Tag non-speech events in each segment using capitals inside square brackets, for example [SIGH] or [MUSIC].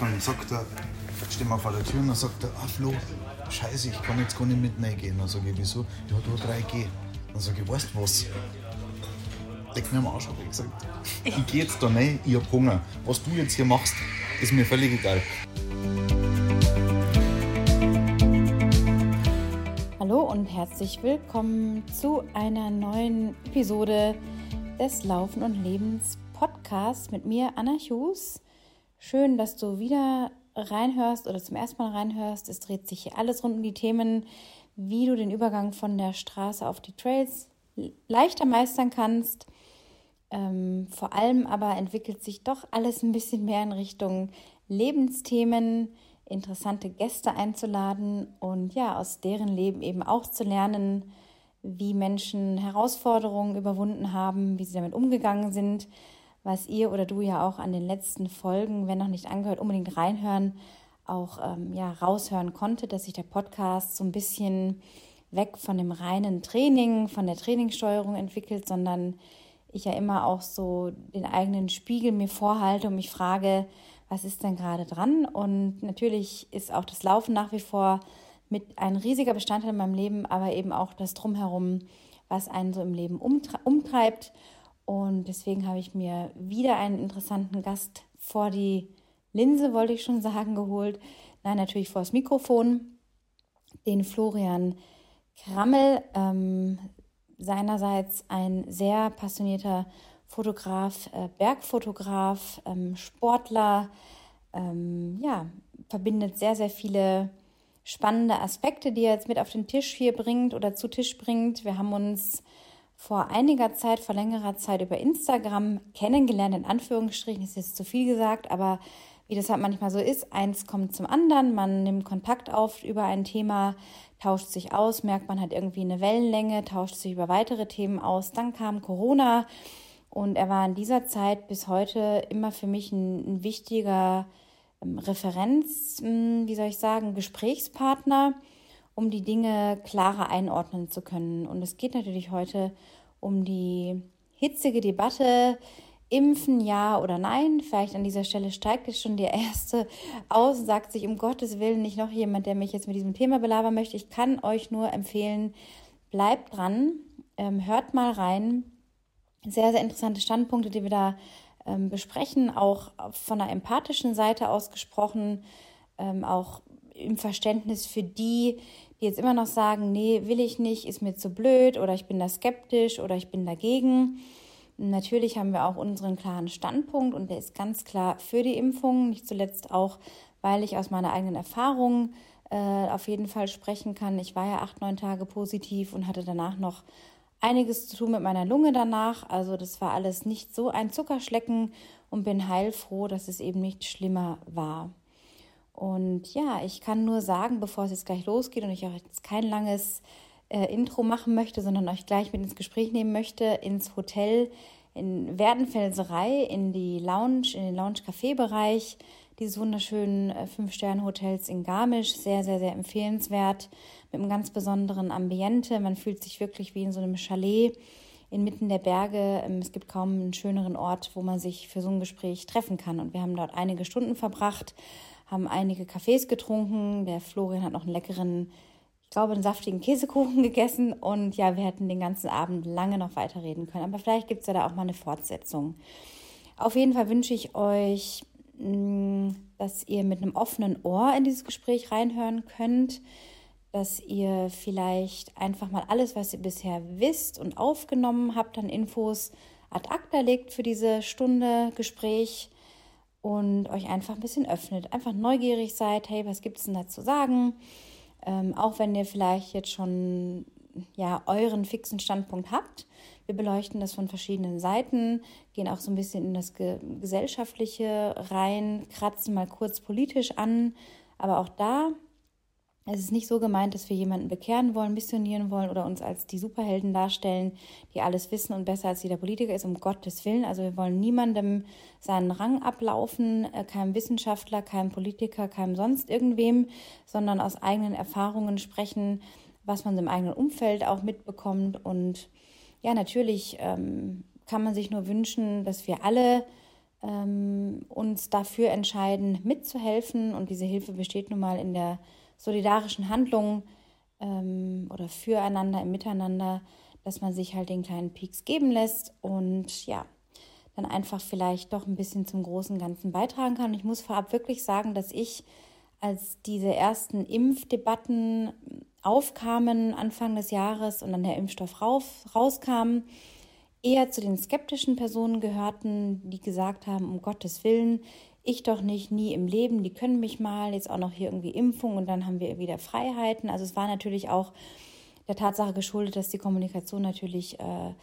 dann sagt er, stehen wir vor der Tür und dann sagt er, ah Flo, scheiße, ich kann jetzt gar nicht mit reingehen. Dann sage ich, wieso? Ja, du 3G. Dann sage ich, weißt du was? Deck mir am Arsch, habe ich gesagt. Ich gehe jetzt da rein, ich hab Hunger. Was du jetzt hier machst, ist mir völlig egal. Hallo und herzlich willkommen zu einer neuen Episode des Laufen und Lebens Podcasts mit mir, Anna Hughes. Schön, dass du wieder reinhörst oder zum ersten Mal reinhörst. Es dreht sich hier alles rund um die Themen, wie du den Übergang von der Straße auf die Trails leichter meistern kannst. Ähm, vor allem aber entwickelt sich doch alles ein bisschen mehr in Richtung Lebensthemen, interessante Gäste einzuladen und ja, aus deren Leben eben auch zu lernen, wie Menschen Herausforderungen überwunden haben, wie sie damit umgegangen sind, was ihr oder du ja auch an den letzten Folgen, wenn noch nicht angehört, unbedingt reinhören, auch ähm, ja, raushören konnte, dass sich der Podcast so ein bisschen weg von dem reinen Training, von der Trainingssteuerung entwickelt, sondern ich ja immer auch so den eigenen Spiegel mir vorhalte und mich frage, was ist denn gerade dran? Und natürlich ist auch das Laufen nach wie vor mit ein riesiger Bestandteil in meinem Leben, aber eben auch das Drumherum, was einen so im Leben umtreibt. Und deswegen habe ich mir wieder einen interessanten Gast vor die Linse, wollte ich schon sagen, geholt. Nein, natürlich vor das Mikrofon. Den Florian Krammel, ähm, seinerseits ein sehr passionierter Fotograf, äh, Bergfotograf, ähm, Sportler, ähm, ja, verbindet sehr, sehr viele spannende Aspekte, die er jetzt mit auf den Tisch hier bringt oder zu Tisch bringt. Wir haben uns vor einiger Zeit, vor längerer Zeit über Instagram kennengelernt, in Anführungsstrichen, ist jetzt zu viel gesagt, aber wie das halt manchmal so ist, eins kommt zum anderen, man nimmt Kontakt auf über ein Thema, tauscht sich aus, merkt, man hat irgendwie eine Wellenlänge, tauscht sich über weitere Themen aus. Dann kam Corona und er war in dieser Zeit bis heute immer für mich ein, ein wichtiger ähm, Referenz, hm, wie soll ich sagen, Gesprächspartner, um die Dinge klarer einordnen zu können. Und es geht natürlich heute um die hitzige Debatte, Impfen ja oder nein. Vielleicht an dieser Stelle steigt es schon der Erste aus und sagt sich, um Gottes Willen nicht noch jemand, der mich jetzt mit diesem Thema belabern möchte. Ich kann euch nur empfehlen, bleibt dran, ähm, hört mal rein. Sehr, sehr interessante Standpunkte, die wir da ähm, besprechen, auch von einer empathischen Seite ausgesprochen, ähm, auch im Verständnis für die, die jetzt immer noch sagen, nee, will ich nicht, ist mir zu blöd oder ich bin da skeptisch oder ich bin dagegen. Natürlich haben wir auch unseren klaren Standpunkt und der ist ganz klar für die Impfung, nicht zuletzt auch, weil ich aus meiner eigenen Erfahrung äh, auf jeden Fall sprechen kann. Ich war ja acht, neun Tage positiv und hatte danach noch einiges zu tun mit meiner Lunge danach. Also das war alles nicht so ein Zuckerschlecken und bin heilfroh, dass es eben nicht schlimmer war. Und ja, ich kann nur sagen, bevor es jetzt gleich losgeht und ich auch jetzt kein langes äh, Intro machen möchte, sondern euch gleich mit ins Gespräch nehmen möchte, ins Hotel in Werdenfelserei, in die Lounge, in den Lounge-Café-Bereich dieses wunderschönen äh, Fünf-Sterne-Hotels in Garmisch. Sehr, sehr, sehr empfehlenswert, mit einem ganz besonderen Ambiente. Man fühlt sich wirklich wie in so einem Chalet inmitten der Berge. Ähm, es gibt kaum einen schöneren Ort, wo man sich für so ein Gespräch treffen kann. Und wir haben dort einige Stunden verbracht, haben einige Kaffees getrunken. Der Florian hat noch einen leckeren ich glaube, einen saftigen Käsekuchen [LAUGHS] gegessen und ja, wir hätten den ganzen Abend lange noch weiterreden können. Aber vielleicht gibt es ja da auch mal eine Fortsetzung. Auf jeden Fall wünsche ich euch, mm, dass ihr mit einem offenen Ohr in dieses Gespräch reinhören könnt, dass ihr vielleicht einfach mal alles, was ihr bisher wisst und aufgenommen habt an Infos, ad acta legt für diese Stunde Gespräch und euch einfach ein bisschen öffnet. Einfach neugierig seid, hey, was gibt es denn da zu sagen? Ähm, auch wenn ihr vielleicht jetzt schon ja, euren fixen Standpunkt habt. Wir beleuchten das von verschiedenen Seiten, gehen auch so ein bisschen in das Ge Gesellschaftliche rein, kratzen mal kurz politisch an. Aber auch da es ist nicht so gemeint, dass wir jemanden bekehren wollen, missionieren wollen oder uns als die Superhelden darstellen, die alles wissen und besser als jeder Politiker ist, um Gottes Willen. Also wir wollen niemandem seinen Rang ablaufen, äh, keinem Wissenschaftler, keinem Politiker, keinem sonst irgendwem, sondern aus eigenen Erfahrungen sprechen, was man im eigenen Umfeld auch mitbekommt. Und ja, natürlich ähm, kann man sich nur wünschen, dass wir alle ähm, uns dafür entscheiden, mitzuhelfen. Und diese Hilfe besteht nun mal in der solidarischen Handlung ähm, oder füreinander im Miteinander, dass man sich halt den kleinen Peaks geben lässt und ja, dann einfach vielleicht doch ein bisschen zum großen Ganzen beitragen kann. Ich muss vorab wirklich sagen, dass ich, als diese ersten Impfdebatten aufkamen Anfang des Jahres und dann der Impfstoff rauf, rauskam, eher zu den skeptischen Personen gehörten, die gesagt haben, um Gottes Willen, ich doch nicht, nie im Leben, die können mich mal, jetzt auch noch hier irgendwie Impfung und dann haben wir wieder Freiheiten. Also es war natürlich auch der Tatsache geschuldet, dass die Kommunikation natürlich äh,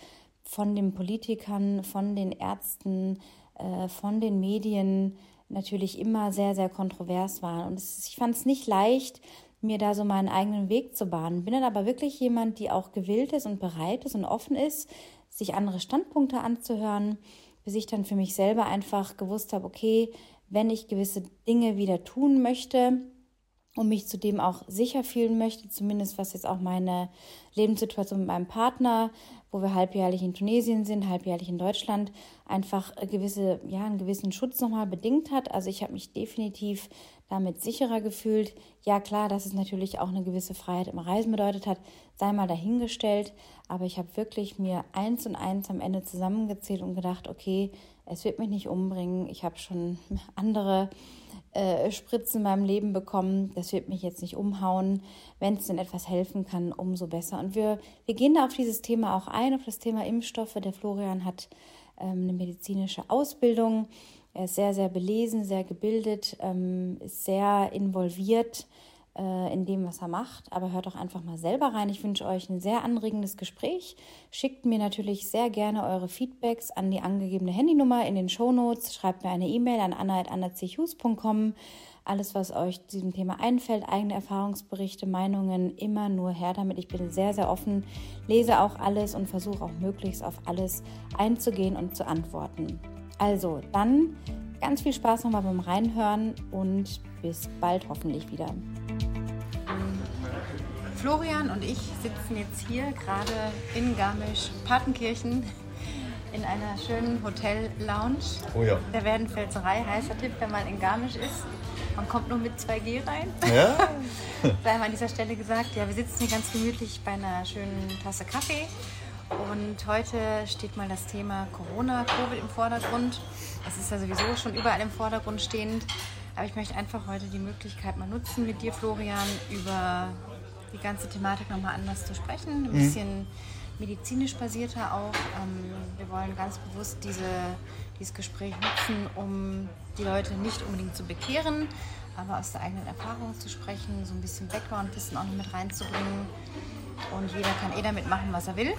von den Politikern, von den Ärzten, äh, von den Medien natürlich immer sehr, sehr kontrovers war. Und es, ich fand es nicht leicht, mir da so meinen eigenen Weg zu bahnen. Bin dann aber wirklich jemand, die auch gewillt ist und bereit ist und offen ist, sich andere Standpunkte anzuhören, bis ich dann für mich selber einfach gewusst habe, okay, wenn ich gewisse Dinge wieder tun möchte und mich zudem auch sicher fühlen möchte, zumindest was jetzt auch meine Lebenssituation mit meinem Partner, wo wir halbjährlich in Tunesien sind, halbjährlich in Deutschland, einfach gewisse, ja, einen gewissen Schutz nochmal bedingt hat. Also ich habe mich definitiv damit sicherer gefühlt. Ja, klar, dass es natürlich auch eine gewisse Freiheit im Reisen bedeutet hat, sei mal dahingestellt. Aber ich habe wirklich mir eins und eins am Ende zusammengezählt und gedacht, okay, es wird mich nicht umbringen. Ich habe schon [LAUGHS] andere äh, Spritzen in meinem Leben bekommen. Das wird mich jetzt nicht umhauen. Wenn es denn etwas helfen kann, umso besser. Und wir, wir gehen da auf dieses Thema auch ein, auf das Thema Impfstoffe. Der Florian hat ähm, eine medizinische Ausbildung. Er ist sehr, sehr belesen, sehr gebildet, ähm, ist sehr involviert äh, in dem, was er macht. Aber hört doch einfach mal selber rein. Ich wünsche euch ein sehr anregendes Gespräch. Schickt mir natürlich sehr gerne eure Feedbacks an die angegebene Handynummer in den Shownotes. Schreibt mir eine E-Mail an anna.annachus.com. Alles, was euch zu diesem Thema einfällt, eigene Erfahrungsberichte, Meinungen, immer nur her damit. Ich bin sehr, sehr offen, lese auch alles und versuche auch möglichst auf alles einzugehen und zu antworten. Also, dann ganz viel Spaß nochmal beim Reinhören und bis bald hoffentlich wieder. Florian und ich sitzen jetzt hier gerade in Garmisch-Partenkirchen in einer schönen Hotel-Lounge Oh ja. der Werdenfelserei. Heißer Tipp, wenn man in Garmisch ist. Man kommt nur mit 2G rein. Ja? [LAUGHS] Sei mal an dieser Stelle gesagt, ja, wir sitzen hier ganz gemütlich bei einer schönen Tasse Kaffee. Und heute steht mal das Thema Corona, Covid im Vordergrund. Es ist ja sowieso schon überall im Vordergrund stehend. Aber ich möchte einfach heute die Möglichkeit mal nutzen, mit dir, Florian, über die ganze Thematik nochmal anders zu sprechen. Ein bisschen medizinisch basierter auch. Ähm, wir wollen ganz bewusst diese, dieses Gespräch nutzen, um die Leute nicht unbedingt zu bekehren, aber aus der eigenen Erfahrung zu sprechen, so ein bisschen Background-Wissen auch noch mit reinzubringen. Und jeder kann eh damit machen, was er will.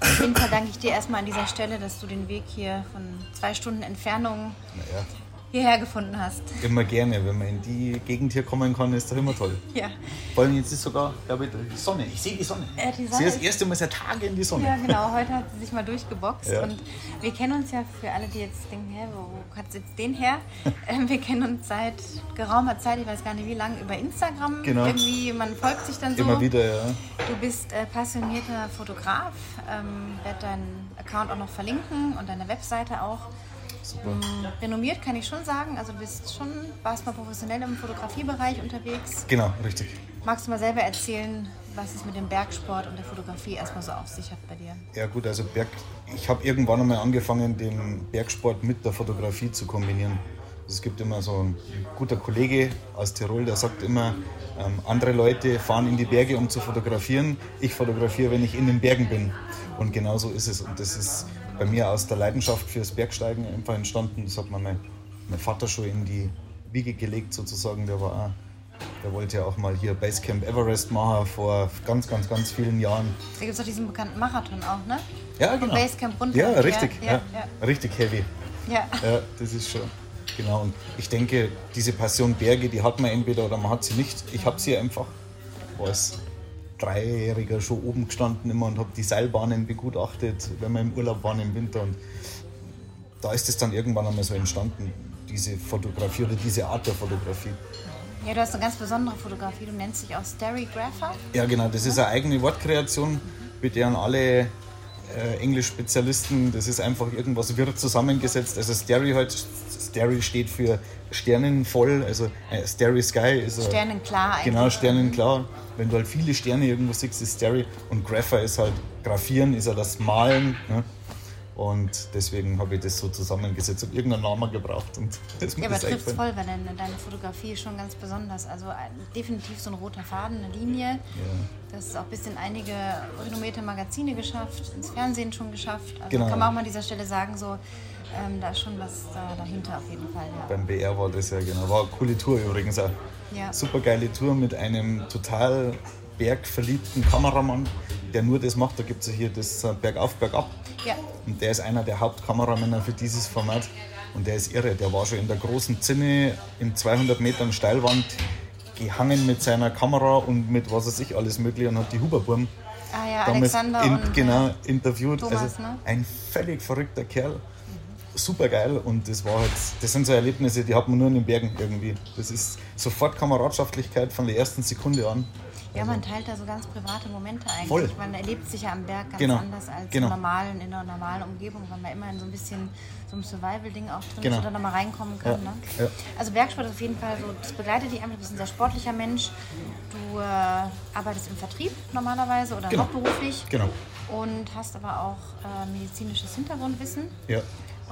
Auf jeden Fall danke ich dir erstmal an dieser Stelle, dass du den Weg hier von zwei Stunden Entfernung Naja, hierher gefunden hast. immer gerne. Wenn man in die Gegend hier kommen kann, ist doch immer toll. [LAUGHS] Ja, Vor allem jetzt ist sogar, glaube ich, die Sonne. Ich sehe die Sonne. Ja, die ich Sonne sehe das ist- erste Mal seit Tagen in die Sonne. ja genau. [LAUGHS] Heute hat sie sich mal durchgeboxt. Ja. Und wir kennen uns ja für alle, die jetzt denken, hä, wo, wo hat sie jetzt den her? [LAUGHS] ähm, wir kennen uns seit geraumer Zeit, ich weiß gar nicht wie lange, über Instagram. Genau. Irgendwie, man folgt sich dann so. Immer wieder, ja. Du bist äh, passionierter Fotograf, ähm, werde deinen Account auch noch verlinken und deine Webseite auch. Super. Renommiert kann ich schon sagen, also du bist schon, warst mal professionell im Fotografiebereich unterwegs. Genau, richtig. Magst du mal selber erzählen, was es mit dem Bergsport und der Fotografie erstmal so auf sich hat bei dir? Ja gut, also Berg, ich habe irgendwann einmal angefangen, den Bergsport mit der Fotografie zu kombinieren. Es gibt immer so ein guter Kollege aus Tirol, der sagt immer, ähm, andere Leute fahren in die Berge, um zu fotografieren. Ich fotografiere, wenn ich in den Bergen bin. Und genau so ist es. Und das ist bei mir aus der Leidenschaft fürs Bergsteigen einfach entstanden. Das hat mir mein, mein Vater schon in die Wiege gelegt sozusagen. Der war auch, der wollte ja auch mal hier Basecamp Everest machen vor ganz, ganz, ganz vielen Jahren. Da gibt es doch diesen bekannten Marathon auch, ne? Ja, genau. Basecamp runter. Ja, richtig. Ja, Ja, ja, Richtig heavy. ja. Ja, das ist schon. Genau. Und ich denke, diese Passion Berge, die hat man entweder oder man hat sie nicht. Ich habe sie einfach. War als Dreijähriger schon oben gestanden immer und habe die Seilbahnen begutachtet, wenn wir im Urlaub waren im Winter. Und da ist es dann irgendwann einmal so entstanden, diese Fotografie oder diese Art der Fotografie. Ja, du hast eine ganz besondere Fotografie. Du nennst dich auch Storygrapher. Ja, genau, das ist eine eigene Wortkreation, mit der alle äh, Englisch-Spezialisten, das ist einfach irgendwas wirr zusammengesetzt. Also Starry halt, Starry steht für Sternenvoll, also äh, Starry Sky ist ein, Sternenklar eigentlich. Genau, Sternenklar. Wenn du halt viele Sterne irgendwo siehst, ist Starry und Grapher ist halt, Graphieren ist ja das Malen. Ne? Und deswegen habe ich das so zusammengesetzt und irgendeinen Namen gebraucht. Und [LAUGHS] das ja, aber trifft es voll, weil deine, deine Fotografie ist schon ganz besonders. Also definitiv so ein roter Faden, eine Linie. Ja. Das ist auch bis in einige renommierte Magazine geschafft, ins Fernsehen schon geschafft. Also genau. kann man auch mal an dieser Stelle sagen, so ähm, da ist schon was da dahinter auf jeden Fall. Ja. Beim BR war das ja genau. War eine coole Tour übrigens auch. Ja. Super geile Tour mit einem total bergverliebten Kameramann, der nur das macht. Da gibt es ja hier das äh, Bergauf, Bergab. Ja. Und der ist einer der Hauptkameramänner für dieses Format. Und der ist irre. Der war schon in der großen Zinne in 200 Metern Steilwand gehangen mit seiner Kamera und mit was weiß ich alles mögliche und hat die Huberburm ah ja, Alexander in, und, genau, interviewt. Thomas, also ne? ein völlig verrückter Kerl. Super geil und das war halt, das sind so Erlebnisse, die hat man nur in den Bergen irgendwie. Das ist sofort Kameradschaftlichkeit von der ersten Sekunde an. Ja, man teilt da so ganz private Momente eigentlich. Voll. Man erlebt sich ja am Berg ganz genau. anders als genau. normalen, in einer normalen Umgebung, weil man immer in so ein bisschen so einem Survival-Ding auch drin genau. ist oder nochmal reinkommen kann. Ja. Ne? Ja. Also Bergsport ist auf jeden Fall so, das begleitet dich einfach, du bist ein sehr sportlicher Mensch. Du äh, arbeitest im Vertrieb normalerweise oder genau. noch beruflich. Genau. Und hast aber auch äh, medizinisches Hintergrundwissen. Ja.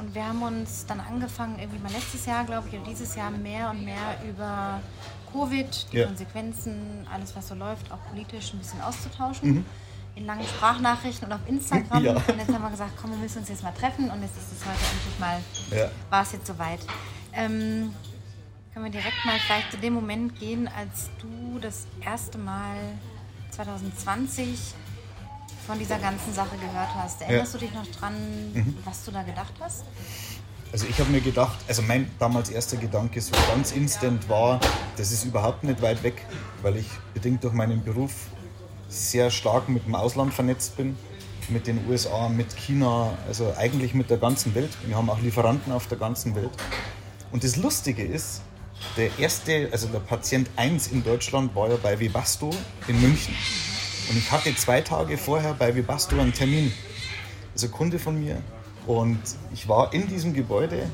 Und wir haben uns dann angefangen, irgendwie mal letztes Jahr, glaube ich, oder dieses Jahr mehr und mehr über Covid, die ja. Konsequenzen, alles was so läuft, auch politisch ein bisschen auszutauschen. Mhm. In langen Sprachnachrichten und auf Instagram. Ja. Und jetzt haben wir gesagt, komm, wir müssen uns jetzt mal treffen und jetzt ist es heute endlich mal, ja. war es jetzt soweit. Ähm, können wir direkt mal vielleicht zu dem Moment gehen, als du das erste Mal 2020 von dieser ganzen Sache gehört hast. Erinnerst ja. du dich noch dran, mhm. was du da gedacht hast? Also ich habe mir gedacht, also mein damals erster Gedanke so ganz instant war, das ist überhaupt nicht weit weg, weil ich bedingt durch meinen Beruf sehr stark mit dem Ausland vernetzt bin, mit den USA, mit China, also eigentlich mit der ganzen Welt. Wir haben auch Lieferanten auf der ganzen Welt. Und das Lustige ist, der erste, also der Patient 1 in Deutschland war ja bei Webasto in München. Und ich hatte zwei Tage vorher bei Webasto einen Termin. Also Kunde von mir, und ich war in diesem Gebäude,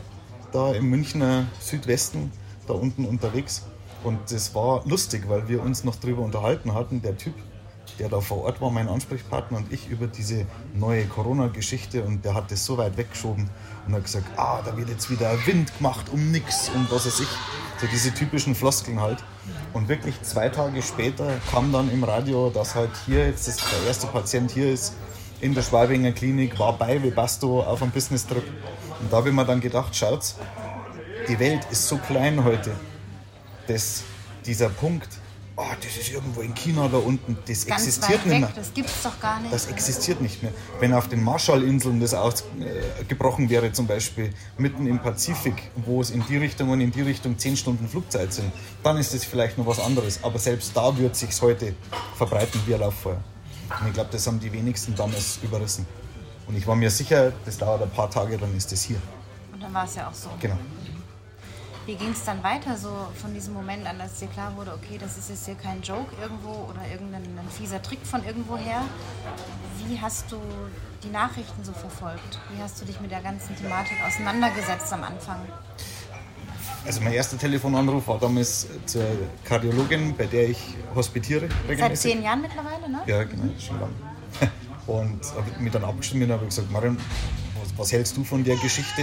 da im Münchner Südwesten, da unten unterwegs. Und das war lustig, weil wir uns noch darüber unterhalten hatten, der Typ, der da vor Ort war, mein Ansprechpartner und ich, über diese neue Corona-Geschichte. Und der hat das so weit weggeschoben und hat gesagt, ah, da wird jetzt wieder Wind gemacht um nichts und was weiß ich. So diese typischen Floskeln halt. Und wirklich zwei Tage später kam dann im Radio, dass halt hier jetzt das, der erste Patient hier ist in der Schwabinger Klinik, war bei Webasto auf einem Business-Trip. Und da habe ich mir dann gedacht, schaut, die Welt ist so klein heute, dass dieser Punkt, oh, das ist irgendwo in China da unten, das Ganz existiert nicht mehr. Das gibt es doch gar nicht. Das existiert nicht mehr. Wenn auf den Marshallinseln das ausgebrochen wäre, zum Beispiel mitten im Pazifik, wo es in die Richtung und in die Richtung 10 Stunden Flugzeit sind, dann ist das vielleicht noch was anderes. Aber selbst da wird sich heute verbreiten wie ein Lauffeuer. Und ich glaube, das haben die wenigsten damals überrissen. Und ich war mir sicher, das dauert ein paar Tage, dann ist das hier. Und dann war es ja auch so. Genau. Wie ging es dann weiter so von diesem Moment an, als dir klar wurde, okay, das ist jetzt hier kein Joke irgendwo oder irgendein fieser Trick von irgendwoher? Wie hast du die Nachrichten so verfolgt? Wie hast du dich mit der ganzen Thematik auseinandergesetzt am Anfang? Also mein erster Telefonanruf war damals zur Kardiologin, bei der ich hospitiere regelmäßig. Seit zehn Jahren mittlerweile, ne? Ja, genau, schon lange. [LAUGHS] Und habe mich dann abgestimmt und habe gesagt, Marion, was, was, hältst du von der Geschichte?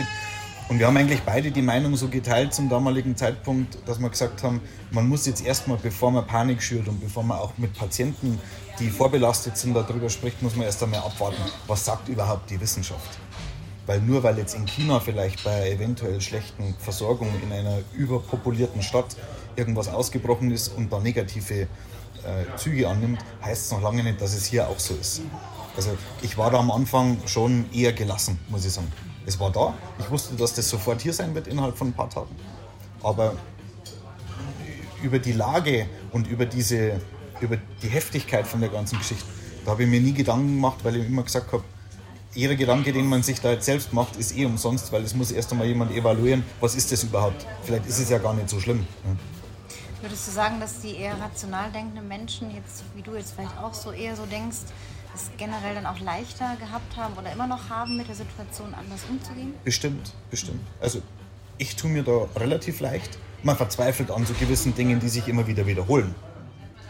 Und wir haben eigentlich beide die Meinung so geteilt zum damaligen Zeitpunkt, dass wir gesagt haben, man muss jetzt erstmal, bevor man Panik schürt und bevor man auch mit Patienten, die vorbelastet sind, darüber spricht, muss man erst einmal abwarten, was sagt überhaupt die Wissenschaft. Weil nur weil jetzt in China vielleicht bei eventuell schlechten Versorgung in einer überpopulierten Stadt irgendwas ausgebrochen ist und da negative äh, Züge annimmt, heißt es noch lange nicht, dass es hier auch so ist. Also ich war da am Anfang schon eher gelassen, muss ich sagen. Es war da, ich wusste, dass das sofort hier sein wird innerhalb von ein paar Tagen. Aber über die Lage und über, diese, über die Heftigkeit von der ganzen Geschichte, da habe ich mir nie Gedanken gemacht, weil ich immer gesagt habe, jeder Gedanke, den man sich da jetzt selbst macht, ist eh umsonst, weil es muss erst einmal jemand evaluieren, was ist das überhaupt. Vielleicht ist es ja gar nicht so schlimm. Würdest du sagen, dass die eher rational denkenden Menschen, jetzt wie du jetzt vielleicht auch so eher so denkst, es generell dann auch leichter gehabt haben oder immer noch haben, mit der Situation anders umzugehen? Bestimmt, bestimmt. Also ich tue mir da relativ leicht. Man verzweifelt an so gewissen Dingen, die sich immer wieder wiederholen.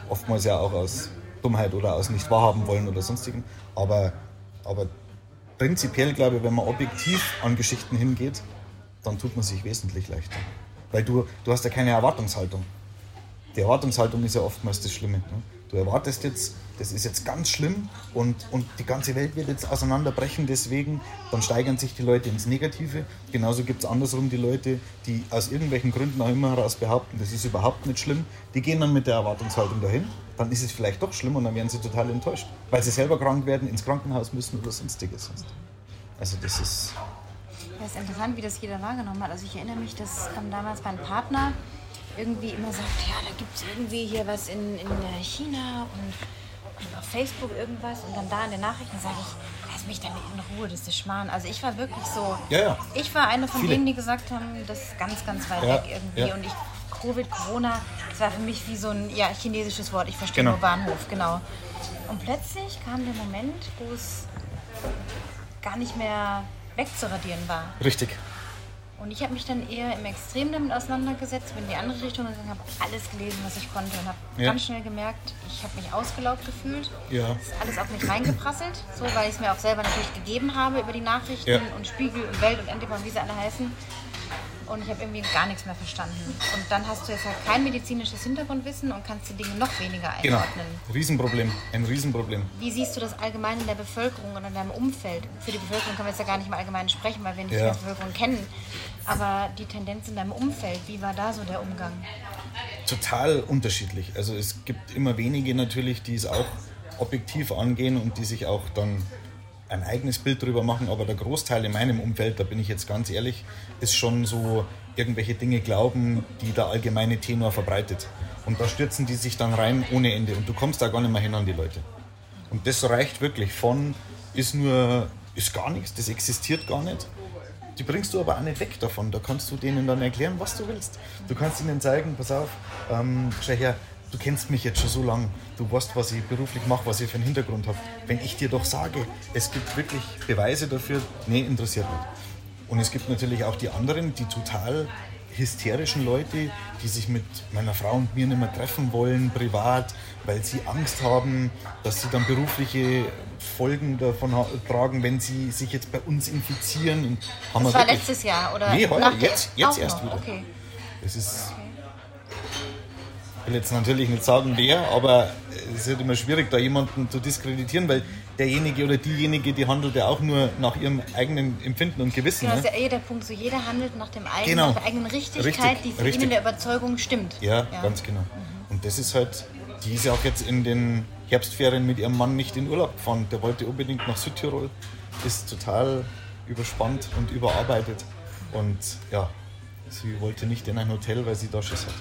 Oftmals ja auch aus Dummheit oder aus nicht wahrhaben wollen oder sonstigen. Aber, aber prinzipiell glaube ich, wenn man objektiv an Geschichten hingeht, dann tut man sich wesentlich leichter. Weil du, du hast ja keine Erwartungshaltung. Die Erwartungshaltung ist ja oftmals das Schlimme. Ne? Du erwartest jetzt, das ist jetzt ganz schlimm und, und die ganze Welt wird jetzt auseinanderbrechen deswegen, dann steigern sich die Leute ins Negative. Genauso gibt es andersrum die Leute, die aus irgendwelchen Gründen auch immer heraus behaupten, das ist überhaupt nicht schlimm. Die gehen dann mit der Erwartungshaltung dahin, dann ist es vielleicht doch schlimm und dann werden sie total enttäuscht, weil sie selber krank werden, ins Krankenhaus müssen oder sonstiges. Also das ist... Das ist interessant, wie das jeder wahrgenommen hat. Also ich erinnere mich, dass ähm, damals mein Partner irgendwie immer sagt, ja, da gibt es irgendwie hier was in, in äh, China und, und auf Facebook irgendwas und dann da in den Nachrichten sage ich, lass mich damit in Ruhe, das ist Schmarrn. Also ich war wirklich so, ja, ja. ich war eine von Viele. denen, die gesagt haben, das ist ganz, ganz weit ja, weg irgendwie und ich, Covid, Corona, das war für mich wie so ein ja, chinesisches Wort, ich verstehe genau. nur Bahnhof, genau. Und plötzlich kam der Moment, wo es gar nicht mehr wegzuradieren war. Richtig. Und ich habe mich dann eher im Extrem damit auseinandergesetzt, bin in die andere Richtung gegangen, habe alles gelesen, was ich konnte und habe ja. ganz schnell gemerkt, ich habe mich ausgelaugt gefühlt. Ja. Ist alles auf mich reingeprasselt, so weil ich es mir auch selber natürlich gegeben habe über die Nachrichten ja. und Spiegel und Welt und Endlich wie sie alle heißen und ich habe irgendwie gar nichts mehr verstanden. Und dann hast du jetzt halt kein medizinisches Hintergrundwissen und kannst die Dinge noch weniger genau. einordnen. Genau. Riesenproblem, ein Riesenproblem. Wie siehst du das allgemein in der Bevölkerung und in deinem Umfeld? Für die Bevölkerung können wir jetzt ja gar nicht im Allgemeinen sprechen, weil wir nicht ja. die Bevölkerung kennen. Aber die Tendenz in deinem Umfeld, wie war da so der Umgang? Total unterschiedlich. Also es gibt immer wenige natürlich, die es auch objektiv angehen und die sich auch dann ein eigenes Bild darüber machen, aber der Großteil in meinem Umfeld, da bin ich jetzt ganz ehrlich, ist schon so irgendwelche Dinge glauben, die der allgemeine Tenor verbreitet. Und da stürzen die sich dann rein ohne Ende und du kommst da gar nicht mehr hin an die Leute. Und das reicht wirklich von, ist nur, ist gar nichts, das existiert gar nicht. Die bringst du aber auch nicht weg davon. Da kannst du denen dann erklären, was du willst. Du kannst ihnen zeigen, pass auf, ähm, schau her, du kennst mich jetzt schon so lange, du weißt, was ich beruflich mache, was ich für einen Hintergrund habe. Wenn ich dir doch sage, es gibt wirklich Beweise dafür, nee, interessiert nicht. Und es gibt natürlich auch die anderen, die total hysterischen Leute, die sich mit meiner Frau und mir nicht mehr treffen wollen, privat, weil sie Angst haben, dass sie dann berufliche Folgen davon tragen, wenn sie sich jetzt bei uns infizieren. Haben das war letztes Jahr, oder? Nee, heute, jetzt, jetzt erst noch. wieder. Okay. Das ist okay. Ich will jetzt natürlich nicht sagen wer, aber es ist halt immer schwierig, da jemanden zu diskreditieren, weil derjenige oder diejenige, die handelt ja auch nur nach ihrem eigenen Empfinden und Gewissen. Genau, das ist ja eh der Punkt, so jeder handelt nach, dem eigenen, genau. der eigenen Richtigkeit, richtig, die für richtig. ihn in der Überzeugung stimmt. Ja, ja. ganz genau. Mhm. Und das ist halt, die ist ja auch jetzt in den Herbstferien mit ihrem Mann nicht in Urlaub gefahren. Der wollte unbedingt nach Südtirol, ist total überspannt und überarbeitet. Und ja, sie wollte nicht in ein Hotel, weil sie da Schiss hat.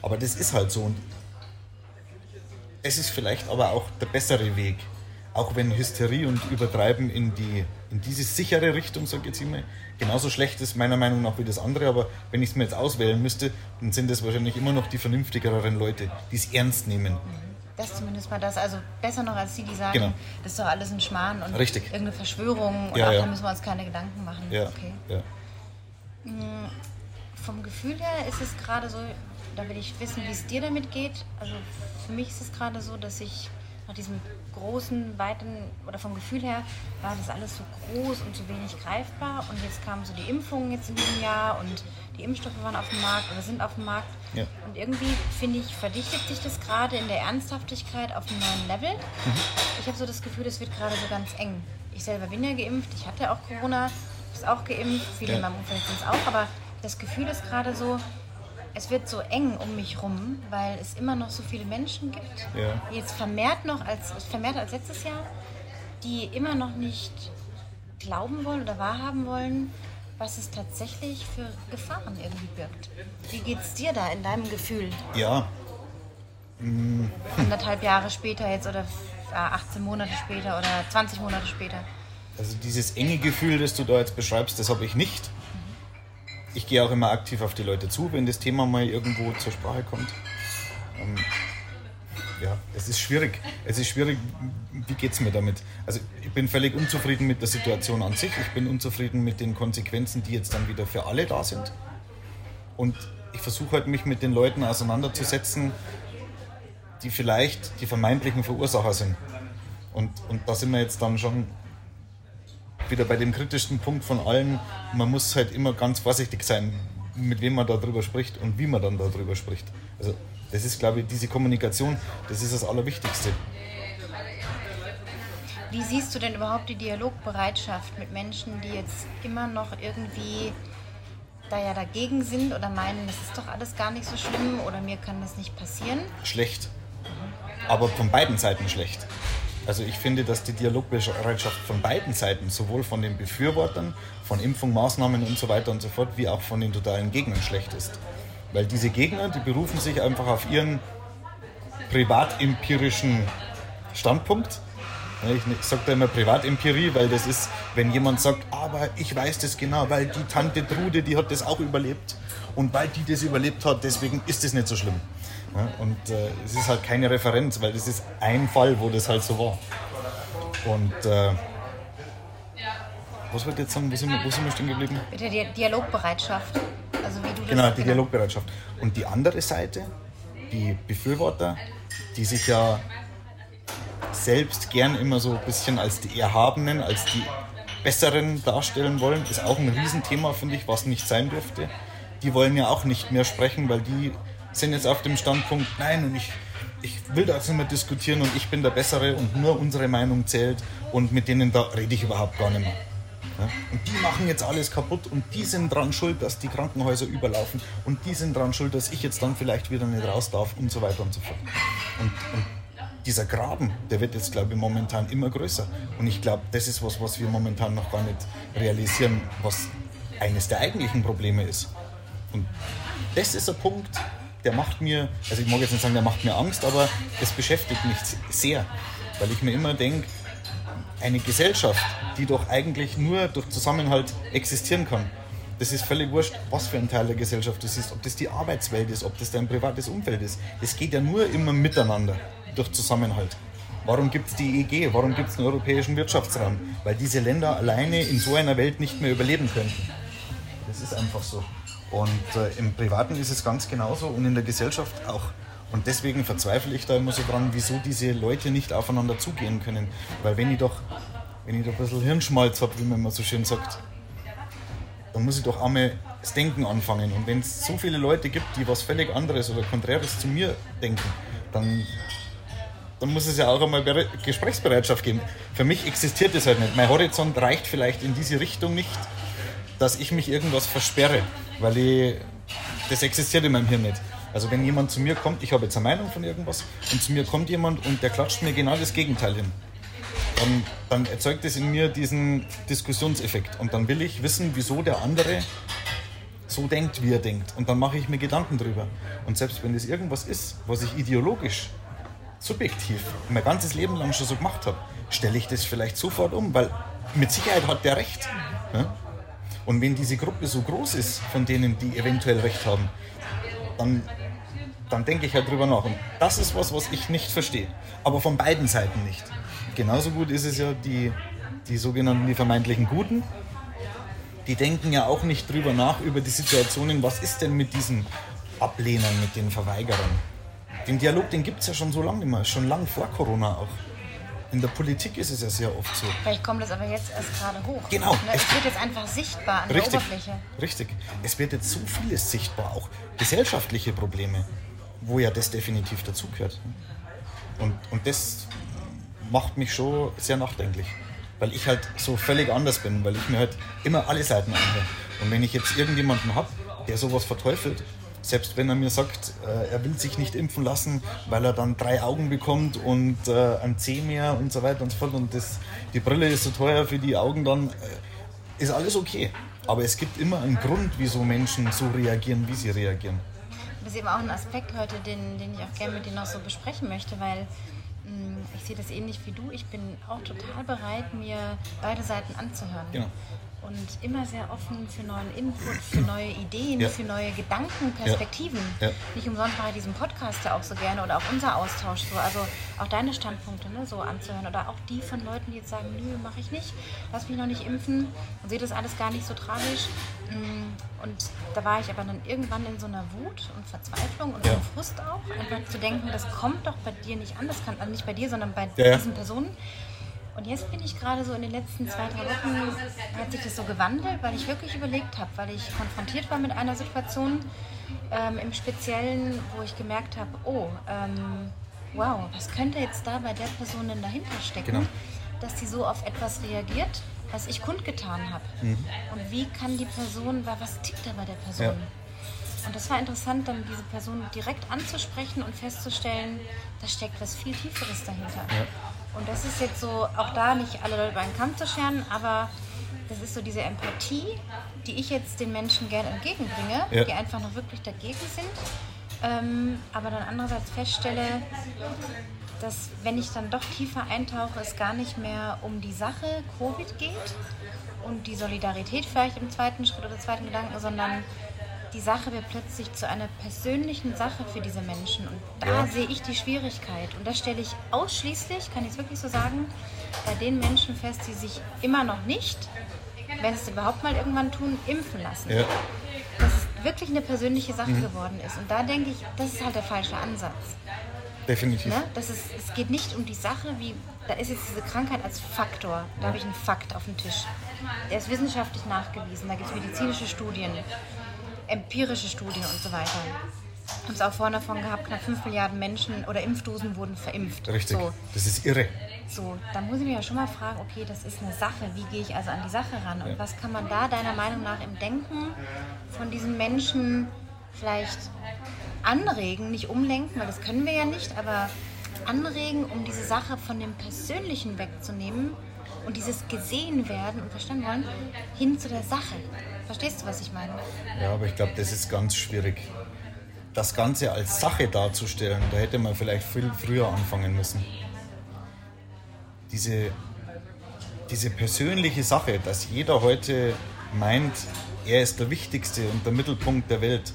Aber das ist halt so. Und es ist vielleicht aber auch der bessere Weg. Auch wenn Hysterie und Übertreiben in, die, in diese sichere Richtung, sage ich jetzt immer, genauso schlecht ist, meiner Meinung nach, wie das andere. Aber wenn ich es mir jetzt auswählen müsste, dann sind es wahrscheinlich immer noch die vernünftigeren Leute, die es ernst nehmen. Das zumindest mal das. Also besser noch als die, die sagen, genau. das ist doch alles ein Schmarrn und Richtig. irgendeine Verschwörung und ja, auch ja. da müssen wir uns keine Gedanken machen. Ja, okay. ja. Hm, vom Gefühl her ist es gerade so, da will ich wissen, wie es dir damit geht. Also für mich ist es gerade so, dass ich nach diesem großen, weiten, oder vom Gefühl her, war das alles so groß und so wenig greifbar. Und jetzt kamen so die Impfungen jetzt in diesem Jahr und die Impfstoffe waren auf dem Markt oder sind auf dem Markt. Ja. Und irgendwie, finde ich, verdichtet sich das gerade in der Ernsthaftigkeit auf einem neuen Level. Mhm. Ich habe so das Gefühl, es wird gerade so ganz eng. Ich selber bin ja geimpft, ich hatte auch Corona, ist auch geimpft, viele ja. in meinem Umfeld sind es auch, aber das Gefühl ist gerade so, es wird so eng um mich rum, weil es immer noch so viele Menschen gibt, ja. jetzt vermehrt noch als vermehrt als letztes Jahr, die immer noch nicht glauben wollen oder wahrhaben wollen, was es tatsächlich für Gefahren irgendwie birgt. Wie geht es dir da in deinem Gefühl? Ja. Mm. Anderthalb Jahre später jetzt oder 18 Monate später oder 20 Monate später. Also dieses enge Gefühl, das du da jetzt beschreibst, das habe ich nicht ich gehe auch immer aktiv auf die Leute zu, wenn das Thema mal irgendwo zur Sprache kommt. Ähm, ja, es ist schwierig. Es ist schwierig, wie geht es mir damit? Also ich bin völlig unzufrieden mit der Situation an sich. Ich bin unzufrieden mit den Konsequenzen, die jetzt dann wieder für alle da sind. Und ich versuche halt mich mit den Leuten auseinanderzusetzen, die vielleicht die vermeintlichen Verursacher sind. Und, und da sind wir jetzt dann schon wieder bei dem kritischsten Punkt von allen. Man muss halt immer ganz vorsichtig sein, mit wem man darüber spricht und wie man dann darüber spricht. Also das ist, glaube ich, diese Kommunikation, das ist das Allerwichtigste. Wie siehst du denn überhaupt die Dialogbereitschaft mit Menschen, die jetzt immer noch irgendwie da ja dagegen sind oder meinen, das ist doch alles gar nicht so schlimm oder mir kann das nicht passieren? Schlecht. Aber von beiden Seiten schlecht. Also ich finde, dass die Dialogbereitschaft von beiden Seiten, sowohl von den Befürwortern, von Impfung, Maßnahmen und so weiter und so fort, wie auch von den totalen Gegnern schlecht ist. Weil diese Gegner, die berufen sich einfach auf ihren privatempirischen Standpunkt. Ich sage da immer Privatempirie, weil das ist, wenn jemand sagt, aber ich weiß das genau, weil die Tante Trude, die hat das auch überlebt. Und weil die das überlebt hat, deswegen ist das nicht so schlimm. Und äh, es ist halt keine Referenz, weil das ist ein Fall, wo das halt so war. Und äh, was wird jetzt sagen, wo sind, wir, wo sind wir stehen geblieben? Mit der Dialogbereitschaft. Also wie du das genau, die genau. Dialogbereitschaft. Und die andere Seite, die Befürworter, die sich ja selbst gern immer so ein bisschen als die Erhabenen, als die Besseren darstellen wollen, ist auch ein Riesenthema, finde ich, was nicht sein dürfte. Die wollen ja auch nicht mehr sprechen, weil die sind jetzt auf dem Standpunkt, nein, und ich, ich will das nicht mehr diskutieren und ich bin der Bessere und nur unsere Meinung zählt und mit denen da rede ich überhaupt gar nicht mehr. Ja? Und die machen jetzt alles kaputt und die sind dran schuld, dass die Krankenhäuser überlaufen und die sind dran schuld, dass ich jetzt dann vielleicht wieder nicht raus darf und so weiter und so fort. Und, und dieser Graben, der wird jetzt, glaube ich, momentan immer größer. Und ich glaube, das ist was, was wir momentan noch gar nicht realisieren, was eines der eigentlichen Probleme ist. Und das ist ein Punkt, der macht mir, also ich mag jetzt nicht sagen, der macht mir Angst, aber es beschäftigt mich sehr, weil ich mir immer denke, eine Gesellschaft, die doch eigentlich nur durch Zusammenhalt existieren kann, das ist völlig wurscht, was für ein Teil der Gesellschaft das ist, ob das die Arbeitswelt ist, ob das dein privates Umfeld ist. Das geht ja nur immer miteinander, durch Zusammenhalt. Warum gibt es die EG? Warum gibt es einen europäischen Wirtschaftsraum? Weil diese Länder alleine in so einer Welt nicht mehr überleben könnten. Das ist einfach so. Und äh, im Privaten ist es ganz genauso und in der Gesellschaft auch. Und deswegen verzweifle ich da immer so dran, wieso diese Leute nicht aufeinander zugehen können. Weil wenn ich doch, wenn ich doch ein bisschen Hirnschmalz habe, wie man immer so schön sagt, dann muss ich doch einmal das Denken anfangen. Und wenn es so viele Leute gibt, die was völlig anderes oder Konträres zu mir denken, dann, dann muss es ja auch einmal Gesprächsbereitschaft geben. Für mich existiert das halt nicht. Mein Horizont reicht vielleicht in diese Richtung nicht, dass ich mich irgendwas versperre weil ich, das existiert in meinem Hirn nicht. Also wenn jemand zu mir kommt, ich habe jetzt eine Meinung von irgendwas und zu mir kommt jemand und der klatscht mir genau das Gegenteil hin, dann, dann erzeugt das in mir diesen Diskussionseffekt und dann will ich wissen, wieso der andere so denkt, wie er denkt und dann mache ich mir Gedanken drüber. Und selbst wenn das irgendwas ist, was ich ideologisch, subjektiv mein ganzes Leben lang schon so gemacht habe, stelle ich das vielleicht sofort um, weil mit Sicherheit hat der recht. Ja? Und wenn diese Gruppe so groß ist, von denen, die eventuell recht haben, dann, dann denke ich halt drüber nach. Und das ist was, was ich nicht verstehe. Aber von beiden Seiten nicht. Genauso gut ist es ja die, die sogenannten, die vermeintlichen Guten. Die denken ja auch nicht drüber nach, über die Situationen, was ist denn mit diesen Ablehnern, mit den Verweigerern. Den Dialog, den gibt es ja schon so lange immer, schon lang vor Corona auch. In der Politik ist es ja sehr oft so. Vielleicht kommt das aber jetzt erst gerade hoch. Genau. Ne? Es wird jetzt einfach sichtbar an richtig, der Oberfläche. Richtig. Es wird jetzt so vieles sichtbar, auch gesellschaftliche Probleme, wo ja das definitiv dazugehört. Und, und das macht mich schon sehr nachdenklich, weil ich halt so völlig anders bin, weil ich mir halt immer alle Seiten anhöre. Und wenn ich jetzt irgendjemanden habe, der sowas verteufelt, selbst wenn er mir sagt, äh, er will sich nicht impfen lassen, weil er dann drei Augen bekommt und äh, ein Zeh mehr und so weiter und so fort und das, die Brille ist so teuer für die Augen, dann äh, ist alles okay. Aber es gibt immer einen Grund, wieso Menschen so reagieren, wie sie reagieren. Das ist eben auch ein Aspekt heute, den, den ich auch gerne mit dir noch so besprechen möchte, weil mm, ich sehe das ähnlich wie du. Ich bin auch total bereit, mir beide Seiten anzuhören. Genau. Und immer sehr offen für neuen Input, für neue Ideen, Ja. für neue Gedanken, Perspektiven. Ja. Nicht umsonst mache ich diesen Podcast ja auch so gerne oder auch unser Austausch so. Also auch deine Standpunkte ne, so anzuhören oder auch die von Leuten, die jetzt sagen, nö, mache ich nicht, lass mich noch nicht impfen und sehe das alles gar nicht so tragisch. Mm, Und da war ich aber dann irgendwann in so einer Wut und Verzweiflung und Ja. Frust auch, einfach zu denken, das kommt doch bei dir nicht an, das kann, also nicht bei dir, sondern bei Ja, ja. diesen Personen. Und jetzt bin ich gerade so in den letzten zwei, drei Wochen, hat sich das so gewandelt, weil ich wirklich überlegt habe, weil ich konfrontiert war mit einer Situation ähm, im Speziellen, wo ich gemerkt habe, oh, ähm, wow, was könnte jetzt da bei der Person denn dahinter stecken, Genau. dass sie so auf etwas reagiert, was ich kundgetan habe. Und wie kann die Person, wa- was tickt da bei der Person? Ja. Und das war interessant, dann diese Person direkt anzusprechen und festzustellen, da steckt was viel Tieferes dahinter. Und das ist jetzt so, auch da nicht alle Leute über einen Kamm zu scheren, aber das ist so diese Empathie, die ich jetzt den Menschen gerne entgegenbringe, Ja. die einfach noch wirklich dagegen sind. Ähm, aber dann andererseits feststelle, dass wenn ich dann doch tiefer eintauche, es gar nicht mehr um die Sache Covid geht und die Solidarität vielleicht im zweiten Schritt oder zweiten Gedanken, sondern die Sache wird plötzlich zu einer persönlichen Sache für diese Menschen. Und da Ja. sehe ich die Schwierigkeit. Und das stelle ich ausschließlich, kann ich es wirklich so sagen, bei den Menschen fest, die sich immer noch nicht, wenn sie es überhaupt mal irgendwann tun, impfen lassen Ja. dass es wirklich eine persönliche Sache Mhm. geworden ist. Und da denke ich, das ist halt der falsche Ansatz. Definitiv. Ne? Das ist, es geht nicht um die Sache, wie da ist jetzt diese Krankheit als Faktor. Da habe ich einen Fakt auf dem Tisch. Der ist wissenschaftlich nachgewiesen. Da gibt es medizinische Studien, empirische Studien und so weiter. Haben es auch vorhin davon gehabt, knapp 5 Milliarden Menschen oder Impfdosen wurden verimpft. Richtig. So, Das ist irre. so, da muss ich mir ja schon mal fragen, okay, das ist eine Sache, wie gehe ich also an die Sache ran? Und Ja. was kann man da deiner Meinung nach im Denken von diesen Menschen vielleicht anregen, nicht umlenken, weil das können wir ja nicht, aber anregen, um diese Sache von dem Persönlichen wegzunehmen und dieses gesehen werden und verstanden wollen, hin zu der Sache. Verstehst du, was ich meine? Ja, aber ich glaube, das ist ganz schwierig. Das Ganze als Sache darzustellen, da hätte man vielleicht viel früher anfangen müssen. Diese, diese persönliche Sache, dass jeder heute meint, er ist der Wichtigste und der Mittelpunkt der Welt.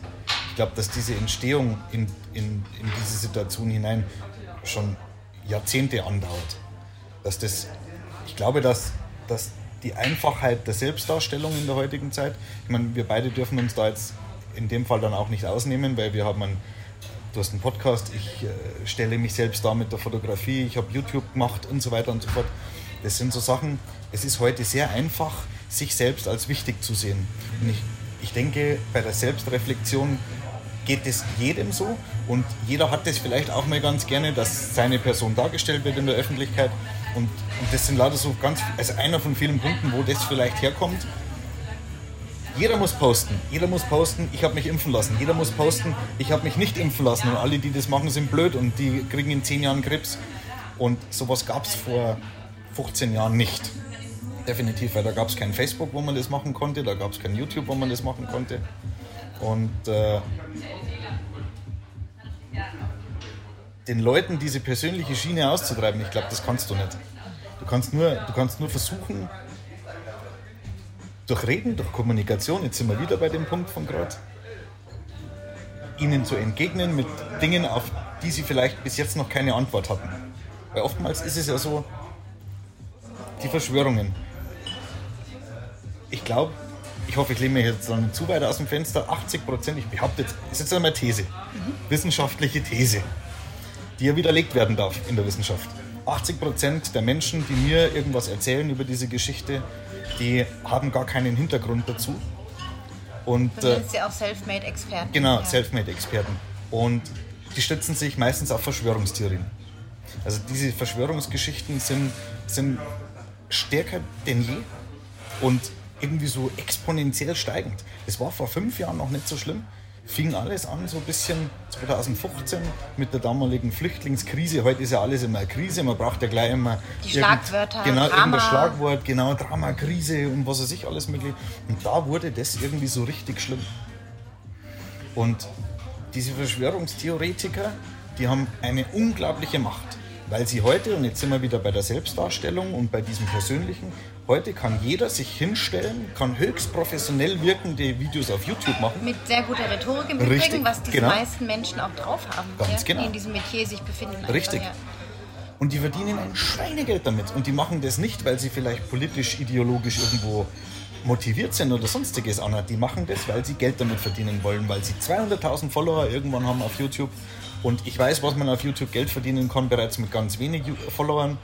Ich glaube, dass diese Entstehung in, in, in diese Situation hinein schon Jahrzehnte andauert. Dass das, ich glaube, dass, dass die Einfachheit der Selbstdarstellung in der heutigen Zeit, ich meine, wir beide dürfen uns da jetzt in dem Fall dann auch nicht ausnehmen, weil wir haben einen, du hast einen Podcast, ich äh, stelle mich selbst dar mit der Fotografie, ich habe YouTube gemacht und so weiter und so fort. Das sind so Sachen, es ist heute sehr einfach, sich selbst als wichtig zu sehen. Und ich, ich denke, bei der Selbstreflexion geht es jedem so und jeder hat das vielleicht auch mal ganz gerne, dass seine Person dargestellt wird in der Öffentlichkeit und, und das sind leider so ganz, also einer von vielen Punkten, wo das vielleicht herkommt. Jeder muss posten, jeder muss posten, ich habe mich impfen lassen, jeder muss posten, ich habe mich nicht impfen lassen und alle, die das machen, sind blöd und die kriegen in 10 Jahren Krebs und sowas gab es vor 15 Jahren nicht. Definitiv, weil da gab es kein Facebook, wo man das machen konnte, da gab es kein YouTube, wo man das machen konnte. Und äh, den Leuten diese persönliche Schiene auszutreiben, ich glaube, das kannst du nicht. Du kannst nur, du kannst nur versuchen, durch Reden, durch Kommunikation, jetzt sind wir wieder bei dem Punkt von gerade, ihnen zu entgegnen mit Dingen, auf die sie vielleicht bis jetzt noch keine Antwort hatten. Weil oftmals ist es ja so, die Verschwörungen. Ich glaube, ich hoffe, ich lehne mir jetzt dann zu weit aus dem Fenster, 80 Prozent, ich behaupte jetzt, ist jetzt einmal These, wissenschaftliche These, die ja widerlegt werden darf in der Wissenschaft. 80 Prozent der Menschen, die mir irgendwas erzählen über diese Geschichte, die haben gar keinen Hintergrund dazu. Und, Du äh, nennst sie auch Selfmade-Experten. Genau, Ja. Selfmade-Experten. Und die stützen sich meistens auf Verschwörungstheorien. Also diese Verschwörungsgeschichten sind, sind stärker denn je und irgendwie so exponentiell steigend. Das war vor fünf Jahren noch nicht so schlimm. Fing alles an, so ein bisschen 2015 mit der damaligen Flüchtlingskrise. Heute ist ja alles immer eine Krise, man braucht ja gleich immer. Die irgend- Schlagwörter, Genau, Drama. irgendein Schlagwort, genau, Drama, Krise und was weiß ich alles mögliche. Und da wurde das irgendwie so richtig schlimm. Und diese Verschwörungstheoretiker, die haben eine unglaubliche Macht, weil sie heute, und jetzt sind wir wieder bei der Selbstdarstellung und bei diesem Persönlichen, Heute kann jeder sich hinstellen, kann höchst professionell wirkende Videos auf YouTube machen. Mit sehr guter Rhetorik im Richtig, Übrigen, was die genau. meisten Menschen auch drauf haben, Ganz ja, genau. die in diesem Metier sich befinden. einfach, Richtig. ja. Und die verdienen ein Schweinegeld damit. Und die machen das nicht, weil sie vielleicht politisch, ideologisch irgendwo motiviert sind oder sonstiges, Anna. Die machen das, weil sie Geld damit verdienen wollen, weil sie 200.000 Follower irgendwann haben auf YouTube. Und ich weiß, was man auf YouTube Geld verdienen kann, bereits mit ganz wenig Followern.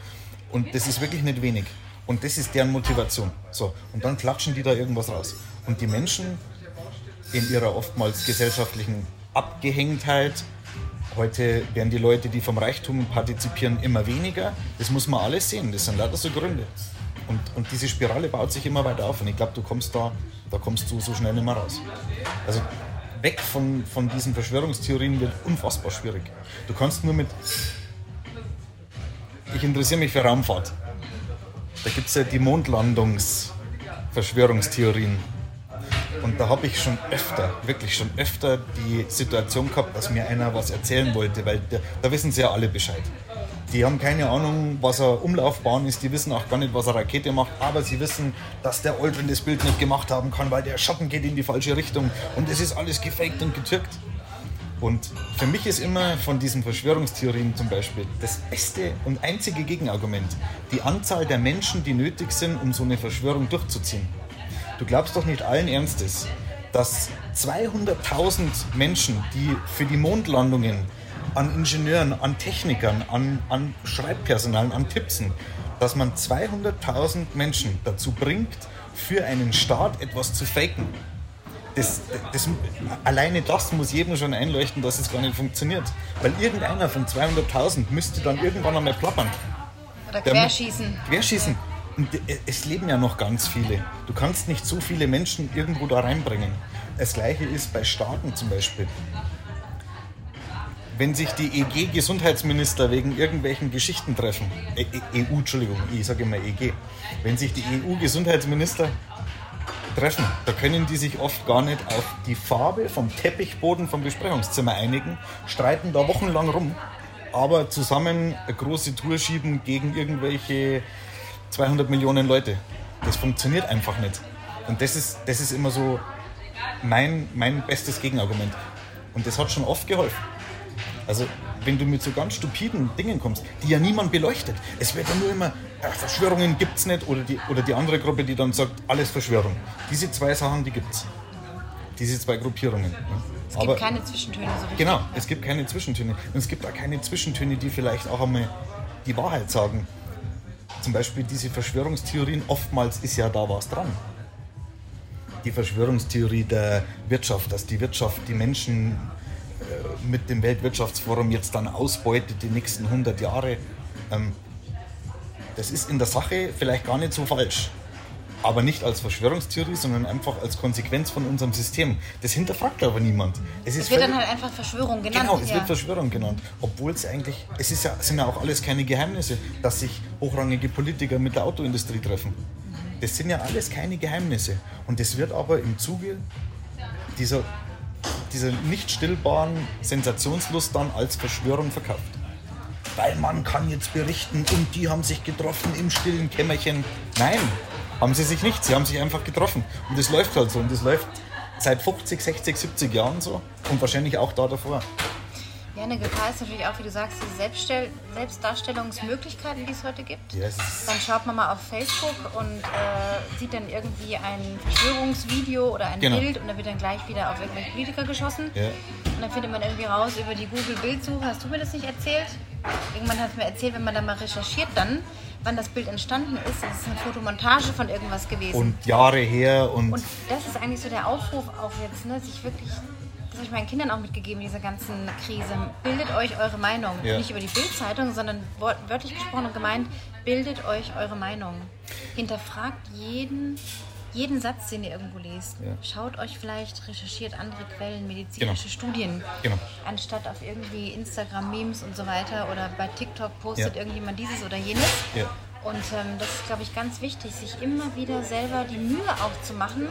Und das ist wirklich nicht wenig. Und das ist deren Motivation. So, und dann klatschen die da irgendwas raus. Und die Menschen in ihrer oftmals gesellschaftlichen Abgehängtheit. Heute werden die Leute, die vom Reichtum partizipieren, immer weniger. Das muss man alles sehen. Das sind lauter so Gründe. Und, und diese Spirale baut sich immer weiter auf. Und ich glaube, du kommst da, da kommst du so schnell nicht mehr raus. Also weg von, von diesen Verschwörungstheorien wird unfassbar schwierig. Du kannst nur mit. Ich interessiere mich für Raumfahrt. Da gibt es ja die Mondlandungs-Verschwörungstheorien. Und da habe ich schon öfter, wirklich schon öfter die Situation gehabt, dass mir einer was erzählen wollte, weil da, da wissen sie ja alle Bescheid. Die haben keine Ahnung, was eine Umlaufbahn ist, die wissen auch gar nicht, was eine Rakete macht, aber sie wissen, dass der Aldrin das Bild nicht gemacht haben kann, weil der Schatten geht in die falsche Richtung und es ist alles gefaked und getürkt. Und für mich ist immer von diesen Verschwörungstheorien zum Beispiel das beste und einzige Gegenargument die Anzahl der Menschen, die nötig sind, um so eine Verschwörung durchzuziehen. Du glaubst doch nicht allen Ernstes, dass 200.000 Menschen, die für die Mondlandungen an Ingenieuren, an Technikern, an, an Schreibpersonal, an Tippsen, dass man 200.000 Menschen dazu bringt, für einen Staat etwas zu faken. Das, das, alleine das muss jedem schon einleuchten, dass es gar nicht funktioniert. Weil irgendeiner von 200.000 müsste dann irgendwann einmal plappern. Oder Der querschießen. Querschießen. Und es leben ja noch ganz viele. Du kannst nicht so viele Menschen irgendwo da reinbringen. Das gleiche ist bei Staaten zum Beispiel. Wenn sich die EG-Gesundheitsminister wegen irgendwelchen Geschichten treffen, äh, äh, EU, Entschuldigung, ich sage immer EG, wenn sich die EU-Gesundheitsminister treffen, da können die sich oft gar nicht auf die Farbe vom Teppichboden vom Besprechungszimmer einigen, streiten da wochenlang rum, aber zusammen eine große Tour schieben gegen irgendwelche 200 Millionen Leute. Das funktioniert einfach nicht. Und das ist, das ist immer so mein, mein bestes Gegenargument. Und das hat schon oft geholfen. Also, wenn du mit so ganz stupiden Dingen kommst, die ja niemand beleuchtet. Es wird ja nur immer, äh, Verschwörungen gibt's nicht, oder die, oder die andere Gruppe, die dann sagt, alles Verschwörung. Diese zwei Sachen, die gibt's. Diese zwei Gruppierungen. ne? Es gibt keine Zwischentöne so richtig. Genau, es gibt keine Zwischentöne. Und es gibt auch keine Zwischentöne, die vielleicht auch einmal die Wahrheit sagen. Zum Beispiel diese Verschwörungstheorien, oftmals ist ja da was dran. Die Verschwörungstheorie der Wirtschaft, dass die Wirtschaft die Menschen mit dem Weltwirtschaftsforum jetzt dann ausbeutet die nächsten 100 Jahre. Ähm, das ist in der Sache vielleicht gar nicht so falsch. Aber nicht als Verschwörungstheorie, sondern einfach als Konsequenz von unserem System. Das hinterfragt aber niemand. Es, Es wird dann halt einfach Verschwörung genannt. Genau, es ja. wird Verschwörung genannt. Obwohl es eigentlich, es ist ja, sind ja auch alles keine Geheimnisse, dass sich hochrangige Politiker mit der Autoindustrie treffen. Das sind ja alles keine Geheimnisse. Und das wird aber im Zuge dieser, dieser nicht stillbaren Sensationslust dann als Verschwörung verkauft. Weil man kann jetzt berichten und die haben sich getroffen im stillen Kämmerchen. Nein, haben sie sich nicht. Sie haben sich einfach getroffen. Und das läuft halt so. Und das läuft seit 50, 60, 70 Jahren so. Und wahrscheinlich auch da davor. Ja, eine Gefahr ist natürlich auch, wie du sagst, die Selbststell Selbstdarstellungsmöglichkeiten, die es heute gibt. Yes. Dann schaut man mal auf Facebook und äh, sieht dann irgendwie ein Verschwörungsvideo oder ein Genau. Bild und dann wird dann gleich wieder auf irgendwelche Politiker geschossen. Ja. Und dann findet man irgendwie raus über die Google-Bildsuche. Hast du mir das nicht erzählt? Irgendwann hat es mir erzählt, wenn man dann mal recherchiert, dann, wann das Bild entstanden ist, das ist eine Fotomontage von irgendwas gewesen. Und Jahre her und, Und das ist eigentlich so der Aufruf auch jetzt, ne, sich wirklich, das habe ich meinen Kindern auch mitgegeben, in dieser ganzen Krise. Bildet euch eure Meinung. Ja. Nicht über die Bildzeitung, sondern wörtlich gesprochen und gemeint, bildet euch eure Meinung. Hinterfragt jeden, jeden Satz, den ihr irgendwo lest. Ja. Schaut euch vielleicht, recherchiert andere Quellen, medizinische Genau. Studien. Genau. Anstatt auf irgendwie Instagram-Memes und so weiter oder bei TikTok postet Ja. irgendjemand dieses oder jenes. Ja. Und ähm, das ist, glaube ich, ganz wichtig, sich immer wieder selber die Mühe auch zu machen,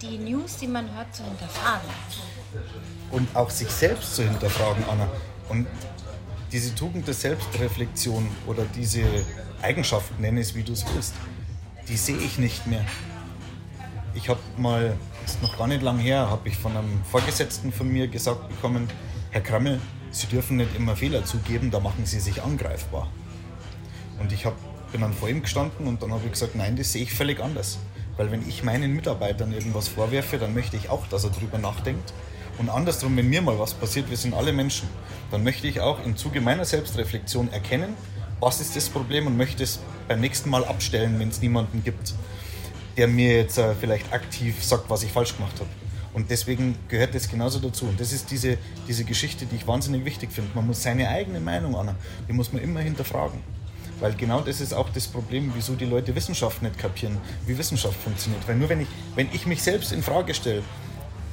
die News, die man hört, zu hinterfragen. Und auch sich selbst zu hinterfragen, Anna. Und diese Tugend der Selbstreflexion oder diese Eigenschaft, nenne es wie du es willst, die sehe ich nicht mehr. Ich habe mal, ist noch gar nicht lang her, habe ich von einem Vorgesetzten von mir gesagt bekommen, Herr Krammel, Sie dürfen nicht immer Fehler zugeben, da machen Sie sich angreifbar. Und ich hab, bin dann vor ihm gestanden und dann habe ich gesagt, nein, das sehe ich völlig anders. Weil wenn ich meinen Mitarbeitern irgendwas vorwerfe, dann möchte ich auch, dass er drüber nachdenkt. Und andersrum, wenn mir mal was passiert, wir sind alle Menschen, dann möchte ich auch im Zuge meiner Selbstreflexion erkennen, was ist das Problem und möchte es beim nächsten Mal abstellen, wenn es niemanden gibt, der mir jetzt äh, vielleicht aktiv sagt, was ich falsch gemacht habe. Und deswegen gehört das genauso dazu. Und das ist diese, diese Geschichte, die ich wahnsinnig wichtig finde. Man muss seine eigene Meinung an, die muss man immer hinterfragen. Weil genau das ist auch das Problem, wieso die Leute Wissenschaft nicht kapieren, wie Wissenschaft funktioniert. Weil nur wenn ich, wenn ich mich selbst in Frage stelle,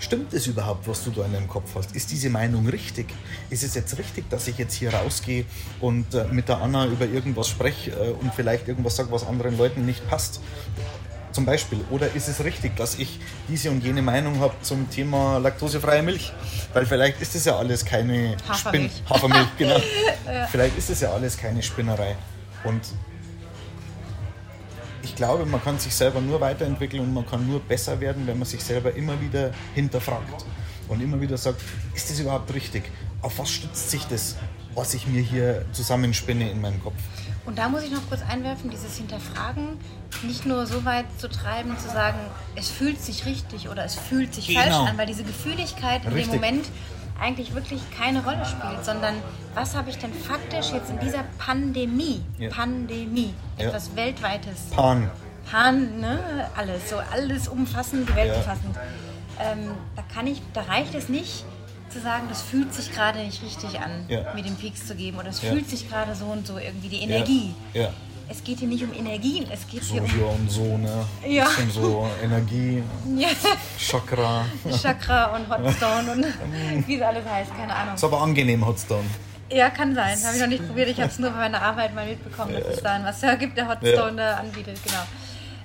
Stimmt es überhaupt, was du da in deinem Kopf hast? Ist diese Meinung richtig? Ist es jetzt richtig, dass ich jetzt hier rausgehe und äh, mit der Anna über irgendwas spreche äh, und vielleicht irgendwas sage, was anderen Leuten nicht passt? Zum Beispiel. Oder ist es richtig, dass ich diese und jene Meinung habe zum Thema laktosefreie Milch? Weil vielleicht ist es ja alles keine Hafermilch. Spin Hafermilch, genau. [LAUGHS] ja. Vielleicht ist es ja alles keine Spinnerei. Und ich glaube, man kann sich selber nur weiterentwickeln und man kann nur besser werden, wenn man sich selber immer wieder hinterfragt und immer wieder sagt, ist das überhaupt richtig? Auf was stützt sich das, was ich mir hier zusammenspinne in meinem Kopf? Und da muss ich noch kurz einwerfen, dieses Hinterfragen nicht nur so weit zu treiben, zu sagen, es fühlt sich richtig oder es fühlt sich genau. falsch an, weil diese Gefühligkeit in richtig. dem Moment eigentlich wirklich keine Rolle spielt, sondern was habe ich denn faktisch jetzt in dieser Pandemie, ja. Pandemie, etwas ja. Weltweites. Pan. Pan, ne? Alles, so alles umfassend, die Welt ja. umfassend. Ähm, da kann ich, da reicht es nicht zu sagen, das fühlt sich gerade nicht richtig an, ja. mir den Peaks zu geben oder es fühlt sich gerade so und so irgendwie die Energie. Es geht hier nicht um Energien, es geht so hier um. Hier und so, ne? Ja. Bisschen so Energie, ja. Chakra. Chakra und Hotstone und [LAUGHS] wie es alles heißt, keine Ahnung. Ist aber angenehm, Hotstone. Ja, kann sein. Habe ich noch nicht probiert. Ich habe es nur bei meiner Arbeit mal mitbekommen, dass es da was gibt, der Hotstone ja. anbietet. Genau.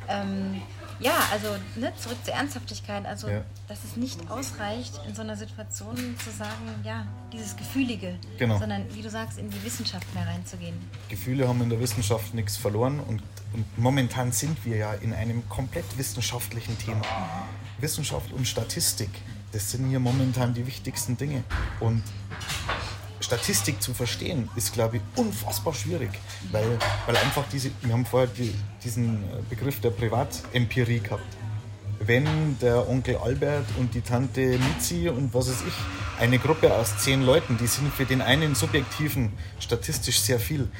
Ähm, ja, also ne, zurück zur Ernsthaftigkeit. Also, ja. dass es nicht ausreicht, in so einer Situation zu sagen, ja, dieses Gefühlige, genau. sondern wie du sagst, in die Wissenschaft mehr reinzugehen. Gefühle haben in der Wissenschaft nichts verloren und, und momentan sind wir ja in einem komplett wissenschaftlichen Thema. Wissenschaft und Statistik, das sind hier momentan die wichtigsten Dinge. Und Statistik zu verstehen, ist, glaube ich, unfassbar schwierig, weil, weil einfach diese, wir haben vorher die, diesen äh, Begriff der Privatempirie gehabt. Wenn der Onkel Albert und die Tante Mitzi und was weiß ich, eine Gruppe aus zehn Leuten, die sind für den einen subjektiven statistisch sehr viel,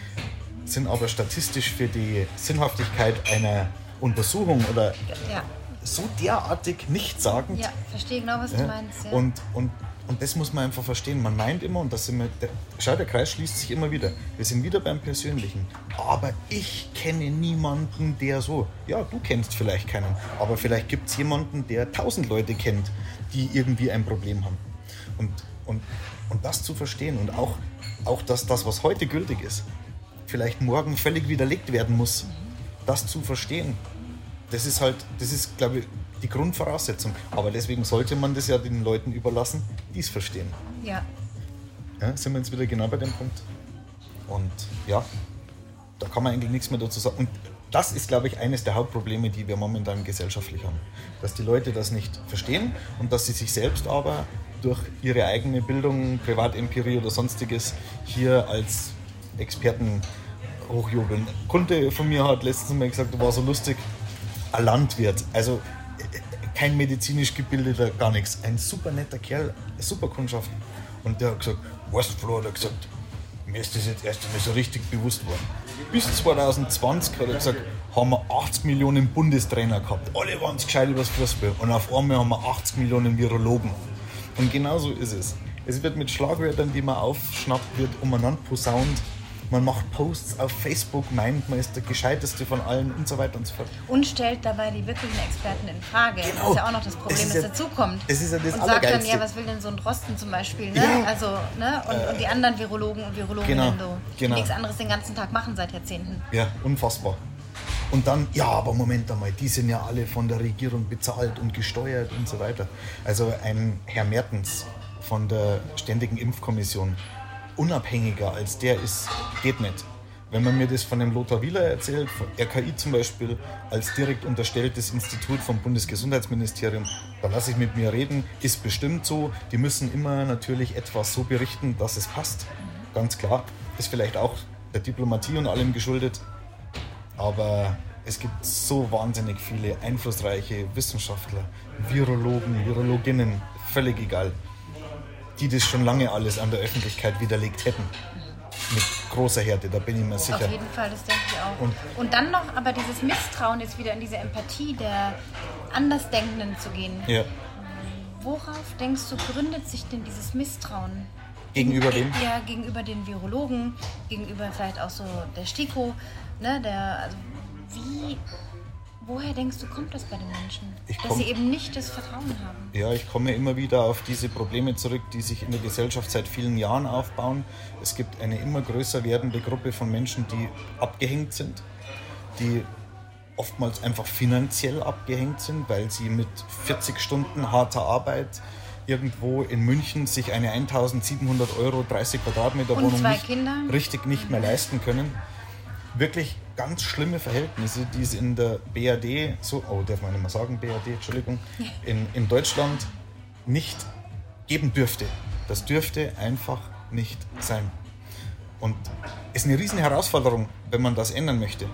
sind aber statistisch für die Sinnhaftigkeit einer Untersuchung oder ja. so derartig nichtssagend. Ja, verstehe genau, was du meinst. Ja. Und, und und das muss man einfach verstehen. Man meint immer, und das sind wir, der, schau, der Kreis schließt sich immer wieder. Wir sind wieder beim Persönlichen. Aber ich kenne niemanden, der so. Ja, du kennst vielleicht keinen. Aber vielleicht gibt es jemanden, der tausend Leute kennt, die irgendwie ein Problem haben. Und, und, und das zu verstehen und auch, auch dass das, was heute gültig ist, vielleicht morgen völlig widerlegt werden muss, das zu verstehen, das ist halt, das ist, glaube ich, die Grundvoraussetzung. Aber deswegen sollte man das ja den Leuten überlassen, die es verstehen. Ja. ja. Sind wir jetzt wieder genau bei dem Punkt. Und ja, da kann man eigentlich nichts mehr dazu sagen. Und das ist, glaube ich, eines der Hauptprobleme, die wir momentan gesellschaftlich haben. Dass die Leute das nicht verstehen und dass sie sich selbst aber durch ihre eigene Bildung, Privatempirie oder sonstiges hier als Experten hochjubeln. Ein Kunde von mir hat letztens mal gesagt, war so lustig, ein Landwirt. Also kein medizinisch gebildeter, gar nichts. Ein super netter Kerl, super Kundschaft. Und der hat gesagt, weißt du, Flo, hat er gesagt, mir ist das jetzt erst einmal so richtig bewusst worden. Bis 2020 hat er gesagt, haben wir 80 Millionen Bundestrainer gehabt. Alle waren gescheit über das Fußball. Und auf einmal haben wir 80 Millionen Virologen. Und genau so ist es. Es wird mit Schlagwörtern, die man aufschnappt, wird umeinander posaunt man macht Posts auf Facebook, meint, man ist der Gescheiteste von allen und so weiter und so fort. Und stellt dabei die wirklichen Experten in Frage. Genau. Das ist ja auch noch das Problem, das ja, dazu kommt. Das ist ja das und sagt dann, ja, was will denn so ein Drosten zum Beispiel? Ne? Ja. Also, ne? Und, äh, und, die anderen Virologen und Virologinnen genau, so, die genau. nichts anderes den ganzen Tag machen seit Jahrzehnten. Ja, unfassbar. Und dann, ja, aber Moment einmal, die sind ja alle von der Regierung bezahlt und gesteuert und so weiter. Also ein Herr Mertens von der Ständigen Impfkommission, unabhängiger als der ist, geht nicht. Wenn man mir das von dem Lothar Wieler erzählt, von RKI zum Beispiel, als direkt unterstelltes Institut vom Bundesgesundheitsministerium, da lasse ich mit mir reden, ist bestimmt so. Die müssen immer natürlich etwas so berichten, dass es passt. Ganz klar. Ist vielleicht auch der Diplomatie und allem geschuldet. Aber es gibt so wahnsinnig viele einflussreiche Wissenschaftler, Virologen, Virologinnen, völlig egal, die das schon lange alles an der Öffentlichkeit widerlegt hätten mit großer Härte, da bin ich mir sicher. Auf jeden Fall, das denke ich auch. Und, und dann noch aber dieses Misstrauen, jetzt wieder in diese Empathie der Andersdenkenden zu gehen. Ja. Worauf denkst du, gründet sich denn dieses Misstrauen? Gegenüber wem? Ja, gegenüber den Virologen, gegenüber vielleicht auch so der STIKO, ne, der, also wie Woher denkst du, kommt das bei den Menschen? Ich dass sie eben nicht das Vertrauen haben. Ja, ich komme immer wieder auf diese Probleme zurück, die sich in der Gesellschaft seit vielen Jahren aufbauen. Es gibt eine immer größer werdende Gruppe von Menschen, die abgehängt sind, die oftmals einfach finanziell abgehängt sind, weil sie mit 40 Stunden harter Arbeit irgendwo in München sich eine 1700 Euro 30 Quadratmeter Wohnung nicht, richtig nicht mehr leisten können. Wirklich ganz schlimme Verhältnisse, die es in der BRD, so, oh, darf man nicht mehr sagen, BRD, Entschuldigung, [LAUGHS] in, in Deutschland nicht geben dürfte. Das dürfte einfach nicht sein. Und es ist eine riesen Herausforderung, wenn man das ändern möchte.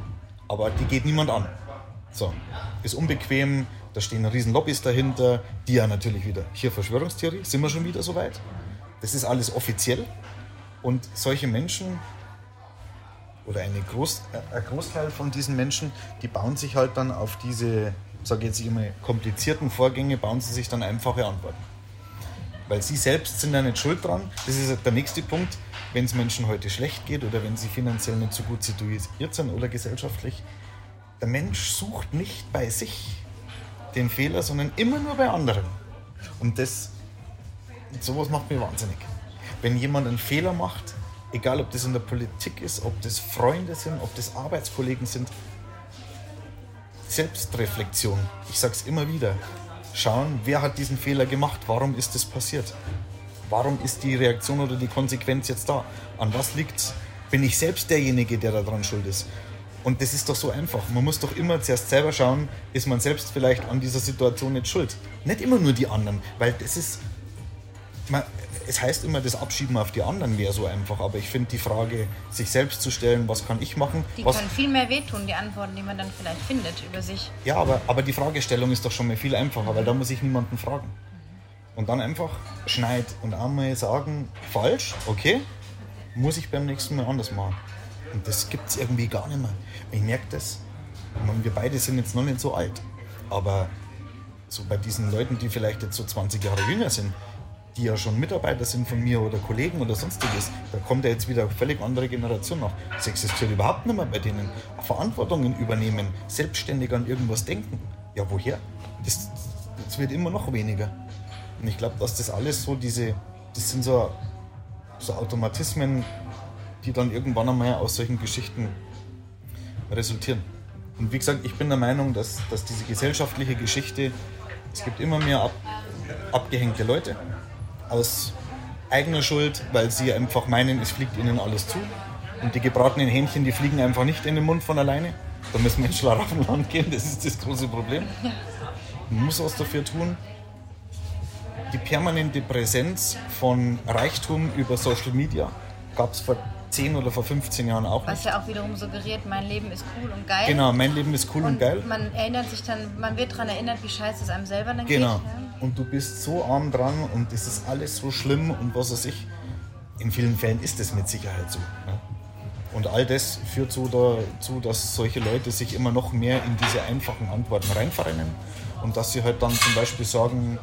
Aber die geht niemand an. So, ist unbequem, da stehen riesen Lobbys dahinter, die ja natürlich wieder, hier Verschwörungstheorie, sind wir schon wieder so weit. Das ist alles offiziell. Und solche Menschen oder eine Groß, ein Großteil von diesen Menschen, die bauen sich halt dann auf diese, sage jetzt immer, komplizierten Vorgänge, bauen sie sich dann einfache Antworten. Weil sie selbst sind da nicht schuld dran. Das ist der nächste Punkt. Wenn es Menschen heute schlecht geht oder wenn sie finanziell nicht so gut situiert sind oder gesellschaftlich, der Mensch sucht nicht bei sich den Fehler, sondern immer nur bei anderen. Und das, sowas macht mir wahnsinnig. Wenn jemand einen Fehler macht, egal ob das in der Politik ist, ob das Freunde sind, ob das Arbeitskollegen sind, Selbstreflexion. Ich sage es immer wieder. Schauen, wer hat diesen Fehler gemacht? Warum ist das passiert? Warum ist die Reaktion oder die Konsequenz jetzt da? An was liegt es? Bin ich selbst derjenige, der daran schuld ist? Und das ist doch so einfach. Man muss doch immer zuerst selber schauen, ist man selbst vielleicht an dieser Situation nicht schuld. Nicht immer nur die anderen, weil das ist. Man, es heißt immer, das Abschieben auf die anderen wäre so einfach, aber ich finde die Frage, sich selbst zu stellen, was kann ich machen? Die was können viel mehr wehtun, die Antworten, die man dann vielleicht findet über sich. Ja, aber, aber die Fragestellung ist doch schon mal viel einfacher, weil da muss ich niemanden fragen. Und dann einfach schneid und einmal sagen, falsch, okay, muss ich beim nächsten Mal anders machen. Und das gibt es irgendwie gar nicht mehr. Ich merke das. Meine, wir beide sind jetzt noch nicht so alt, aber so bei diesen Leuten, die vielleicht jetzt so 20 Jahre jünger sind, die ja schon Mitarbeiter sind von mir oder Kollegen oder sonstiges, da kommt ja jetzt wieder eine völlig andere Generation noch. Das existiert überhaupt nicht mehr bei denen. Verantwortungen übernehmen, selbstständig an irgendwas denken. Ja, woher? Das, das wird immer noch weniger. Und ich glaube, dass das alles so diese, das sind so, so Automatismen, die dann irgendwann einmal aus solchen Geschichten resultieren. Und wie gesagt, ich bin der Meinung, dass, dass diese gesellschaftliche Geschichte, es gibt immer mehr ab, abgehängte Leute, aus eigener Schuld, weil sie einfach meinen, es fliegt ihnen alles zu. Und die gebratenen Hähnchen, die fliegen einfach nicht in den Mund von alleine. Da müssen wir ins Schlaraffenland [LAUGHS] gehen, das ist das große Problem. Man muss was dafür tun. Die permanente Präsenz von Reichtum über Social Media gab es vor 10 oder vor 15 Jahren auch Was ja auch wiederum suggeriert, mein Leben ist cool und geil. Genau, mein Leben ist cool und, und geil. Man erinnert sich dann, man wird daran erinnert, wie scheiße es einem selber dann genau. geht. Genau. Ja? Und du bist so arm dran und es ist alles so schlimm und was weiß ich. In vielen Fällen ist es mit Sicherheit so. Ja? Und all das führt so dazu, dass solche Leute sich immer noch mehr in diese einfachen Antworten reinverrennen und dass sie halt dann zum Beispiel sagen,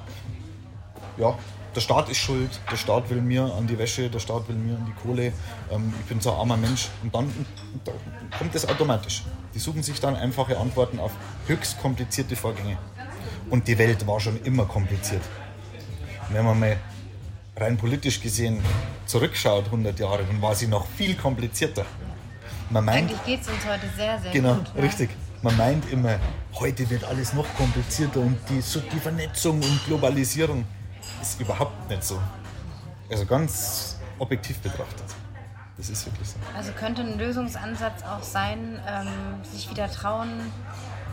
ja, der Staat ist schuld, der Staat will mir an die Wäsche, der Staat will mir an die Kohle, ähm, ich bin so ein armer Mensch. Und dann, kommt das automatisch. Die suchen sich dann einfache Antworten auf höchst komplizierte Vorgänge. Und die Welt war schon immer kompliziert. wenn man mal rein politisch gesehen zurückschaut, 100 Jahre, dann war sie noch viel komplizierter. Man meint, Eigentlich geht es uns heute sehr, sehr genau, gut. Genau, richtig. Man meint immer, heute wird alles noch komplizierter und die, die Vernetzung und Globalisierung ist überhaupt nicht so. Also ganz objektiv betrachtet. Das ist wirklich so. Also könnte ein Lösungsansatz auch sein, ähm, sich wieder trauen,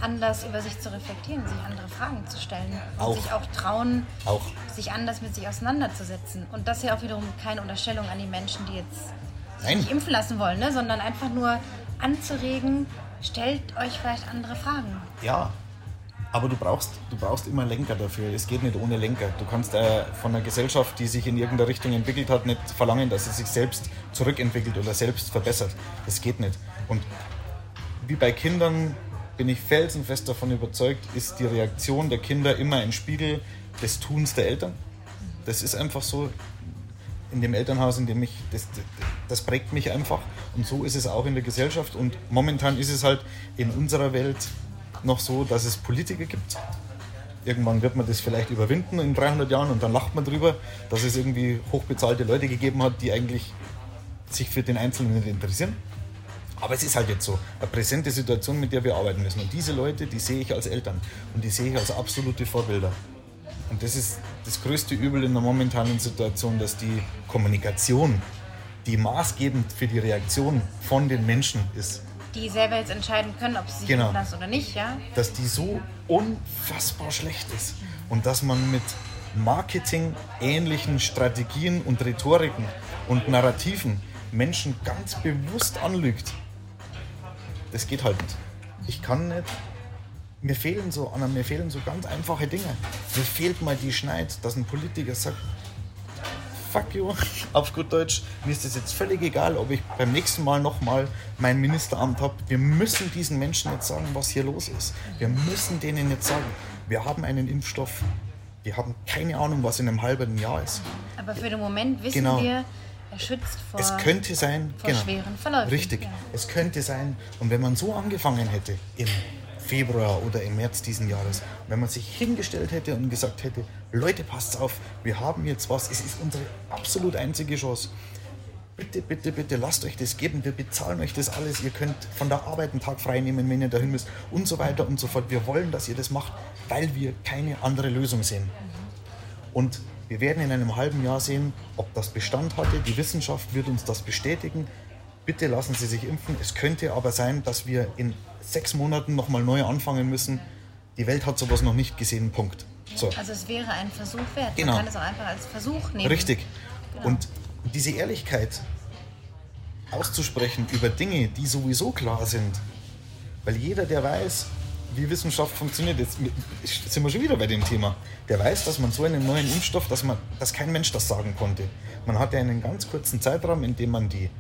anders über sich zu reflektieren, sich andere Fragen zu stellen und Auch. sich auch trauen, Auch. sich anders mit sich auseinanderzusetzen. Und das ist ja auch wiederum keine Unterstellung an die Menschen, die jetzt Nein. nicht impfen lassen wollen, ne? sondern einfach nur anzuregen, stellt euch vielleicht andere Fragen. Ja, aber du brauchst, du brauchst immer Lenker dafür. Es geht nicht ohne Lenker. Du kannst äh, von einer Gesellschaft, die sich in irgendeiner Richtung entwickelt hat, nicht verlangen, dass sie sich selbst zurückentwickelt oder selbst verbessert. Das geht nicht. Und wie bei Kindern bin ich felsenfest davon überzeugt, ist die Reaktion der Kinder immer ein Spiegel des Tuns der Eltern. Das ist einfach so in dem Elternhaus, in dem ich, das, das prägt mich einfach. Und so ist es auch in der Gesellschaft. Und momentan ist es halt in unserer Welt noch so, dass es Politiker gibt. Irgendwann wird man das vielleicht überwinden in 300 Jahren und dann lacht man drüber, dass es irgendwie hochbezahlte Leute gegeben hat, die eigentlich sich für den Einzelnen nicht interessieren. Aber es ist halt jetzt so, eine präsente Situation, mit der wir arbeiten müssen. Und diese Leute, die sehe ich als Eltern und die sehe ich als absolute Vorbilder. Und das ist das größte Übel in der momentanen Situation, dass die Kommunikation, die maßgebend für die Reaktion von den Menschen ist, Die selber jetzt entscheiden können, ob sie sich Genau. impfen lassen oder nicht, ja? dass die so unfassbar schlecht ist und dass man mit Marketing-ähnlichen Strategien und Rhetoriken und Narrativen Menschen ganz bewusst anlügt. Das geht halt nicht. Ich kann nicht. Mir fehlen so, Anna, mir fehlen so ganz einfache Dinge. Mir fehlt mal die Schneid, dass ein Politiker sagt, fuck you, auf gut Deutsch, mir ist es jetzt völlig egal, ob ich beim nächsten Mal nochmal mein Ministeramt habe. Wir müssen diesen Menschen jetzt sagen, was hier los ist. Wir müssen denen jetzt sagen, wir haben einen Impfstoff. Wir haben keine Ahnung, was in einem halben Jahr ist. Aber für den Moment wissen Genau. wir, er schützt vor. Es könnte sein, vor schweren Verläufen, Richtig. ja. Es könnte sein. Und wenn man so angefangen hätte im Februar oder im März diesen Jahres, wenn man sich hingestellt hätte und gesagt hätte, Leute, passt auf, wir haben jetzt was, es ist unsere absolut einzige Chance. Bitte, bitte, bitte, lasst euch das geben. Wir bezahlen euch das alles. Ihr könnt von der Arbeit einen Tag frei nehmen, wenn ihr dahin müsst und so weiter und so fort. Wir wollen, dass ihr das macht, weil wir keine andere Lösung sehen. Und wir werden in einem halben Jahr sehen, ob das Bestand hatte. Die Wissenschaft wird uns das bestätigen. Bitte lassen Sie sich impfen. Es könnte aber sein, dass wir in sechs Monaten nochmal neu anfangen müssen. Die Welt hat sowas noch nicht gesehen. Punkt. So. Also es wäre ein Versuch wert. Genau. Man kann es auch einfach als Versuch nehmen. Richtig. Genau. Und diese Ehrlichkeit auszusprechen über Dinge, die sowieso klar sind, weil jeder, der weiß, wie Wissenschaft funktioniert, jetzt sind wir schon wieder bei dem Thema, der weiß, dass man so einen neuen Impfstoff, dass, man, dass kein Mensch das sagen konnte. Man hatte einen ganz kurzen Zeitraum, in dem man die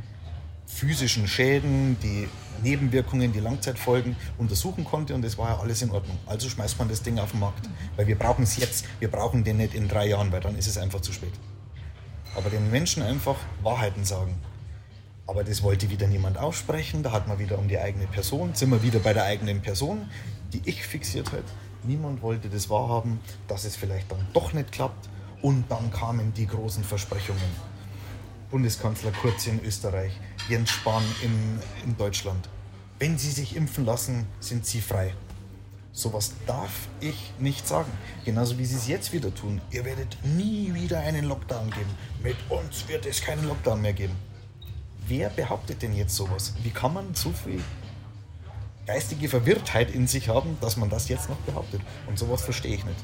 physischen Schäden, die Nebenwirkungen, die Langzeitfolgen untersuchen konnte und das war ja alles in Ordnung. Also schmeißt man das Ding auf den Markt, weil wir brauchen es jetzt, wir brauchen den nicht in drei Jahren, weil dann ist es einfach zu spät. Aber den Menschen einfach Wahrheiten sagen. Aber das wollte wieder niemand aussprechen, da hat man wieder um die eigene Person, sind wir wieder bei der eigenen Person, die ich fixiert hat. Niemand wollte das wahrhaben, dass es vielleicht dann doch nicht klappt und dann kamen die großen Versprechungen. Bundeskanzler Kurz in Österreich, Jens Spahn in, in Deutschland. Wenn Sie sich impfen lassen, sind Sie frei. Sowas darf ich nicht sagen. Genauso wie Sie es jetzt wieder tun. Ihr werdet nie wieder einen Lockdown geben. Mit uns wird es keinen Lockdown mehr geben. Wer behauptet denn jetzt sowas? Wie kann man so viel geistige Verwirrtheit in sich haben, dass man das jetzt noch behauptet? Und sowas verstehe ich nicht.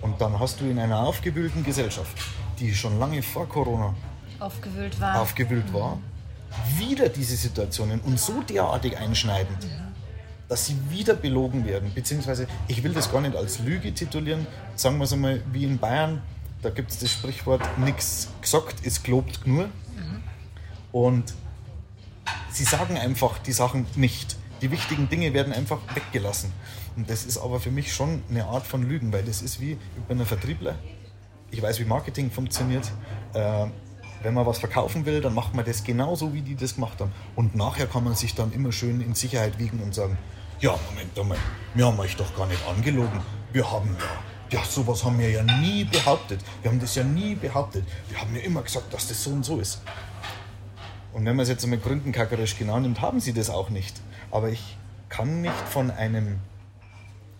Und dann hast du in einer aufgewühlten Gesellschaft, die schon lange vor Corona Aufgewühlt war. aufgewühlt war, wieder diese Situationen und so derartig einschneidend, dass sie wieder belogen werden. Beziehungsweise, ich will das gar nicht als Lüge titulieren, sagen wir es einmal wie in Bayern, da gibt es das Sprichwort, nichts gesagt ist gelobt nur. Und sie sagen einfach die Sachen nicht. Die wichtigen Dinge werden einfach weggelassen. Und das ist aber für mich schon eine Art von Lügen, weil das ist wie, ich bin ein Vertriebler, ich weiß, wie Marketing funktioniert. Äh, wenn man was verkaufen will, dann macht man das genauso, wie die das gemacht haben. Und nachher kann man sich dann immer schön in Sicherheit wiegen und sagen, ja, Moment einmal, wir haben euch doch gar nicht angelogen. Wir haben ja, ja, sowas haben wir ja nie behauptet. Wir haben das ja nie behauptet. Wir haben ja immer gesagt, dass das so und so ist. Und wenn man es jetzt einmal gründenkackerisch genau nimmt, haben sie das auch nicht. Aber ich kann nicht von einem,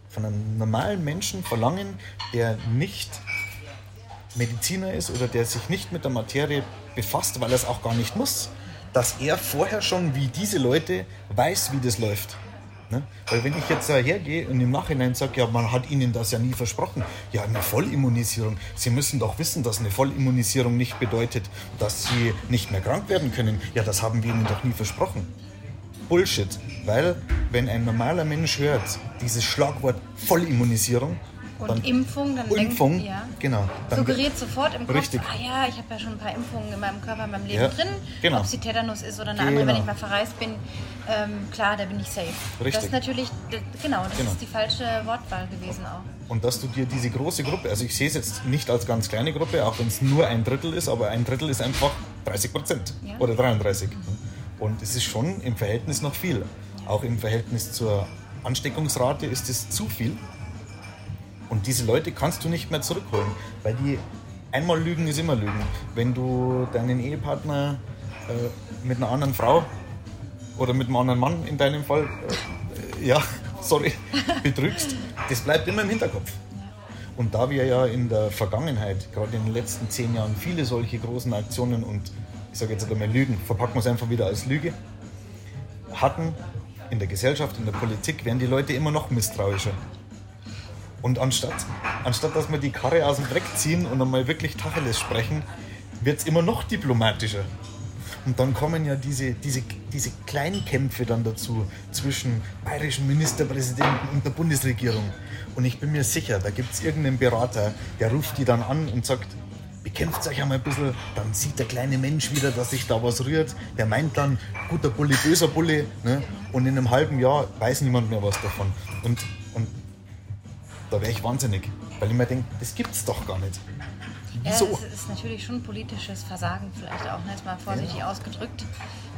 von einem normalen Menschen verlangen, der nicht Mediziner ist oder der sich nicht mit der Materie befasst, weil er es auch gar nicht muss, dass er vorher schon, wie diese Leute, weiß, wie das läuft. Ne? Weil wenn ich jetzt äh, hergehe und im Nachhinein sage, ja, man hat ihnen das ja nie versprochen, ja, eine Vollimmunisierung. Sie müssen doch wissen, dass eine Vollimmunisierung nicht bedeutet, dass sie nicht mehr krank werden können. Ja, das haben wir ihnen doch nie versprochen. Bullshit. Weil, wenn ein normaler Mensch hört, dieses Schlagwort Vollimmunisierung, Und dann Impfung, dann Impfung, denkt, ja, genau. Suggeriert sofort im Kopf, Richtig. ah ja, ich habe ja schon ein paar Impfungen in meinem Körper, in meinem Leben Ja, drin. genau. Ob es die Tetanus ist oder eine andere, wenn Genau. ich mal verreist bin, ähm, klar, da bin ich safe. Das Richtig. ist natürlich, genau, das Genau. ist die falsche Wortwahl gewesen auch. Und dass du dir diese große Gruppe, also ich sehe es jetzt nicht als ganz kleine Gruppe, auch wenn es nur ein Drittel ist, aber ein Drittel ist einfach 30 Prozent Ja. oder 33. Und es ist schon im Verhältnis noch viel. Auch im Verhältnis zur Ansteckungsrate ist es zu viel. Und diese Leute kannst du nicht mehr zurückholen, weil die einmal lügen ist immer lügen. Wenn du deinen Ehepartner äh, mit einer anderen Frau oder mit einem anderen Mann in deinem Fall, äh, ja, [LAUGHS] sorry, [LAUGHS] betrügst, das bleibt immer im Hinterkopf. Und da wir ja in der Vergangenheit, gerade in den letzten zehn Jahren, viele solche großen Aktionen und ich sage jetzt einmal Lügen, verpacken wir es einfach wieder als Lüge, hatten in der Gesellschaft, in der Politik, werden die Leute immer noch misstrauischer. Und anstatt, anstatt dass wir die Karre aus dem Dreck ziehen und einmal wirklich Tacheles sprechen, wird es immer noch diplomatischer. Und dann kommen ja diese, diese, diese Kleinkämpfe dann dazu zwischen bayerischen Ministerpräsidenten und der Bundesregierung. Und ich bin mir sicher, da gibt es irgendeinen Berater, der ruft die dann an und sagt, bekämpft euch einmal ein bisschen, dann sieht der kleine Mensch wieder, dass sich da was rührt. Der meint dann, guter Bulle, böser Bulle. Ne? Und in einem halben Jahr weiß niemand mehr was davon. Und da wäre ich wahnsinnig, weil ich mir denke, das gibt's doch gar nicht. Wieso? Ja, das ist natürlich schon politisches Versagen vielleicht auch, ne, jetzt mal vorsichtig ausgedrückt.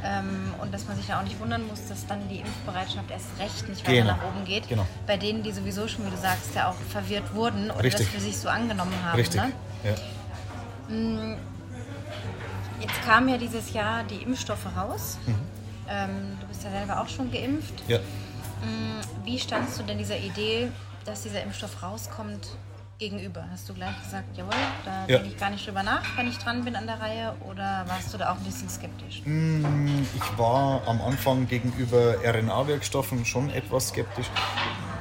Ähm, und dass man sich da auch nicht wundern muss, dass dann die Impfbereitschaft erst recht nicht weiter Genau. nach oben geht. Genau. Bei denen, die sowieso schon, wie du sagst, ja auch verwirrt wurden oder Richtig. das für sich so angenommen haben. Richtig. Ne? Ja. Jetzt kamen ja dieses Jahr die Impfstoffe raus. Mhm. Ähm, du bist ja selber auch schon geimpft. Ja. Wie standst du denn dieser Idee, dass dieser Impfstoff rauskommt, gegenüber? Hast du gleich gesagt, jawohl, da Ja. denke ich gar nicht drüber nach, wenn ich dran bin an der Reihe? Oder warst du da auch ein bisschen skeptisch? Ich war am Anfang gegenüber RNA-Wirkstoffen schon etwas skeptisch.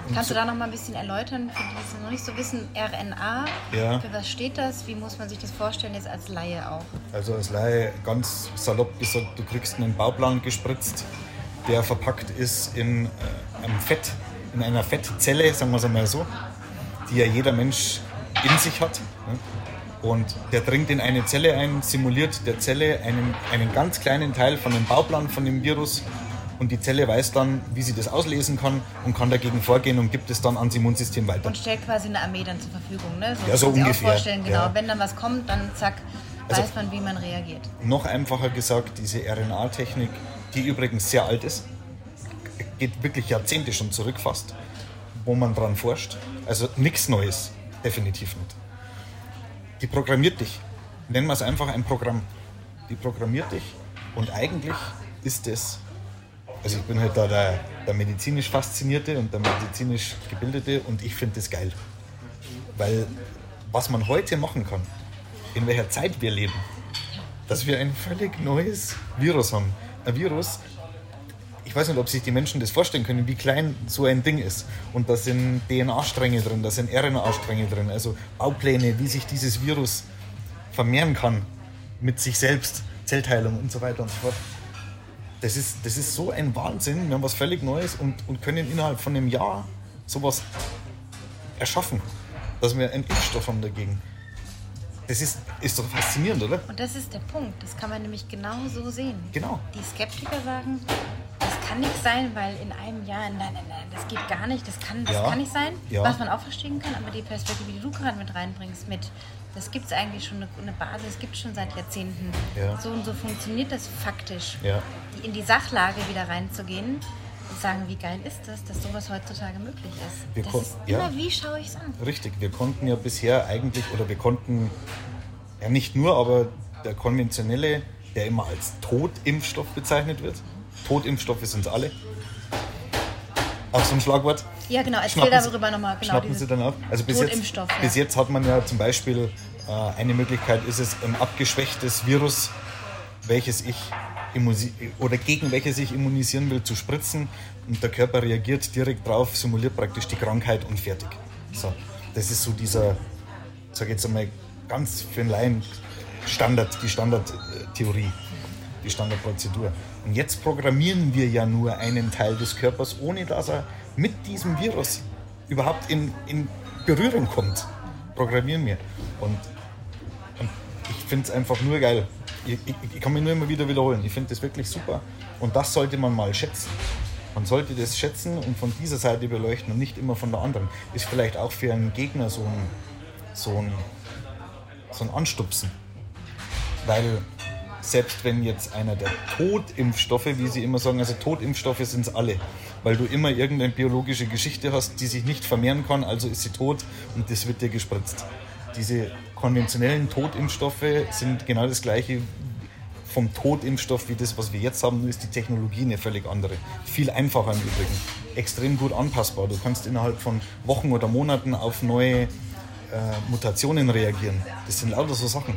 Und Kannst du da noch mal ein bisschen erläutern, für die es noch nicht so wissen, RNA, Ja. für was steht das? Wie muss man sich das vorstellen, jetzt als Laie auch? Also als Laie ganz salopp gesagt, du kriegst einen Bauplan gespritzt, der verpackt ist in äh, einem Fett, in einer Fettzelle, sagen wir es einmal so, die ja jeder Mensch in sich hat. Ne? Und der dringt in eine Zelle ein, simuliert der Zelle einen, einen ganz kleinen Teil von dem Bauplan von dem Virus und die Zelle weiß dann, wie sie das auslesen kann und kann dagegen vorgehen und gibt es dann ans Immunsystem weiter. Und stellt quasi eine Armee dann zur Verfügung, ne? Ja, so muss man sich auch ungefähr, vorstellen, genau. ja. Wenn dann was kommt, dann zack, Also- weiß man, wie man reagiert. Noch einfacher gesagt, diese RNA-Technik, die übrigens sehr alt ist, geht wirklich Jahrzehnte schon zurück fast, wo man dran forscht. Also nichts Neues, definitiv nicht. Die programmiert dich. Nennen wir es einfach ein Programm. Die programmiert dich und eigentlich ist es, also ich bin halt da der, der medizinisch Faszinierte und der medizinisch Gebildete und ich finde das geil. Weil was man heute machen kann, in welcher Zeit wir leben, dass wir ein völlig neues Virus haben. Ein Virus, ich weiß nicht, ob sich die Menschen das vorstellen können, wie klein so ein Ding ist. Und da sind DNA-Stränge drin, da sind RNA-Stränge drin, also Baupläne, wie sich dieses Virus vermehren kann mit sich selbst, Zellteilung und so weiter und so fort. Das ist, das ist so ein Wahnsinn. Wir haben was völlig Neues und, und können innerhalb von einem Jahr sowas erschaffen, dass wir einen Impfstoff haben dagegen. Das ist, ist doch faszinierend, oder? Und das ist der Punkt. Das kann man nämlich genau so sehen. Genau. Die Skeptiker sagen, kann nicht sein, weil in einem Jahr, nein, nein, nein, das geht gar nicht, das kann, das Ja. kann nicht sein. Ja. Was man auch verstehen kann, aber die Perspektive, die du gerade mit reinbringst, mit, das gibt es eigentlich schon eine, eine Basis, das gibt es schon seit Jahrzehnten. Ja. So und so funktioniert das faktisch. Ja. In die Sachlage wieder reinzugehen und sagen, wie geil ist das, dass sowas heutzutage möglich ist. Wir das ist ja. immer, wie schaue ich es an? Richtig, wir konnten ja bisher eigentlich, oder wir konnten, ja nicht nur, aber der konventionelle, der immer als Totimpfstoff bezeichnet wird. Totimpfstoffe sind alle. Auch so ein Schlagwort. Ja, genau, erzähl Schnappen darüber nochmal. Genau, schnappen Sie dann auf. Also bis jetzt, ja. bis jetzt hat man ja zum Beispiel, äh, eine Möglichkeit ist es, ein abgeschwächtes Virus, welches ich oder gegen welche sich immunisieren will, zu spritzen und der Körper reagiert direkt drauf, simuliert praktisch die Krankheit und fertig. So, das ist so dieser, sag jetzt einmal ganz für einen Laien Standard, die Standardtheorie, die Standardprozedur. Und jetzt programmieren wir ja nur einen Teil des Körpers, ohne dass er mit diesem Virus überhaupt in, in Berührung kommt. Programmieren wir. Und, und ich finde es einfach nur geil. Ich, ich, ich, kann mich nur immer wieder wiederholen. Ich finde das wirklich super. Und das sollte man mal schätzen. Man sollte das schätzen und von dieser Seite beleuchten und nicht immer von der anderen. Ist vielleicht auch für einen Gegner so ein, so ein, so ein Anstupsen. Weil selbst wenn jetzt einer der Totimpfstoffe, wie sie immer sagen, also Totimpfstoffe sind es alle, weil du immer irgendeine biologische Geschichte hast, die sich nicht vermehren kann, also ist sie tot und das wird dir gespritzt. Diese konventionellen Totimpfstoffe sind genau das gleiche vom Totimpfstoff wie das, was wir jetzt haben, nur ist die Technologie eine völlig andere. Viel einfacher im Übrigen. Extrem gut anpassbar. Du kannst innerhalb von Wochen oder Monaten auf neue äh, Mutationen reagieren. Das sind lauter so Sachen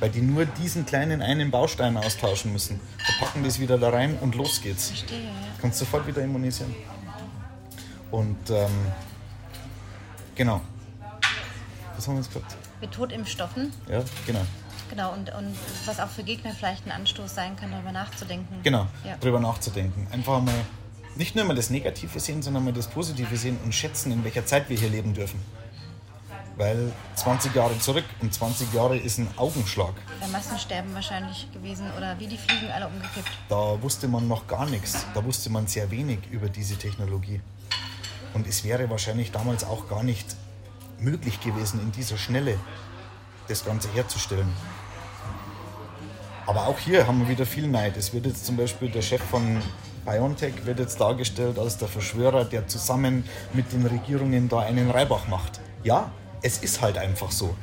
weil die nur diesen kleinen einen Baustein austauschen müssen. Verpacken das wieder da rein und los geht's. Verstehe, ja. Kannst sofort wieder immunisieren. Und ähm, genau. Was haben wir jetzt gesagt? Mit Totimpfstoffen. Ja, genau. Genau, und, und was auch für Gegner vielleicht ein Anstoß sein kann, darüber nachzudenken. Genau, ja. darüber nachzudenken. Einfach mal nicht nur mal das Negative sehen, sondern mal das Positive sehen und schätzen, in welcher Zeit wir hier leben dürfen weil 20 Jahre zurück und 20 Jahre ist ein Augenschlag. Der Massensterben wahrscheinlich gewesen oder wie die Fliegen alle umgekippt. Da wusste man noch gar nichts. Da wusste man sehr wenig über diese Technologie. Und es wäre wahrscheinlich damals auch gar nicht möglich gewesen, in dieser Schnelle das Ganze herzustellen. Aber auch hier haben wir wieder viel Neid. Es wird jetzt zum Beispiel der Chef von BioNTech wird jetzt dargestellt als der Verschwörer, der zusammen mit den Regierungen da einen Reibach macht. Ja, es ist halt einfach so.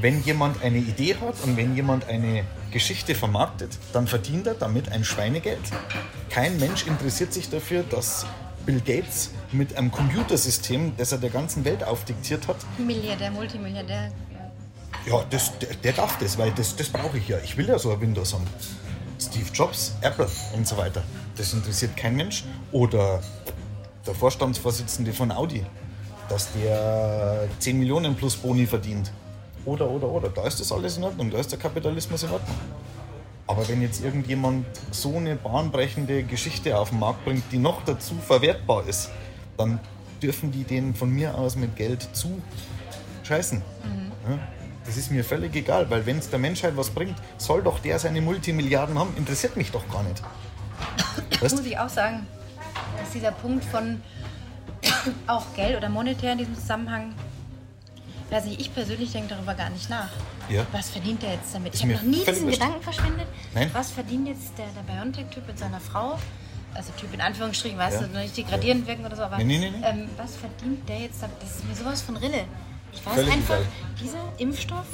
Wenn jemand eine Idee hat und wenn jemand eine Geschichte vermarktet, dann verdient er damit ein Schweinegeld. Kein Mensch interessiert sich dafür, dass Bill Gates mit einem Computersystem, das er der ganzen Welt aufdiktiert hat. Milliardär, Multimilliardär. Ja, das, der, der darf das, weil das, das brauche ich ja. Ich will ja so ein Windows haben. Steve Jobs, Apple und so weiter. Das interessiert kein Mensch. Oder der Vorstandsvorsitzende von Audi dass der 10 Millionen plus Boni verdient. Oder, oder, oder. Da ist das alles in Ordnung, da ist der Kapitalismus in Ordnung. Aber wenn jetzt irgendjemand so eine bahnbrechende Geschichte auf den Markt bringt, die noch dazu verwertbar ist, dann dürfen die den von mir aus mit Geld zu scheißen. Mhm. Ja, das ist mir völlig egal, weil wenn es der Menschheit was bringt, soll doch der seine Multimilliarden haben. Interessiert mich doch gar nicht. [COUGHS] Weißt? Muss ich auch sagen, dass dieser Punkt von auch Geld oder monetär in diesem Zusammenhang. Weiß nicht, ich persönlich denke darüber gar nicht nach. Ja. Was verdient der jetzt damit? Ist ich habe noch nie diesen Gedanken verschwendet. Nein? Was verdient jetzt der, der Biontech-Typ mit seiner Frau? Also Typ in Anführungsstrichen, weißt ja. du, nicht degradierend wirken oder so, aber nee, nee, nee. Ähm, was verdient der jetzt damit? Das ist mir sowas von Rille. Ich weiß Völlig einfach, egal. dieser Impfstoff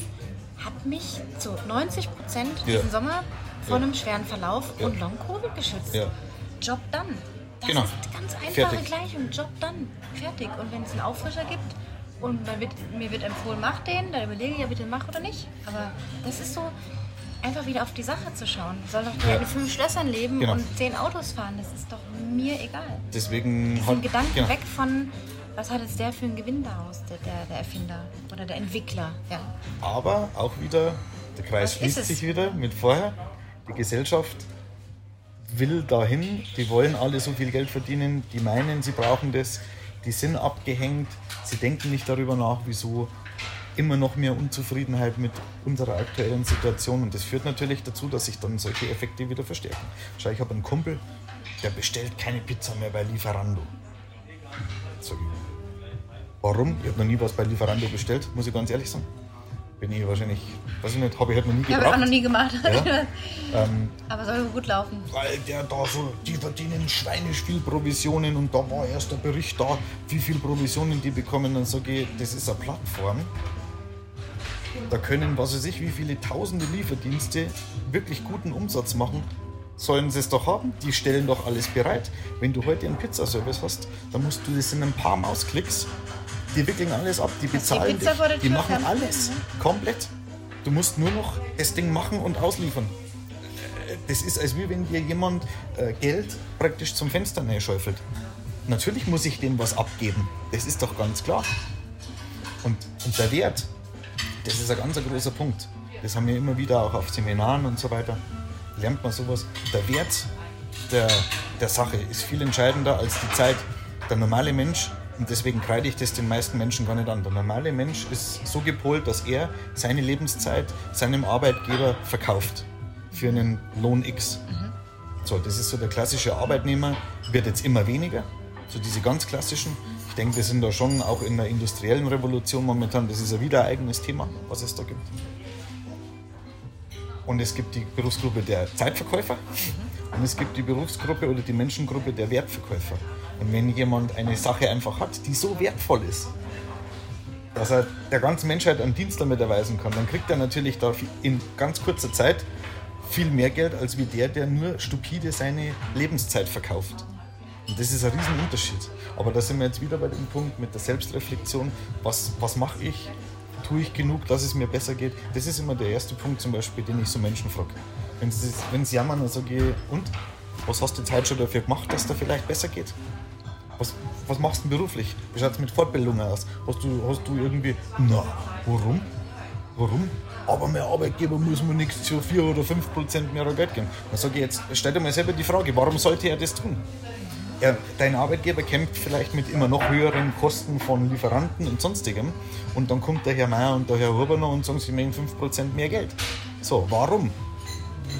hat mich zu 90 Prozent ja. diesen Sommer vor ja. einem schweren Verlauf und Long-Covid geschützt. Job done. Das genau. ist ganz einfache Fertig. Gleichung. Job dann. Fertig. Und wenn es einen Auffrischer gibt und wird, mir wird empfohlen, mach den, dann überlege ich ja bitte, mach oder nicht. Aber das ist so, einfach wieder auf die Sache zu schauen. Soll doch ja. in fünf Schlössern leben genau. und zehn Autos fahren. Das ist doch mir egal. Deswegen Diesen hat, Gedanken genau. weg von, was hat jetzt der für einen Gewinn daraus, der, der, der Erfinder oder der Entwickler. Ja. Aber auch wieder, der Kreis was schließt sich wieder mit vorher. Die Gesellschaft will dahin, die wollen alle so viel Geld verdienen, die meinen, sie brauchen das, die sind abgehängt, sie denken nicht darüber nach, wieso immer noch mehr Unzufriedenheit mit unserer aktuellen Situation und das führt natürlich dazu, dass sich dann solche Effekte wieder verstärken. Schau, ich habe einen Kumpel, der bestellt keine Pizza mehr bei Lieferando. Ich, warum? Ich habe noch nie was bei Lieferando bestellt, muss ich ganz ehrlich sagen bin ich wahrscheinlich, weiß ich nicht, habe ich halt noch nie gebracht. Habe ich auch noch nie gemacht. Ja. [LAUGHS] ähm, Aber soll gut laufen. Weil der da so, die verdienen schweinisch viel Provisionen und da war erst der Bericht da, wie viel Provisionen die bekommen. Dann sage ich, das ist eine Plattform. Da können, was weiß ich, wie viele tausende Lieferdienste wirklich guten Umsatz machen. Sollen sie es doch haben? Die stellen doch alles bereit. Wenn du heute einen Pizzaservice hast, dann musst du das in ein paar Mausklicks die wickeln alles ab, die bezahlen die, dich, die machen alles, komplett. Du musst nur noch das Ding machen und ausliefern. das ist, als wie wenn dir jemand äh, Geld praktisch zum Fenster schäufelt. Natürlich muss ich dem was abgeben. Das ist doch ganz klar. Und, und der Wert, das ist ein ganz großer Punkt. Das haben wir immer wieder auch auf Seminaren und so weiter. Lernt man sowas. Der Wert der, der Sache ist viel entscheidender als die Zeit. Der normale Mensch, und deswegen kreide ich das den meisten Menschen gar nicht an. Der normale Mensch ist so gepolt, dass er seine Lebenszeit seinem Arbeitgeber verkauft für einen Lohn X. Mhm. So, das ist so der klassische Arbeitnehmer, wird jetzt immer weniger. So diese ganz klassischen. Ich denke, wir sind da schon auch in der industriellen Revolution momentan. Das ist ja wieder ein eigenes Thema, was es da gibt. Und es gibt die Berufsgruppe der Zeitverkäufer mhm. und es gibt die Berufsgruppe oder die Menschengruppe der Wertverkäufer. Und wenn jemand eine Sache einfach hat, die so wertvoll ist, dass er der ganzen Menschheit einen Dienst damit erweisen kann, dann kriegt er natürlich da in ganz kurzer Zeit viel mehr Geld als wie der, der nur stupide seine Lebenszeit verkauft. Und das ist ein Riesenunterschied. Aber da sind wir jetzt wieder bei dem Punkt mit der Selbstreflexion. Was, was mache ich? Tue ich genug, dass es mir besser geht? Das ist immer der erste Punkt zum Beispiel, den ich so Menschen frage. Wenn sie, wenn sie jammern, dann sage ich, und? Was hast du jetzt heute schon dafür gemacht, dass es dir vielleicht besser geht? Was, was machst du beruflich? Wie schaut es mit Fortbildungen aus? Hast du, hast du irgendwie, na, warum? Warum? aber mein Arbeitgeber muss mir nichts zu 4 oder 5 Prozent mehr Geld geben. Dann sage ich jetzt, stell dir mal selber die Frage, warum sollte er das tun? Er, dein Arbeitgeber kämpft vielleicht mit immer noch höheren Kosten von Lieferanten und sonstigem und dann kommt der Herr Meier und der Herr Huberner und sagen, sie möchten 5% mehr Geld. So, warum?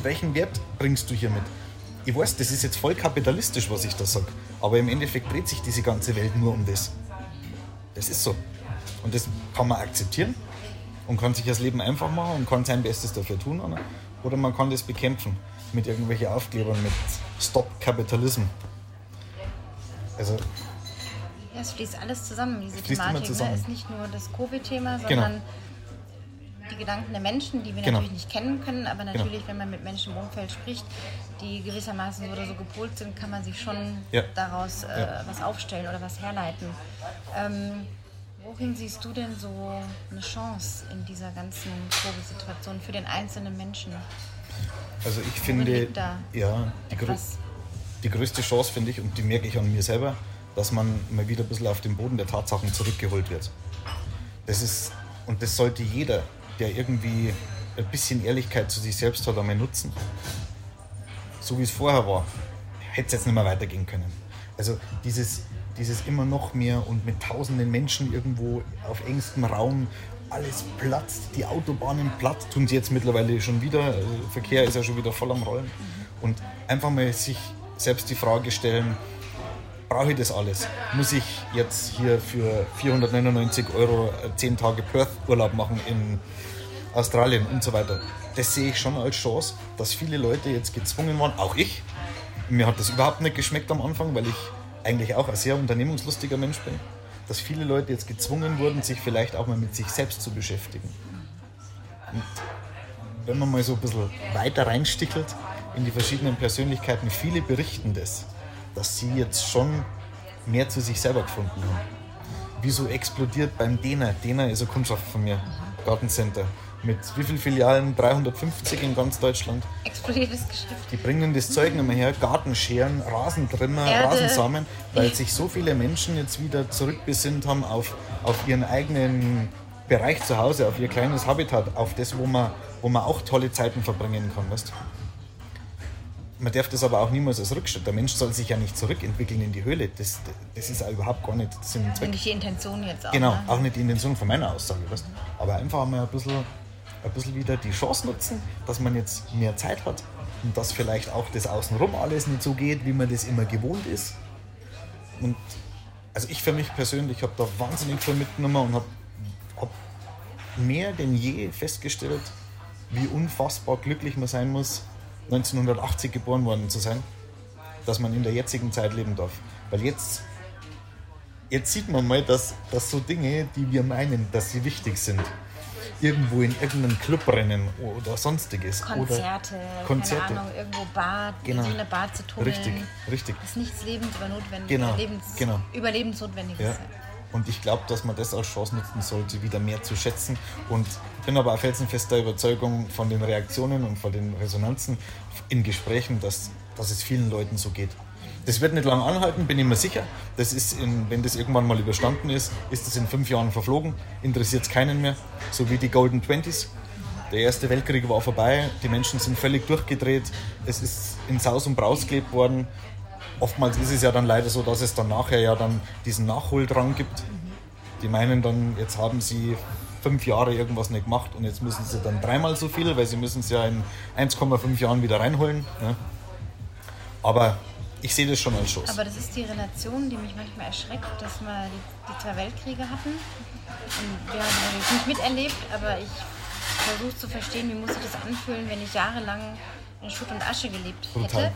Welchen Wert bringst du hier mit? Ich weiß, das ist jetzt voll kapitalistisch, was ich da sage, aber im Endeffekt dreht sich diese ganze Welt nur um das. Das ist so. Und das kann man akzeptieren und kann sich das Leben einfach machen und kann sein Bestes dafür tun. Oder man kann das bekämpfen mit irgendwelchen Aufklebern, mit Stop Capitalism. Also ja, es fließt alles zusammen, diese Thematik. Zusammen. Ne? Ist nicht nur das Covid-Thema, genau. sondern genau. Die Gedanken der Menschen, die wir genau. natürlich nicht kennen können, aber genau. natürlich, genau. wenn man mit Menschen im Umfeld spricht, die gewissermaßen so oder so gepolt sind, kann man sich schon ja. daraus äh, ja. was aufstellen oder was herleiten. Ähm, Worin siehst du denn so eine Chance in dieser ganzen Covid-Situation für den einzelnen Menschen? Also ich finde, ja, die, grö die, größte Chance finde ich, und die merke ich an mir selber, dass man mal wieder ein bisschen auf den Boden der Tatsachen zurückgeholt wird. Das ist, und das sollte jeder, der irgendwie ein bisschen Ehrlichkeit zu sich selbst hat, einmal nutzen. So wie es vorher war, hätte es jetzt nicht mehr weitergehen können. Also dieses, dieses immer noch mehr und mit tausenden Menschen irgendwo auf engstem Raum alles platzt, die Autobahnen platt, tun sie jetzt mittlerweile schon wieder, also Verkehr ist ja schon wieder voll am Rollen. Und einfach mal sich selbst die Frage stellen, brauche ich das alles? Muss ich jetzt hier für 499 Euro 10 Tage Perth-Urlaub machen in Australien und so weiter? Das sehe ich schon als Chance, dass viele Leute jetzt gezwungen waren, auch ich. Mir hat das überhaupt nicht geschmeckt am Anfang, weil ich eigentlich auch ein sehr unternehmungslustiger Mensch bin, dass viele Leute jetzt gezwungen wurden, sich vielleicht auch mal mit sich selbst zu beschäftigen. Und wenn man mal so ein bisschen weiter reinstichelt in die verschiedenen Persönlichkeiten, viele berichten das, dass sie jetzt schon mehr zu sich selber gefunden haben. Wieso explodiert beim Dena? Dena ist eine Kundschaft von mir, Gartencenter mit wie vielen Filialen? 350 in ganz Deutschland. Explodiertes Geschäft. Die bringen das Zeug nicht mehr her, Gartenscheren, Rasentrimmer, Erde. Rasensamen, weil sich so viele Menschen jetzt wieder zurückbesinnt haben auf, auf ihren eigenen Bereich zu Hause, auf ihr kleines Habitat, auf das, wo man, wo man auch tolle Zeiten verbringen kann. Weißt? Man darf das aber auch niemals als Rückschritt. Der Mensch soll sich ja nicht zurückentwickeln in die Höhle. Das, das ist auch überhaupt gar nicht Sinn und Zweck. Nicht die Intention jetzt auch. Genau, ne? auch nicht die Intention von meiner Aussage. Weißt? Aber einfach mal ein bisschen ein bisschen wieder die Chance nutzen, dass man jetzt mehr Zeit hat und dass vielleicht auch das Außenrum alles nicht so geht, wie man das immer gewohnt ist. Und also ich für mich persönlich habe da wahnsinnig viel mitgenommen und habe hab mehr denn je festgestellt, wie unfassbar glücklich man sein muss, 1980 geboren worden zu sein, dass man in der jetzigen Zeit leben darf. Weil jetzt, jetzt sieht man mal, dass, dass so Dinge, die wir meinen, dass sie wichtig sind, irgendwo in irgendeinem Club rennen oder sonstiges. Konzerte, oder Konzerte. keine Ahnung, irgendwo Bad, genau. in eine Bar zu tummeln. Richtig, richtig. Das ist nichts lebensnotwendiges, genau. Lebens genau. überlebensnotwendiges. Ja. Und ich glaube, dass man das als Chance nutzen sollte, wieder mehr zu schätzen. Und bin aber auch felsenfester Überzeugung von den Reaktionen und von den Resonanzen in Gesprächen, dass, dass es vielen Leuten so geht. Das wird nicht lange anhalten, bin ich mir sicher. Das ist in, wenn das irgendwann mal überstanden ist, ist das in fünf Jahren verflogen, interessiert es keinen mehr. So wie die Golden Twenties. Der Erste Weltkrieg war vorbei, die Menschen sind völlig durchgedreht, es ist in Saus und Braus gelebt worden. Oftmals ist es ja dann leider so, dass es dann nachher ja dann diesen Nachholdrang gibt. Die meinen dann, jetzt haben sie fünf Jahre irgendwas nicht gemacht und jetzt müssen sie dann dreimal so viel, weil sie müssen es ja in 1,5 Jahren wieder reinholen. Ne? Aber ich sehe das schon als Chance. Aber das ist die Relation, die mich manchmal erschreckt, dass wir die, die zwei Weltkriege hatten. Und wir haben natürlich nicht miterlebt, aber ich versuche zu verstehen, wie muss sich das anfühlen, wenn ich jahrelang in Schutt und Asche gelebt hätte.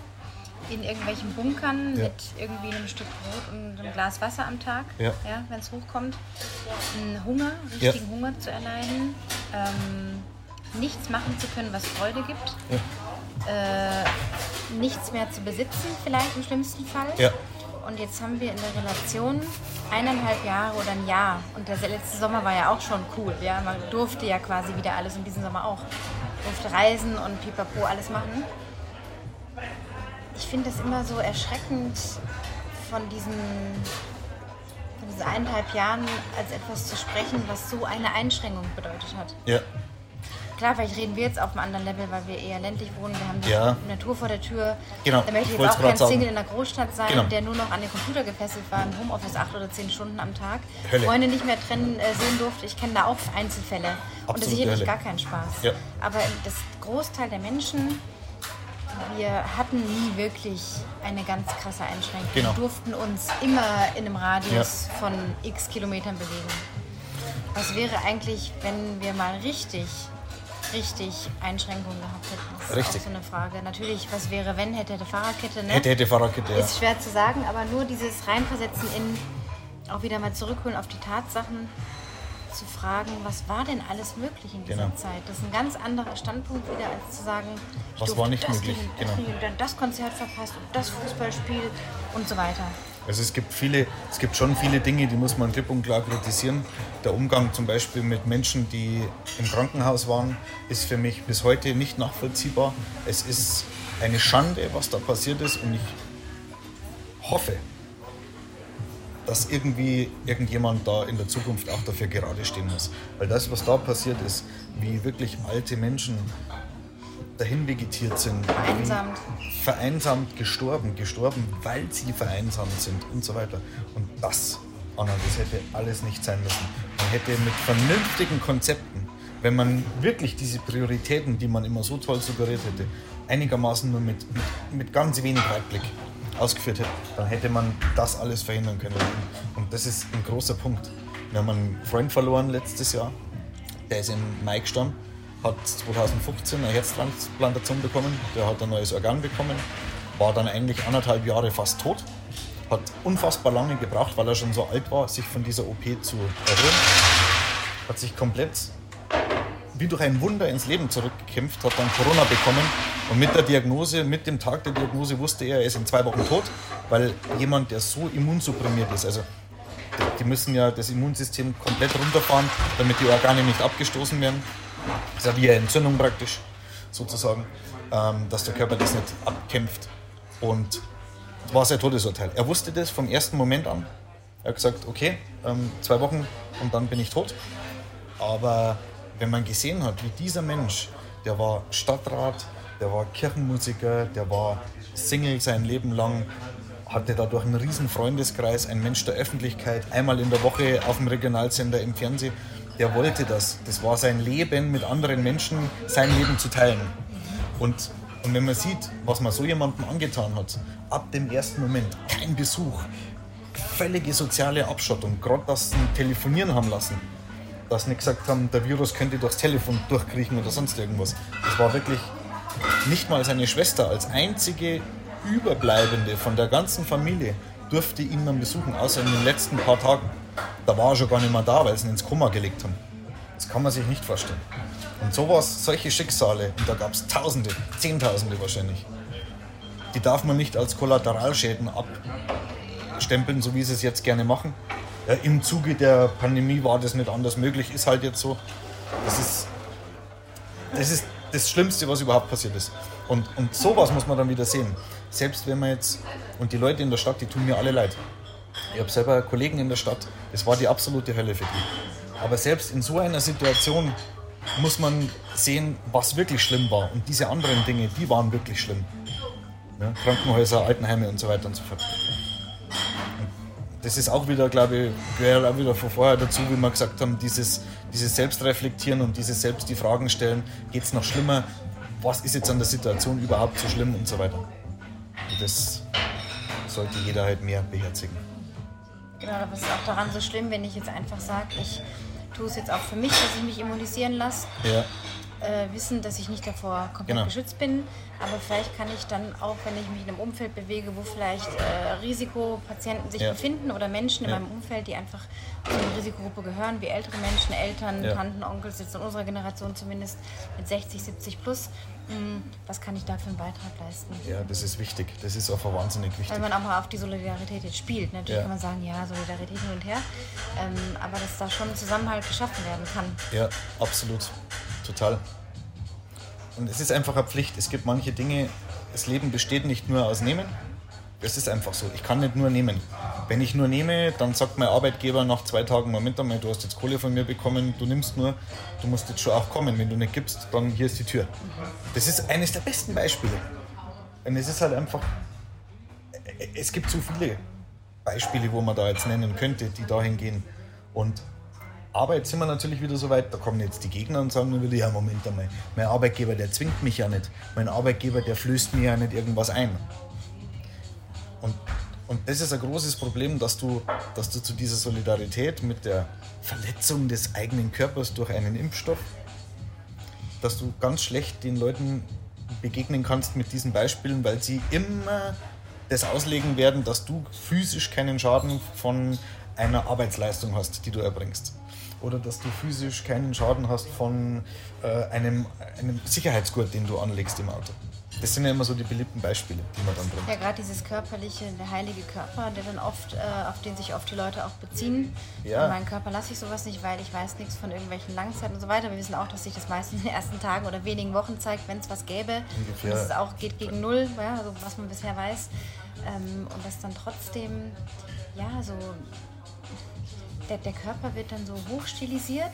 In irgendwelchen Bunkern Ja. mit irgendwie einem Stück Brot und einem Glas Wasser am Tag, Ja. wenn es hochkommt. Einen Hunger, richtigen Hunger zu erleiden. Ähm, nichts machen zu können, was Freude gibt. Ja. Äh, nichts mehr zu besitzen, vielleicht im schlimmsten Fall. Ja. Und jetzt haben wir in der Relation eineinhalb Jahre oder ein Jahr. Und der letzte Sommer war ja auch schon cool. Ja? Man durfte ja quasi wieder alles und diesen Sommer auch. Durfte reisen und pipapo alles machen. Ich finde es immer so erschreckend, von diesen, von diesen eineinhalb Jahren als etwas zu sprechen, was so eine Einschränkung bedeutet hat. Ja. Klar, vielleicht reden wir jetzt auf einem anderen Level, weil wir eher ländlich wohnen. Wir haben die Ja. Natur vor der Tür. Genau, Da möchte ich jetzt auch kein sagen. Single in der Großstadt sein, Genau. der nur noch an den Computer gefesselt war, im Homeoffice acht oder zehn Stunden am Tag. Hölle. Freunde nicht mehr trennen äh, sehen durfte. Ich kenne da auch Einzelfälle. und das ist sicherlich Hölle. gar keinen Spaß. Ja. Aber das Großteil der Menschen, wir hatten nie wirklich eine ganz krasse Einschränkung. Genau. Wir durften uns immer in einem Radius von x Kilometern bewegen. Was wäre eigentlich, wenn wir mal richtig, richtig Einschränkungen gehabt hätten? Das ist Richtig. auch so eine Frage. Natürlich, was wäre, wenn, hätte, hätte Fahrradkette, ne? Hätte, hätte Fahrradkette, ja. Ist schwer zu sagen, aber nur dieses Reinversetzen in, auch wieder mal zurückholen auf die Tatsachen, zu fragen, was war denn alles möglich in dieser Genau. Zeit? Das ist ein ganz anderer Standpunkt wieder, als zu sagen, ich Was war nicht das möglich? das, Genau. nicht, dann das Konzert verpasst und das Fußballspiel und so weiter. Also es gibt viele, es gibt schon viele Dinge, die muss man klipp und klar kritisieren. Der Umgang zum Beispiel mit Menschen, die im Krankenhaus waren, ist für mich bis heute nicht nachvollziehbar. Es ist eine Schande, was da passiert ist und ich hoffe, dass irgendwie irgendjemand da in der Zukunft auch dafür gerade stehen muss. Weil das, was da passiert ist, wie wirklich alte Menschen dahin vegetiert sind, Vereinsamt. vereinsamt gestorben, gestorben, weil sie vereinsamt sind und so weiter. Und das, Anna, das hätte alles nicht sein müssen. Man hätte mit vernünftigen Konzepten, wenn man wirklich diese Prioritäten, die man immer so toll suggeriert hätte, einigermaßen nur mit, mit, mit ganz wenig Weitblick ausgeführt hätte, dann hätte man das alles verhindern können. Und das ist ein großer Punkt. Wir haben einen Freund verloren letztes Jahr, der ist im Mai gestorben, hat 2015 eine Herztransplantation bekommen, der hat ein neues Organ bekommen, war dann eigentlich anderthalb Jahre fast tot, hat unfassbar lange gebraucht, weil er schon so alt war, sich von dieser OP zu erholen, hat sich komplett wie durch ein Wunder ins Leben zurückgekämpft, hat dann Corona bekommen und mit der Diagnose, mit dem Tag der Diagnose wusste er, er ist in zwei Wochen tot, weil jemand, der so immunsupprimiert ist, also die- müssen ja das Immunsystem komplett runterfahren, damit die Organe nicht abgestoßen werden. Das ist ja wie eine Entzündung praktisch, sozusagen, ähm, dass der Körper das nicht abkämpft. Und das war sein Todesurteil. Er wusste das vom ersten Moment an. Er hat gesagt, okay, ähm, zwei Wochen und dann bin ich tot. Aber wenn man gesehen hat, wie dieser Mensch, der war Stadtrat, der war Kirchenmusiker, der war Single sein Leben lang, hatte dadurch einen riesen Freundeskreis, ein Mensch der Öffentlichkeit, einmal in der Woche auf dem Regionalsender im Fernsehen, der wollte das. Das war sein Leben, mit anderen Menschen sein Leben zu teilen. Und, und wenn man sieht, was man so jemandem angetan hat, ab dem ersten Moment, kein Besuch, völlige soziale Abschottung, gerade das Telefonieren haben lassen, dass nicht gesagt haben, der Virus könnte durchs Telefon durchkriechen oder sonst irgendwas. Das war wirklich nicht mal seine Schwester als einzige Überbleibende von der ganzen Familie durfte ihn dann besuchen, außer in den letzten paar Tagen. Da war er schon gar nicht mehr da, weil sie ihn ins Koma gelegt haben. Das kann man sich nicht vorstellen. Und sowas, solche Schicksale, und da gab es Tausende, Zehntausende wahrscheinlich, die darf man nicht als Kollateralschäden abstempeln, so wie sie es jetzt gerne machen, ja, im Zuge der Pandemie war das nicht anders möglich, ist halt jetzt so. Das ist das, ist das Schlimmste, was überhaupt passiert ist. Und, und sowas muss man dann wieder sehen. Selbst wenn man jetzt, und die Leute in der Stadt, die tun mir alle leid. Ich habe selber Kollegen in der Stadt, es war die absolute Hölle für die. Aber selbst in so einer Situation muss man sehen, was wirklich schlimm war. Und diese anderen Dinge, die waren wirklich schlimm. Ja, Krankenhäuser, Altenheime und so weiter und so fort. Das ist auch wieder, glaube ich, gehört auch wieder von vorher dazu, wie wir gesagt haben, dieses, dieses Selbstreflektieren und dieses Selbst die Fragen stellen, geht es noch schlimmer? Was ist jetzt an der Situation überhaupt so schlimm und so weiter. Und das sollte jeder halt mehr beherzigen. Genau, was ist auch daran so schlimm, wenn ich jetzt einfach sage, ich tue es jetzt auch für mich, dass ich mich immunisieren lasse. Ja. Äh, wissen, dass ich nicht davor komplett Genau. geschützt bin. Aber vielleicht kann ich dann auch, wenn ich mich in einem Umfeld bewege, wo vielleicht äh, Risikopatienten sich Ja. befinden oder Menschen in Ja. meinem Umfeld, die einfach zu einer Risikogruppe gehören, wie ältere Menschen, Eltern, Ja. Tanten, Onkels, jetzt in unserer Generation zumindest mit 60, 70 plus. Mh, Was kann ich da für einen Beitrag leisten? Ja, das ist wichtig. Das ist einfach wahnsinnig wichtig. Weil man auch mal auf die Solidarität jetzt spielt. Natürlich Ja. kann man sagen, ja, Solidarität hin und her. Ähm, aber dass da schon ein Zusammenhalt geschaffen werden kann. Ja, absolut. Total. Und es ist einfach eine Pflicht. Es gibt manche Dinge, das Leben besteht nicht nur aus Nehmen. Das ist einfach so. Ich kann nicht nur nehmen. Wenn ich nur nehme, dann sagt mein Arbeitgeber nach zwei Tagen, Moment einmal, du hast jetzt Kohle von mir bekommen, du nimmst nur, du musst jetzt schon auch kommen. Wenn du nicht gibst, dann hier ist die Tür. Das ist eines der besten Beispiele. Und es ist halt einfach, es gibt so viele Beispiele, wo man da jetzt nennen könnte, die dahin gehen. Und Arbeit sind wir natürlich wieder so weit, da kommen jetzt die Gegner und sagen wieder, ja Moment einmal, mein Arbeitgeber, der zwingt mich ja nicht. Mein Arbeitgeber, der flößt mir ja nicht irgendwas ein. Und, und das ist ein großes Problem, dass du, dass du zu dieser Solidarität mit der Verletzung des eigenen Körpers durch einen Impfstoff, dass du ganz schlecht den Leuten begegnen kannst mit diesen Beispielen, weil sie immer das auslegen werden, dass du physisch keinen Schaden von einer Arbeitsleistung hast, die du erbringst. Oder dass du physisch keinen Schaden hast von äh, einem, einem Sicherheitsgurt, den du anlegst im Auto. Das sind ja immer so die beliebten Beispiele, die man dann bringt. Ja, gerade dieses körperliche, der heilige Körper, der dann oft, äh, auf den sich oft die Leute auch beziehen. Ja. Und meinen Körper lasse ich sowas nicht, weil ich weiß nichts von irgendwelchen Langzeiten und so weiter. Wir wissen auch, dass sich das meistens in den ersten Tagen oder wenigen Wochen zeigt, wenn es was gäbe. Ungefähr. Und dass es auch geht gegen Null, ja, also was man bisher weiß. Ähm, und dass dann trotzdem, ja, so, der, der Körper wird dann so hochstilisiert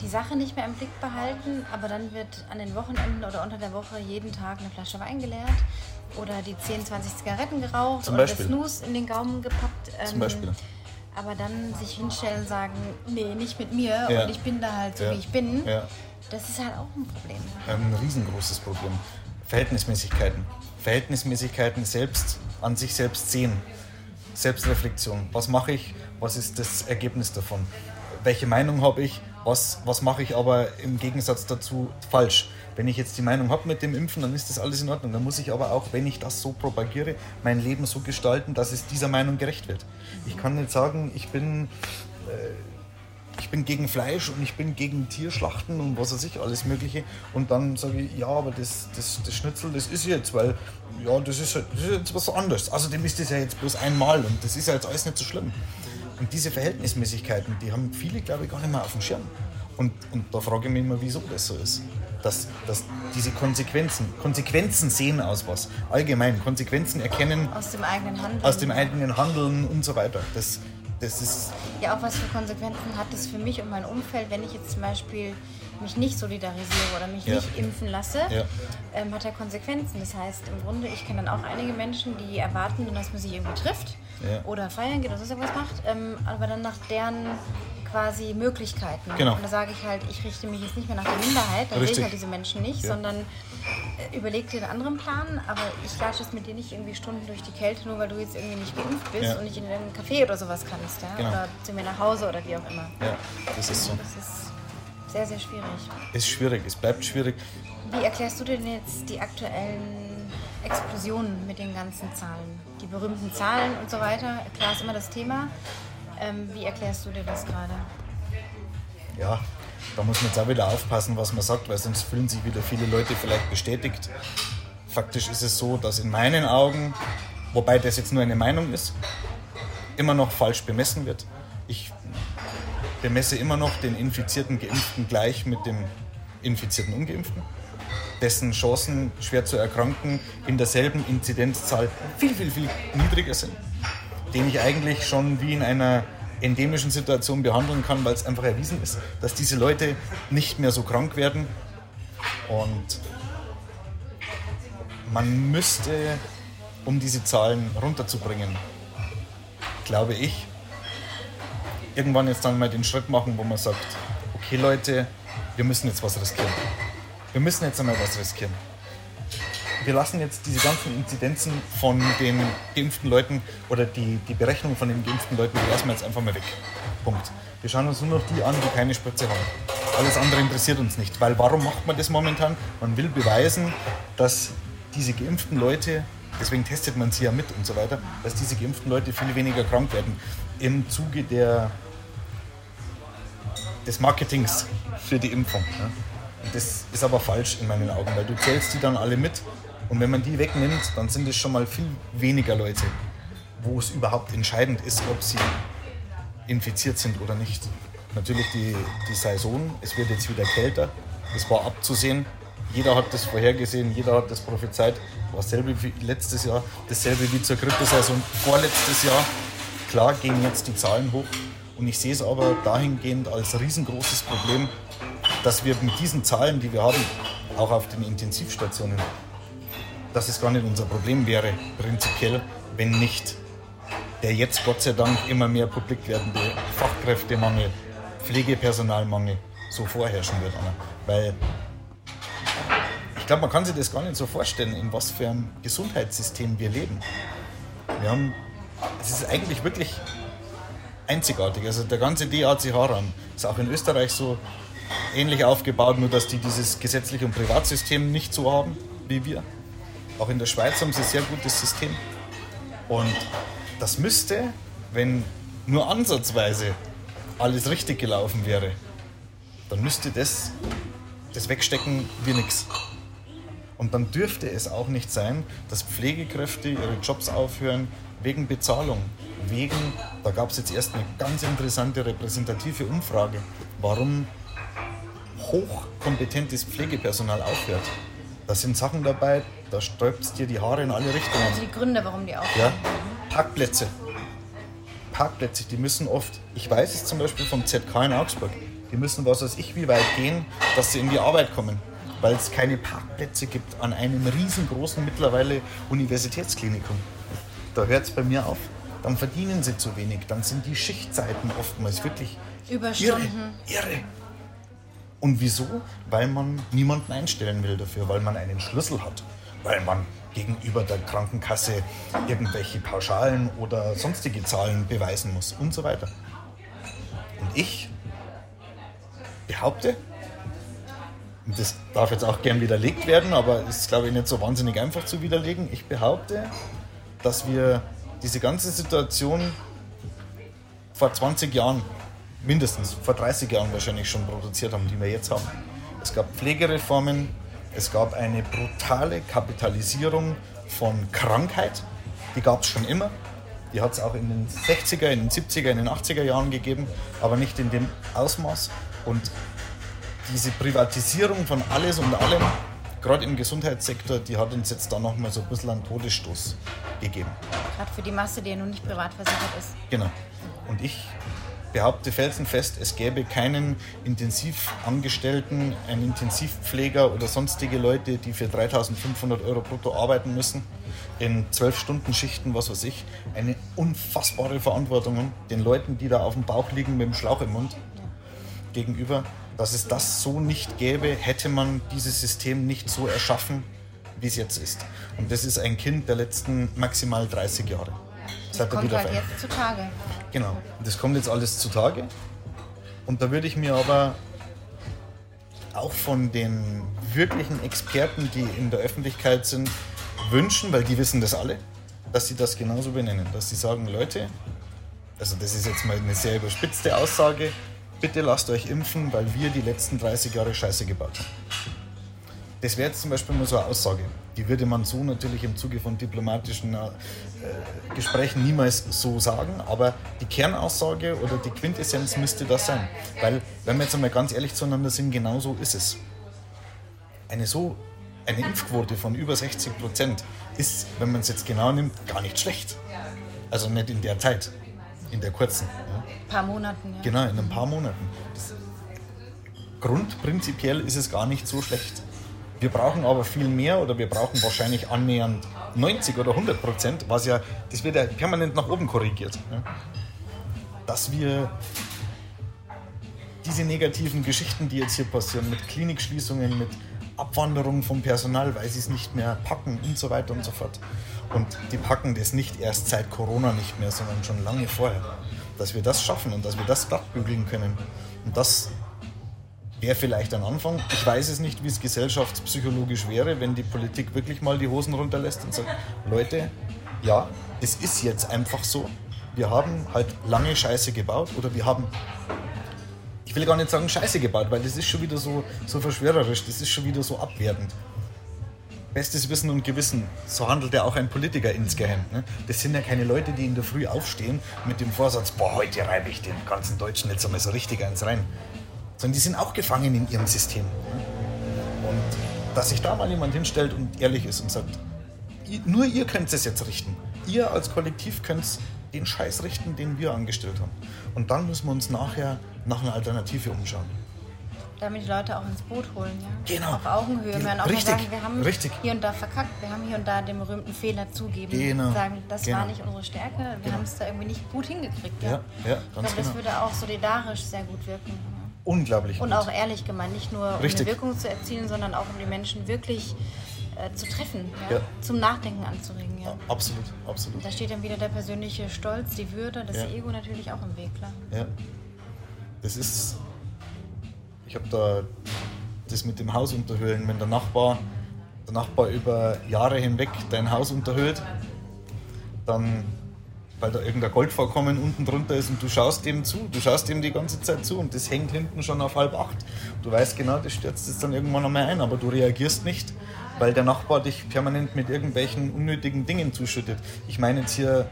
die Sache nicht mehr im Blick behalten, aber dann wird an den Wochenenden oder unter der Woche jeden Tag eine Flasche Wein geleert oder die 10, 20 Zigaretten geraucht Zum oder Beispiel. das Snooze in den Gaumen gepackt. ähm, Zum Beispiel. Aber dann sich hinstellen und sagen, nee, nicht mit mir Ja. und ich bin da halt so, Ja. wie ich bin, Ja. das ist halt auch ein Problem. ein riesengroßes Problem. Verhältnismäßigkeiten. Verhältnismäßigkeiten selbst an sich selbst sehen. Selbstreflexion. Was mache ich? Was ist das Ergebnis davon? Welche Meinung habe ich? Was, was mache ich aber im Gegensatz dazu falsch? Wenn ich jetzt die Meinung habe mit dem Impfen, dann ist das alles in Ordnung. Dann muss ich aber auch, wenn ich das so propagiere, mein Leben so gestalten, dass es dieser Meinung gerecht wird. Ich kann nicht sagen, ich bin ich bin gegen Fleisch und ich bin gegen Tierschlachten und was weiß ich, alles Mögliche. Und dann sage ich, ja, aber das, das, das Schnitzel, das ist jetzt, weil, ja, das ist, halt, das ist jetzt was anderes. Außerdem ist das ja jetzt bloß einmal und das ist ja jetzt alles nicht so schlimm. Und diese Verhältnismäßigkeiten, die haben viele, glaube ich, gar nicht mehr auf dem Schirm. Und, und da frage ich mich immer, wieso das so ist. Dass, dass diese Konsequenzen, Konsequenzen sehen aus was. Allgemein, Konsequenzen erkennen Aus dem eigenen Handeln. aus dem eigenen Handeln und so weiter. Das, das ist Ja, auch was für Konsequenzen hat es für mich und mein Umfeld, wenn ich jetzt zum Beispiel mich nicht solidarisiere oder mich Ja. nicht impfen lasse, Ja. ähm, hat er Konsequenzen. Das heißt, im Grunde, ich kenne dann auch einige Menschen, die erwarten, dass man sich irgendwie trifft Ja. oder feiern geht oder sonst irgendwas macht, ähm, aber dann nach deren quasi Möglichkeiten. Genau. Und da sage ich halt, ich richte mich jetzt nicht mehr nach der Minderheit, dann sehe ich halt diese Menschen nicht, Ja. sondern äh, überleg dir einen anderen Plan, aber ich latsche es mit dir nicht irgendwie Stunden durch die Kälte, nur weil du jetzt irgendwie nicht geimpft bist Ja. und nicht in einen Café oder sowas kannst, ja? Genau. oder zu mir nach Hause oder wie auch immer. Ja, das ist so. Das ist sehr, sehr schwierig. Ist schwierig, es bleibt schwierig. Wie erklärst du denn jetzt die aktuellen Explosionen mit den ganzen Zahlen? Die berühmten Zahlen und so weiter, klar ist immer das Thema. Ähm, wie erklärst du dir das gerade? Ja, da muss man jetzt auch wieder aufpassen, was man sagt, weil sonst fühlen sich wieder viele Leute vielleicht bestätigt. Faktisch ist es so, dass in meinen Augen, wobei das jetzt nur eine Meinung ist, immer noch falsch bemessen wird. ich bemesse immer noch den infizierten Geimpften gleich mit dem infizierten Ungeimpften, dessen Chancen, schwer zu erkranken, in derselben Inzidenzzahl viel, viel, viel niedriger sind, den ich eigentlich schon wie in einer endemischen Situation behandeln kann, weil es einfach erwiesen ist, dass diese Leute nicht mehr so krank werden. Und man müsste, um diese Zahlen runterzubringen, glaube ich, irgendwann jetzt dann mal den Schritt machen, wo man sagt, okay Leute, wir müssen jetzt was riskieren. Wir müssen jetzt einmal was riskieren. Wir lassen jetzt diese ganzen Inzidenzen von den geimpften Leuten oder die, die Berechnung von den geimpften Leuten, die lassen wir jetzt einfach mal weg. Punkt. Wir schauen uns nur noch die an, die keine Spritze haben. Alles andere interessiert uns nicht. Weil warum macht man das momentan? Man will beweisen, dass diese geimpften Leute, deswegen testet man sie ja mit und so weiter, dass diese geimpften Leute viel weniger krank werden im Zuge der, des Marketings für die Impfung. Ne? Das ist aber falsch in meinen Augen, weil du zählst die dann alle mit und wenn man die wegnimmt, dann sind es schon mal viel weniger Leute, wo es überhaupt entscheidend ist, ob sie infiziert sind oder nicht. Natürlich die, die Saison, es wird jetzt wieder kälter, das war abzusehen. Jeder hat das vorhergesehen, jeder hat das prophezeit. War dasselbe wie letztes Jahr, dasselbe wie zur Grippesaison vorletztes Jahr. Klar gehen jetzt die Zahlen hoch, und ich sehe es aber dahingehend als riesengroßes Problem, dass wir mit diesen Zahlen, die wir haben, auch auf den Intensivstationen, dass es gar nicht unser Problem wäre, prinzipiell, wenn nicht der jetzt Gott sei Dank immer mehr publik werdende Fachkräftemangel, Pflegepersonalmangel so vorherrschen wird. Anna. Weil ich glaube, man kann sich das gar nicht so vorstellen, in was für einem Gesundheitssystem wir leben. Wir haben, es ist eigentlich wirklich einzigartig. Also der ganze DACH-Raum ist auch in Österreich so ähnlich aufgebaut, nur dass die dieses gesetzliche und Privatsystem nicht so haben wie wir. Auch in der Schweiz haben sie ein sehr gutes System. Und das müsste, wenn nur ansatzweise alles richtig gelaufen wäre, dann müsste das, das wegstecken wie nichts. Und dann dürfte es auch nicht sein, dass Pflegekräfte ihre Jobs aufhören wegen Bezahlung wegen, da gab es jetzt erst eine ganz interessante repräsentative Umfrage, warum hochkompetentes Pflegepersonal aufhört. Da sind Sachen dabei, da sträubt es dir die Haare in alle Richtungen. Also die Gründe, warum die aufhören. Ja, Parkplätze. Parkplätze, die müssen oft, ich weiß es zum Beispiel vom ZK in Augsburg, die müssen was weiß ich wie weit gehen, dass sie in die Arbeit kommen, weil es keine Parkplätze gibt an einem riesengroßen mittlerweile Universitätsklinikum. Da hört es bei mir auf dann verdienen sie zu wenig, dann sind die Schichtzeiten oftmals wirklich irre, irre. Und wieso? Weil man niemanden einstellen will dafür, weil man einen Schlüssel hat, weil man gegenüber der Krankenkasse irgendwelche Pauschalen oder sonstige Zahlen beweisen muss und so weiter. Und ich behaupte, und das darf jetzt auch gern widerlegt werden, aber ist, glaube ich, nicht so wahnsinnig einfach zu widerlegen. Ich behaupte, dass wir diese ganze Situation vor 20 Jahren, mindestens vor 30 Jahren wahrscheinlich schon produziert haben, die wir jetzt haben. Es gab Pflegereformen, es gab eine brutale Kapitalisierung von Krankheit, die gab es schon immer. Die hat es auch in den 60er, in den 70er, in den 80er Jahren gegeben, aber nicht in dem Ausmaß. Und diese Privatisierung von alles und allem gerade im Gesundheitssektor, die hat uns jetzt da nochmal so ein bisschen einen Todesstoß gegeben. Gerade für die Masse, die ja nun nicht privat versichert ist. Genau. Und ich behaupte felsenfest, es gäbe keinen Intensivangestellten, einen Intensivpfleger oder sonstige Leute, die für 3500 Euro brutto arbeiten müssen, in zwölf Stunden Schichten, was weiß ich, eine unfassbare Verantwortung den Leuten, die da auf dem Bauch liegen mit dem Schlauch im Mund, gegenüber dass es das so nicht gäbe, hätte man dieses System nicht so erschaffen, wie es jetzt ist. Und das ist ein Kind der letzten maximal 30 Jahre. Das, kommt halt jetzt zutage. Genau, das kommt jetzt alles zutage. Und da würde ich mir aber auch von den wirklichen Experten, die in der Öffentlichkeit sind, wünschen, weil die wissen das alle, dass sie das genauso benennen. Dass sie sagen, Leute, also das ist jetzt mal eine sehr überspitzte Aussage, bitte lasst euch impfen, weil wir die letzten 30 Jahre Scheiße gebaut haben. Das wäre jetzt zum Beispiel mal so eine Aussage. Die würde man so natürlich im Zuge von diplomatischen äh, Gesprächen niemals so sagen, aber die Kernaussage oder die Quintessenz müsste das sein. Weil, wenn wir jetzt einmal ganz ehrlich zueinander sind, genau so ist es. Eine so eine Impfquote von über 60 Prozent ist, wenn man es jetzt genau nimmt, gar nicht schlecht. Also nicht in der Zeit, in der kurzen. Ja. Ein paar Monaten, ja. Genau, in ein paar Monaten. Das, grundprinzipiell ist es gar nicht so schlecht. Wir brauchen aber viel mehr oder wir brauchen wahrscheinlich annähernd 90 oder 100 Prozent, was ja, das wird ja permanent nach oben korrigiert. Dass wir diese negativen Geschichten, die jetzt hier passieren, mit Klinikschließungen, mit Abwanderung vom Personal, weil sie es nicht mehr packen und so weiter und so fort. Und die packen das nicht erst seit Corona nicht mehr, sondern schon lange vorher. Dass wir das schaffen und dass wir das glattbügeln können. Und das wäre vielleicht ein Anfang. Ich weiß es nicht, wie es gesellschaftspsychologisch wäre, wenn die Politik wirklich mal die Hosen runterlässt und sagt, Leute, ja, es ist jetzt einfach so. Wir haben halt lange Scheiße gebaut oder wir haben ich will gar nicht sagen Scheiße gebaut, weil das ist schon wieder so, so verschwörerisch, das ist schon wieder so abwertend. Bestes Wissen und Gewissen, so handelt ja auch ein Politiker insgeheim. Ne? Das sind ja keine Leute, die in der Früh aufstehen mit dem Vorsatz, boah, heute reibe ich den ganzen Deutschen jetzt einmal so richtig eins rein. Sondern die sind auch gefangen in ihrem System. Und dass sich da mal jemand hinstellt und ehrlich ist und sagt, nur ihr könnt es jetzt richten. Ihr als Kollektiv könnt den Scheiß richten, den wir angestellt haben. Und dann müssen wir uns nachher nach einer Alternative umschauen. Damit die Leute auch ins Boot holen, ja? Genau. Auf Augenhöhe. Wir auch richtig, mal sagen, wir haben richtig. hier und da verkackt, wir haben hier und da den berühmten Fehler zugeben. Genau. Sagen, das genau. war nicht unsere Stärke, wir genau. haben es da irgendwie nicht gut hingekriegt. Ja, ja, ja ganz ich glaube, das genau. würde auch solidarisch sehr gut wirken. Unglaublich Und gut. auch ehrlich gemeint, nicht nur um Richtig. eine Wirkung zu erzielen, sondern auch um die Menschen wirklich äh, zu treffen, ja? Ja. zum Nachdenken anzuregen. Ja. Absolut, absolut. Da steht dann wieder der persönliche Stolz, die Würde, das. Ego natürlich auch im Weg, klar. Ja. Das ist. Ich habe da das mit dem Haus unterhöhlen, wenn der Nachbar, der Nachbar über Jahre hinweg dein Haus unterhöhlt, dann, weil da irgendein Goldvorkommen unten drunter ist und du schaust dem zu, du schaust dem die ganze Zeit zu und das hängt hinten schon auf halb acht. Du weißt genau, das stürzt jetzt dann irgendwann einmal ein, aber du reagierst nicht, weil der Nachbar dich permanent mit irgendwelchen unnötigen Dingen zuschüttet. Ich meine jetzt hier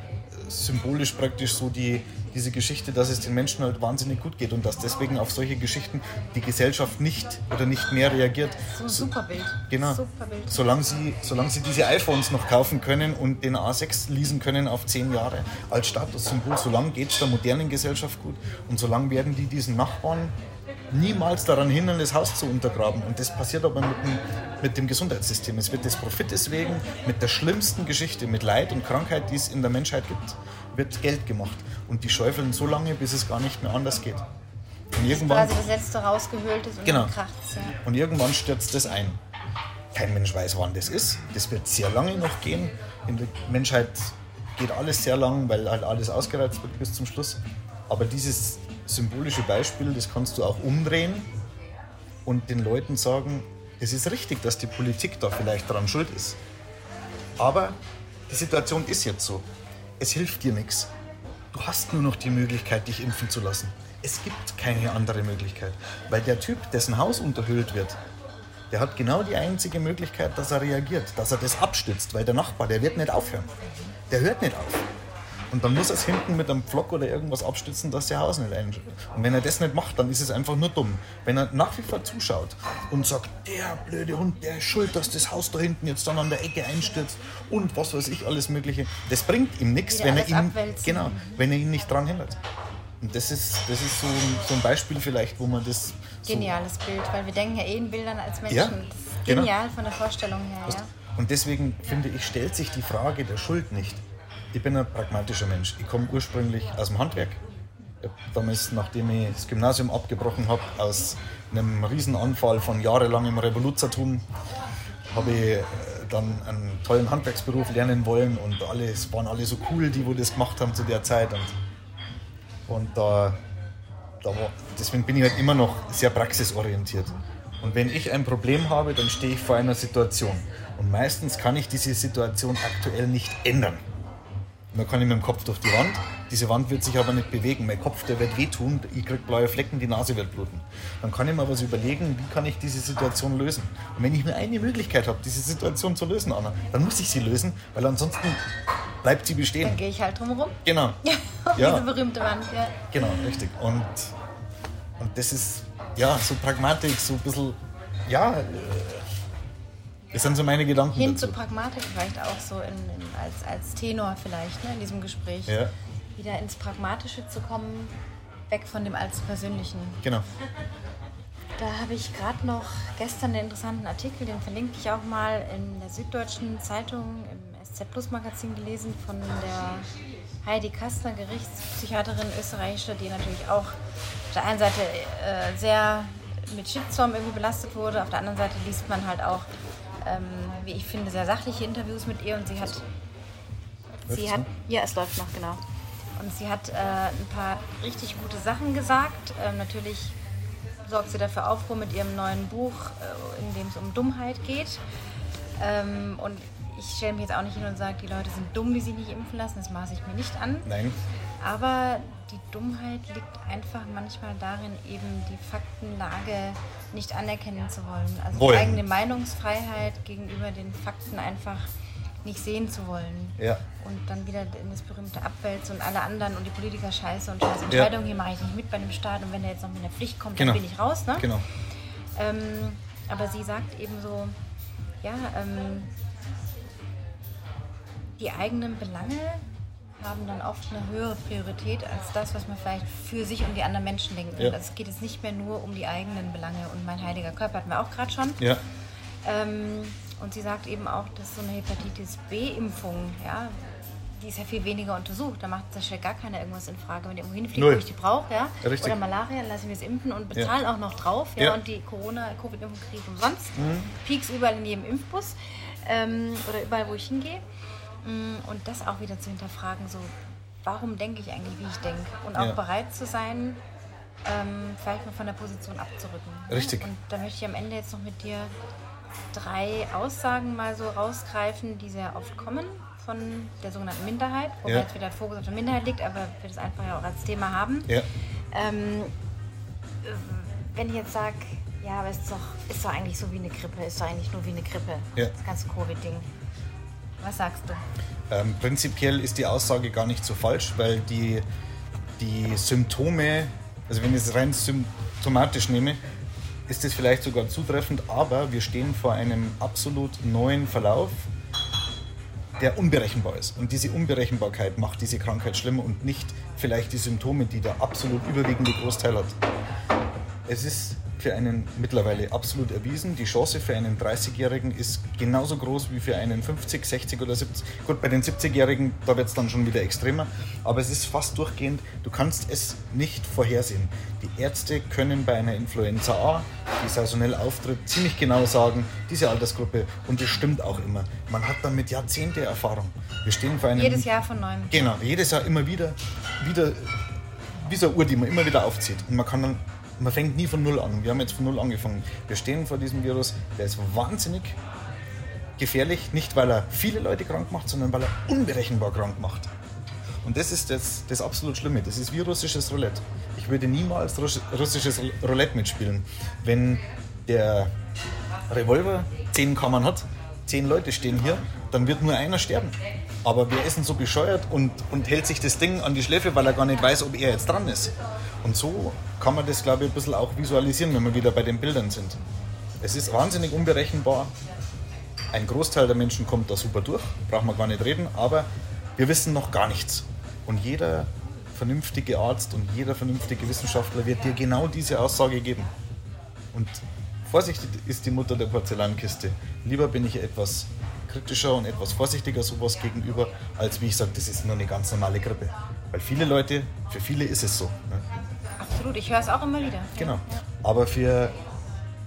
symbolisch praktisch so die, diese Geschichte, dass es den Menschen halt wahnsinnig gut geht und dass deswegen auf solche Geschichten die Gesellschaft nicht oder nicht mehr reagiert. So ein super Bild. Genau. Super Bild. Solange sie, solange sie diese iPhones noch kaufen können und den A6 leasen können auf zehn Jahre als Statussymbol, solange geht es der modernen Gesellschaft gut und solange werden die diesen Nachbarn niemals daran hindern, das Haus zu untergraben. Und das passiert aber mit dem, mit dem Gesundheitssystem. Es wird des Profites wegen mit der schlimmsten Geschichte, mit Leid und Krankheit, die es in der Menschheit gibt, wird Geld gemacht. Und die schäufeln so lange, bis es gar nicht mehr anders geht. Und irgendwann, Quasi das letzte rausgehöhlt ist und Genau. dann kracht's. Ja. und irgendwann stürzt das ein. Kein Mensch weiß, wann das ist. Das wird sehr lange noch gehen. In der Menschheit geht alles sehr lang, weil halt alles ausgereizt wird bis zum Schluss. Aber dieses symbolische Beispiel, das kannst du auch umdrehen und den Leuten sagen, es ist richtig, dass die Politik da vielleicht daran schuld ist. Aber die Situation ist jetzt so. Es hilft dir nichts. Du hast nur noch die Möglichkeit, dich impfen zu lassen. Es gibt keine andere Möglichkeit. Weil der Typ, dessen Haus unterhöhlt wird, der hat genau die einzige Möglichkeit, dass er reagiert, dass er das abstützt, weil der Nachbar, der wird nicht aufhören. Der hört nicht auf. Und dann muss er es hinten mit einem Pflock oder irgendwas abstützen, dass der Haus nicht einschlägt. Und wenn er das nicht macht, dann ist es einfach nur dumm. Wenn er nach wie vor zuschaut und sagt, der blöde Hund, der ist schuld, dass das Haus da hinten jetzt dann an der Ecke einstürzt und was weiß ich, alles Mögliche, das bringt ihm nichts, wenn er, ihn, abwälzen. genau, wenn er ihn nicht dran hindert. Und das ist, das ist so, ein, so ein Beispiel vielleicht, wo man das so Geniales Bild, weil wir denken ja eh in Bildern als Menschen. Ja, das ist genau. genial von der Vorstellung her. Ja? Und deswegen finde ich, stellt sich die Frage der Schuld nicht. Ich bin ein pragmatischer Mensch. Ich komme ursprünglich aus dem Handwerk. Damals, nachdem ich das Gymnasium abgebrochen habe, aus einem Riesenanfall von jahrelangem Revoluzertum, habe ich äh, dann einen tollen Handwerksberuf lernen wollen und alle, es waren alle so cool, die wo das gemacht haben zu der Zeit. Und, und da, da war, deswegen bin ich halt immer noch sehr praxisorientiert. Und wenn ich ein Problem habe, dann stehe ich vor einer Situation. Und meistens kann ich diese Situation aktuell nicht ändern. Dann kann ich mit dem Kopf durch die Wand, Diese Wand wird sich aber nicht bewegen. Mein Kopf, der wird wehtun, ich krieg blaue Flecken, die Nase wird bluten. Dann kann ich mir was überlegen, wie kann ich diese Situation lösen. Und wenn ich nur eine Möglichkeit habe, diese Situation zu lösen, Anna, dann muss ich sie lösen, weil ansonsten bleibt sie bestehen. Dann gehe ich halt drumherum. [LAUGHS] Genau. [LAUGHS] ja. Diese berühmte Wand, ja. Genau, richtig. Und, und das ist ja so Pragmatik, so ein bisschen, ja, äh, das sind so meine Gedanken. Hin dazu. zu Pragmatik vielleicht auch so in, in, als, als Tenor vielleicht ne, in diesem Gespräch. Ja. Wieder ins Pragmatische zu kommen, weg von dem allzu Persönlichen. Genau. Da habe ich gerade noch gestern einen interessanten Artikel, den verlinke ich auch mal in der Süddeutschen Zeitung im SZ Plus Magazin gelesen von der Heidi Kastner, Gerichtspsychiaterin österreichische, die natürlich auch auf der einen Seite äh, sehr mit Shitstorm irgendwie belastet wurde, auf der anderen Seite liest man halt auch ähm, wie ich finde, sehr sachliche Interviews mit ihr und sie hat. sie hat ja, es läuft noch, genau. Und sie hat äh, ein paar richtig gute Sachen gesagt. Ähm, natürlich sorgt sie dafür Aufruhr mit ihrem neuen Buch, äh, in dem es um Dummheit geht. Ähm, und ich stelle mich jetzt auch nicht hin und sage, die Leute sind dumm, die sich nicht impfen lassen. Das maße ich mir nicht an. Nein. Aber die Dummheit liegt einfach manchmal darin, eben die Faktenlage nicht anerkennen zu wollen. Also wollen. die eigene Meinungsfreiheit gegenüber den Fakten einfach nicht sehen zu wollen. Ja. Und dann wieder in das berühmte Abwälzen und alle anderen und die Politiker scheiße und scheiße Entscheidungen, ja. hier mache ich nicht mit bei dem Staat und wenn er jetzt noch mit einer Pflicht kommt, genau. dann bin ich raus. Ne? Genau. Ähm, aber sie sagt eben so, ja, ähm, die eigenen Belange haben dann oft eine höhere Priorität als das, was man vielleicht für sich und die anderen Menschen denkt. Ja. Also es geht jetzt nicht mehr nur um die eigenen Belange und mein heiliger Körper hatten wir auch gerade schon. Ja. Ähm, und sie sagt eben auch, dass so eine Hepatitis B-Impfung, ja, die ist ja viel weniger untersucht. Da macht zum gar keiner irgendwas in Frage. Wenn ich irgendwo hinfliegt, wo ich die brauche, ja, Richtig. oder Malaria, lasse ich mir das impfen und bezahle ja. auch noch drauf. Ja, ja. Und die Corona-Covid-Impfung kriege ich umsonst. Mhm. Peaks überall in jedem Impfbus ähm, oder überall, wo ich hingehe. Mm, und das auch wieder zu hinterfragen, so warum denke ich eigentlich, wie ich denke und auch ja. bereit zu sein, ähm, vielleicht mal von der Position abzurücken. Richtig. Und da möchte ich am Ende jetzt noch mit dir drei Aussagen mal so rausgreifen, die sehr oft kommen von der sogenannten Minderheit, wo ja. jetzt wieder der Fokus auf der Minderheit liegt, aber wir das einfach ja auch als Thema haben. Ja. Ähm, wenn ich jetzt sage, ja, aber es ist doch, ist doch eigentlich so wie eine Grippe, ist doch eigentlich nur wie eine Grippe, ja. das ganze Covid-Ding. Was sagst du? Ähm, prinzipiell ist die Aussage gar nicht so falsch, weil die, die Symptome, also wenn ich es rein symptomatisch nehme, ist es vielleicht sogar zutreffend, aber wir stehen vor einem absolut neuen Verlauf, der unberechenbar ist. Und diese Unberechenbarkeit macht diese Krankheit schlimmer und nicht vielleicht die Symptome, die der absolut überwiegende Großteil hat. Es ist für einen mittlerweile absolut erwiesen. Die Chance für einen 30-Jährigen ist genauso groß wie für einen 50, 60 oder 70. Gut, bei den 70-Jährigen, da wird es dann schon wieder extremer. Aber es ist fast durchgehend, du kannst es nicht vorhersehen. Die Ärzte können bei einer Influenza A, die saisonell auftritt, ziemlich genau sagen, diese Altersgruppe, und das stimmt auch immer. Man hat damit Jahrzehnte Erfahrung. Wir stehen vor einem. Jedes Jahr von neuem. Genau, jedes Jahr immer wieder, wieder wie so eine Uhr, die man immer wieder aufzieht. Und man kann dann man fängt nie von Null an. Wir haben jetzt von Null angefangen. Wir stehen vor diesem Virus, der ist wahnsinnig gefährlich, nicht weil er viele Leute krank macht, sondern weil er unberechenbar krank macht. Und das ist das, das absolut Schlimme. Das ist wie russisches Roulette. Ich würde niemals russisches Roulette mitspielen. Wenn der Revolver zehn Kammern hat, zehn Leute stehen hier, dann wird nur einer sterben. Aber wer ist denn so bescheuert und, und hält sich das Ding an die Schläfe, weil er gar nicht weiß, ob er jetzt dran ist. Und so kann man das, glaube ich, ein bisschen auch visualisieren, wenn wir wieder bei den Bildern sind. Es ist wahnsinnig unberechenbar. Ein Großteil der Menschen kommt da super durch, braucht man gar nicht reden, aber wir wissen noch gar nichts. Und jeder vernünftige Arzt und jeder vernünftige Wissenschaftler wird dir genau diese Aussage geben. Und Vorsicht ist die Mutter der Porzellankiste. Lieber bin ich etwas kritischer und etwas vorsichtiger sowas gegenüber, als wie ich sage, das ist nur eine ganz normale Grippe. Weil viele Leute, für viele ist es so. Ne? Absolut, ich höre es auch immer wieder. Genau. Aber für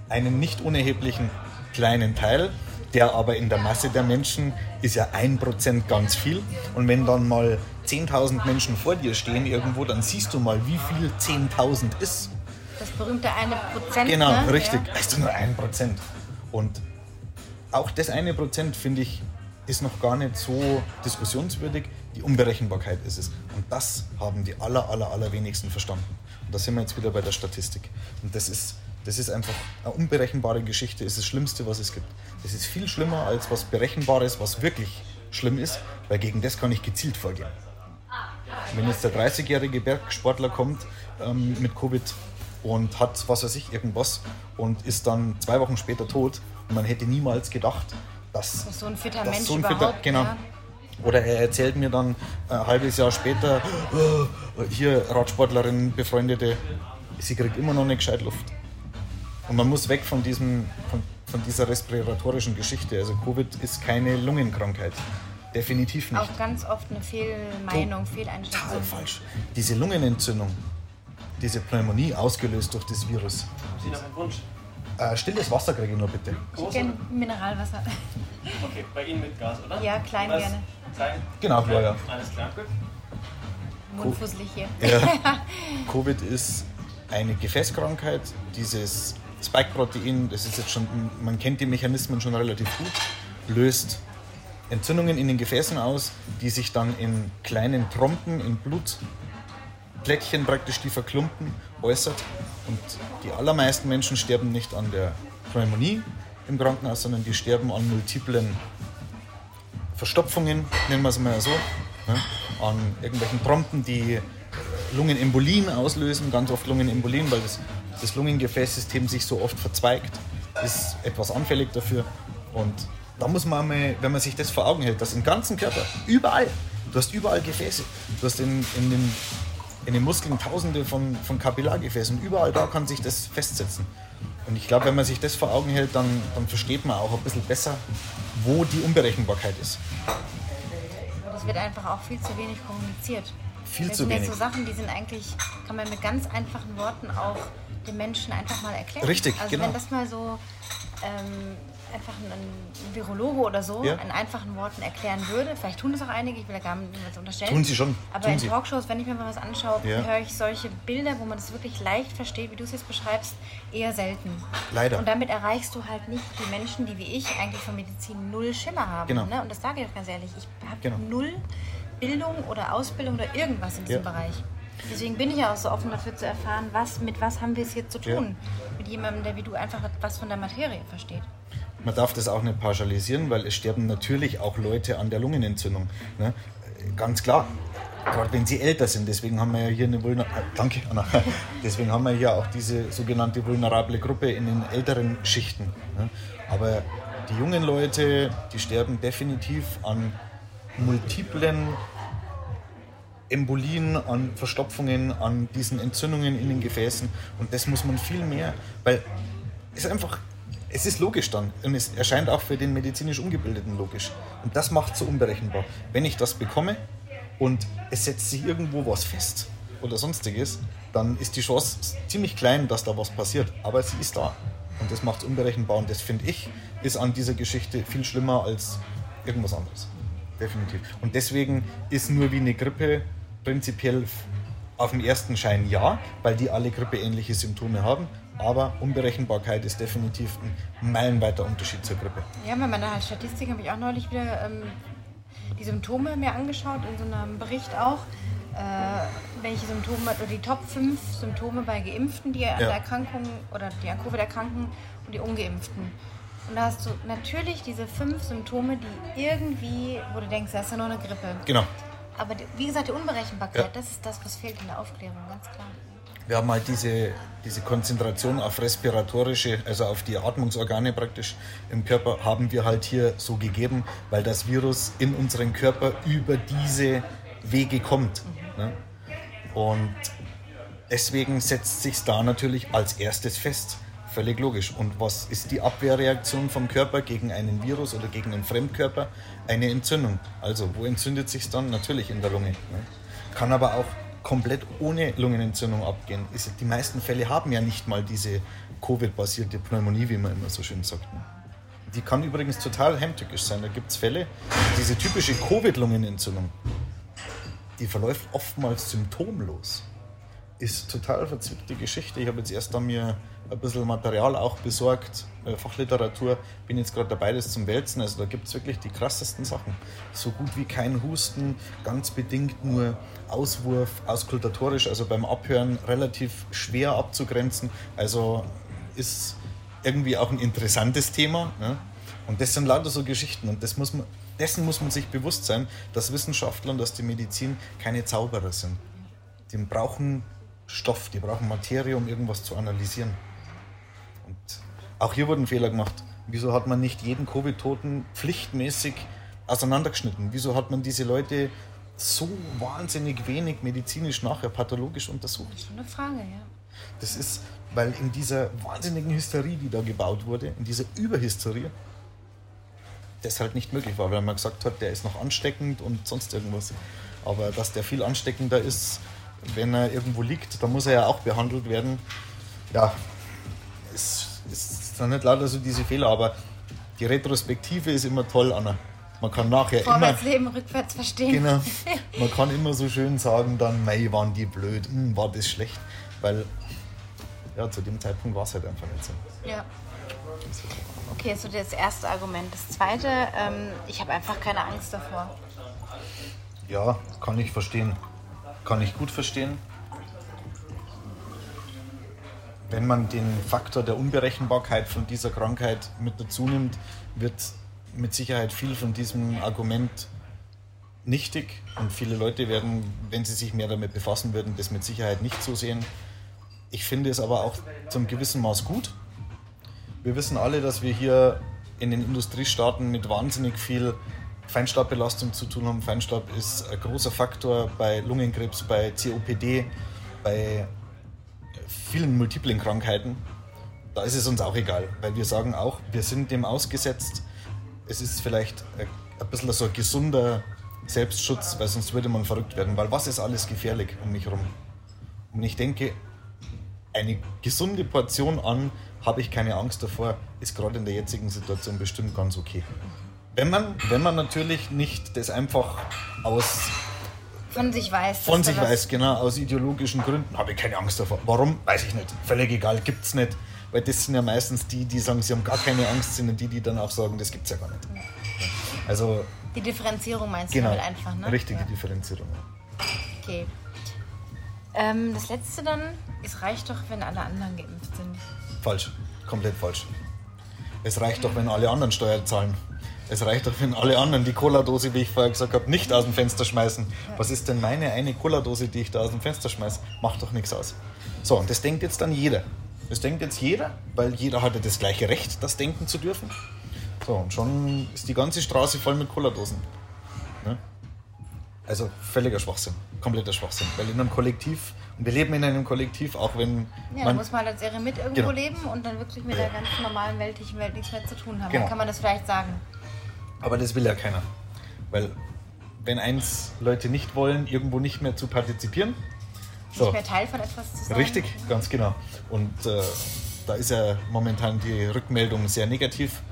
einen nicht unerheblichen kleinen Teil, der aber in der Masse der Menschen ist ja ein Prozent ganz viel. Und wenn dann mal 10.000 Menschen vor dir stehen irgendwo, dann siehst du mal, wie viel 10.000 ist. Das berühmte eine Prozent. Genau, ne? richtig. Ja. Weißt du, nur ein Prozent. Und auch das eine Prozent, finde ich, ist noch gar nicht so diskussionswürdig. Die Unberechenbarkeit ist es. Und das haben die aller, aller, allerwenigsten verstanden. Und da sind wir jetzt wieder bei der Statistik. Und das ist, das ist einfach eine unberechenbare Geschichte, ist das Schlimmste, was es gibt. Das ist viel schlimmer als was Berechenbares, was wirklich schlimm ist, weil gegen das kann ich gezielt vorgehen. Wenn jetzt der 30-jährige Bergsportler kommt ähm, mit Covid und hat, was weiß ich, irgendwas und ist dann zwei Wochen später tot man hätte niemals gedacht, dass, so ein fitter dass Mensch so ein fitter, überhaupt. genau. Ja. Oder er erzählt mir dann ein halbes Jahr später, "Oh, hier Radsportlerin, befreundete, sie kriegt immer noch nicht gescheit Luft. Und man muss weg von, diesem, von, von dieser respiratorischen Geschichte. Also Covid ist keine Lungenkrankheit. Definitiv nicht. Auch ganz oft eine Fehlmeinung, Total Fehleinschätzung. falsch. Diese Lungenentzündung, diese Pneumonie ausgelöst durch das Virus. Haben Sie noch einen Wunsch? Äh, stilles Wasser kriege ich nur bitte. Oder? Mineralwasser. Okay, bei Ihnen mit Gas, oder? Ja, klein Was? gerne. Klein? Genau, klar, ja. Alles klar, gut. Mundfusselig hier. Ja. [LAUGHS] Covid ist eine Gefäßkrankheit. Dieses Spike-Protein, das ist jetzt schon, man kennt die Mechanismen schon relativ gut, löst Entzündungen in den Gefäßen aus, die sich dann in kleinen Trompen, in Blutplättchen praktisch, die verklumpen, äußert. Und die allermeisten Menschen sterben nicht an der Pneumonie im Krankenhaus, sondern die sterben an multiplen Verstopfungen, nennen wir es mal so, ne? an irgendwelchen Trompen, die Lungenembolien auslösen, ganz oft Lungenembolien, weil das, das Lungengefäßsystem sich so oft verzweigt, ist etwas anfällig dafür. Und da muss man mal, wenn man sich das vor Augen hält, dass im ganzen Körper, überall, du hast überall Gefäße, du hast in, in, den, in den Muskeln tausende von, von Kapillargefäßen, überall da kann sich das festsetzen. Und ich glaube, wenn man sich das vor Augen hält, dann, dann versteht man auch ein bisschen besser, wo die Unberechenbarkeit ist. Es wird einfach auch viel zu wenig kommuniziert. Viel das zu sind wenig. jetzt so Sachen, die sind eigentlich, kann man mit ganz einfachen Worten auch den Menschen einfach mal erklären. Richtig, also genau. wenn das mal so ähm, einfach ein, Virologe oder so Ja. in einfachen Worten erklären würde, vielleicht tun das auch einige, ich will da gar nicht was unterstellen. Tun sie schon, Aber tun in sie. Talkshows, wenn ich mir mal was anschaue, Ja. höre ich solche Bilder, wo man das wirklich leicht versteht, wie du es jetzt beschreibst, eher selten. Leider. Und damit erreichst du halt nicht die Menschen, die wie ich eigentlich von Medizin null Schimmer haben. Genau. Ne? Und das sage ich auch ganz ehrlich. Ich habe Genau. null Bildung oder Ausbildung oder irgendwas in diesem Ja. Bereich. Deswegen bin ich ja auch so offen dafür zu erfahren, was, mit was haben wir es hier zu tun. Mit jemandem, der wie du einfach was von der Materie versteht. Man darf das auch nicht pauschalisieren, weil es sterben natürlich auch Leute an der Lungenentzündung. Ne? Ganz klar. Gerade wenn sie älter sind, deswegen haben wir ja hier eine Vulner äh, danke, Anna. [LAUGHS] Deswegen haben wir hier auch diese sogenannte vulnerable Gruppe in den älteren Schichten. Ne? Aber die jungen Leute, die sterben definitiv an multiplen Embolien, an Verstopfungen, an diesen Entzündungen in den Gefäßen. Und das muss man viel mehr, weil es einfach, es ist logisch dann. Und es erscheint auch für den medizinisch Ungebildeten logisch. Und das macht es so unberechenbar. Wenn ich das bekomme und es setzt sich irgendwo was fest oder sonstiges, dann ist die Chance ziemlich klein, dass da was passiert. Aber sie ist da. Und das macht es unberechenbar. Und das finde ich, ist an dieser Geschichte viel schlimmer als irgendwas anderes. Definitiv. Und deswegen ist nur wie eine Grippe prinzipiell auf dem ersten Schein ja, weil die alle grippeähnliche Symptome haben. Aber Unberechenbarkeit ist definitiv ein meilenweiter Unterschied zur Grippe. Ja, bei meiner Statistik habe ich auch neulich wieder ähm, die Symptome mir angeschaut, in so einem Bericht auch. Äh, welche Symptome, oder die Top 5 Symptome bei Geimpften, die an Ja. der Erkrankung oder die an Covid erkranken und die Ungeimpften. Und da hast du natürlich diese fünf Symptome, die irgendwie, wo du denkst, das ist ja nur eine Grippe. Genau. Aber wie gesagt, die Unberechenbarkeit, Ja. das ist das, was fehlt in der Aufklärung, ganz klar. Wir haben halt diese, diese Konzentration auf respiratorische, also auf die Atmungsorgane praktisch im Körper, haben wir halt hier so gegeben, weil das Virus in unseren Körper über diese Wege kommt. Ne? Und deswegen setzt sich da natürlich als erstes fest. Völlig logisch. Und was ist die Abwehrreaktion vom Körper gegen einen Virus oder gegen einen Fremdkörper? Eine Entzündung. Also, wo entzündet sich dann? Natürlich in der Lunge. Ne? Kann aber auch komplett ohne Lungenentzündung abgehen. Die meisten Fälle haben ja nicht mal diese Covid-basierte Pneumonie, wie man immer so schön sagt. Die kann übrigens total heimtückisch sein. Da gibt es Fälle, diese typische Covid-Lungenentzündung, die verläuft oftmals symptomlos. ist total verzwickte Geschichte. Ich habe jetzt erst an mir ein bisschen Material auch besorgt, äh, Fachliteratur, bin jetzt gerade dabei, das zum Wälzen. Also da gibt es wirklich die krassesten Sachen. So gut wie kein Husten, ganz bedingt nur Auswurf, auskultatorisch, also beim Abhören relativ schwer abzugrenzen. Also ist irgendwie auch ein interessantes Thema. Ne? Und das sind lauter so Geschichten und das muss man, dessen muss man sich bewusst sein, dass Wissenschaftler und dass die Medizin keine Zauberer sind. Die brauchen Stoff, die brauchen Materie, um irgendwas zu analysieren. Und auch hier wurden Fehler gemacht. Wieso hat man nicht jeden Covid-Toten pflichtmäßig auseinandergeschnitten? Wieso hat man diese Leute so wahnsinnig wenig medizinisch nachher pathologisch untersucht? Das ist schon eine Frage, ja. Das ist, weil in dieser wahnsinnigen Hysterie, die da gebaut wurde, in dieser Überhysterie, das halt nicht möglich war, weil man gesagt hat, der ist noch ansteckend und sonst irgendwas. Aber dass der viel ansteckender ist, wenn er irgendwo liegt, dann muss er ja auch behandelt werden. Ja, ist, ist dann nicht lauter so diese Fehler, aber die Retrospektive ist immer toll, Anna. Man kann nachher Vorwärts immer. leben, rückwärts verstehen. Genau. [LAUGHS] Man kann immer so schön sagen, dann, mei, waren die blöd, hm, war das schlecht. Weil, ja, zu dem Zeitpunkt war es halt einfach nicht so. Ja. Okay, so das erste Argument. Das zweite, ähm, ich habe einfach keine Angst davor. Ja, kann ich verstehen. Kann ich gut verstehen. Wenn man den Faktor der Unberechenbarkeit von dieser Krankheit mit dazu nimmt, wird mit Sicherheit viel von diesem Argument nichtig und viele Leute werden, wenn sie sich mehr damit befassen würden, das mit Sicherheit nicht so sehen. Ich finde es aber auch zum gewissen Maß gut. Wir wissen alle, dass wir hier in den Industriestaaten mit wahnsinnig viel Feinstaubbelastung zu tun haben. Feinstaub ist ein großer Faktor bei Lungenkrebs, bei COPD, bei vielen multiplen Krankheiten. Da ist es uns auch egal, weil wir sagen auch, wir sind dem ausgesetzt. Es ist vielleicht ein bisschen so ein gesunder Selbstschutz, weil sonst würde man verrückt werden. Weil was ist alles gefährlich um mich herum? Und ich denke, eine gesunde Portion an, habe ich keine Angst davor, ist gerade in der jetzigen Situation bestimmt ganz okay. Wenn man, wenn man natürlich nicht das einfach aus Von sich weiß. von sich weiß, genau, aus ideologischen Gründen habe ich keine Angst davor. Warum? Weiß ich nicht. Völlig egal, gibt's nicht. Weil das sind ja meistens die, die sagen, sie haben gar keine Angst, sind die, die dann auch sagen, das gibt's ja gar nicht. Also, Die Differenzierung meinst genau, du damit einfach, ne? richtige Ja. Differenzierung. Okay. Ähm, das letzte dann, es reicht doch, wenn alle anderen geimpft sind. Falsch, komplett falsch. Es reicht doch, wenn alle anderen Steuer zahlen. Es reicht doch, wenn alle anderen die Cola-Dose, wie ich vorher gesagt habe, nicht aus dem Fenster schmeißen. Was ist denn meine eine Cola-Dose, die ich da aus dem Fenster schmeiße? Macht doch nichts aus. So, und das denkt jetzt dann jeder. Das denkt jetzt jeder, weil jeder hatte das gleiche Recht, das denken zu dürfen. So, und schon ist die ganze Straße voll mit Cola-Dosen. Ne? Also völliger Schwachsinn, kompletter Schwachsinn. Weil in einem Kollektiv, und wir leben in einem Kollektiv, auch wenn Ja, man muss man halt als Eremit irgendwo Genau. leben und dann wirklich mit der ganz normalen weltlichen Welt nichts mehr zu tun haben. Genau. Dann kann man das vielleicht sagen. Aber das will ja keiner. Weil wenn eins Leute nicht wollen, irgendwo nicht mehr zu partizipieren, so, Nicht mehr Teil von etwas zu sein. richtig, ganz genau. Und äh, da ist ja momentan die Rückmeldung sehr negativ,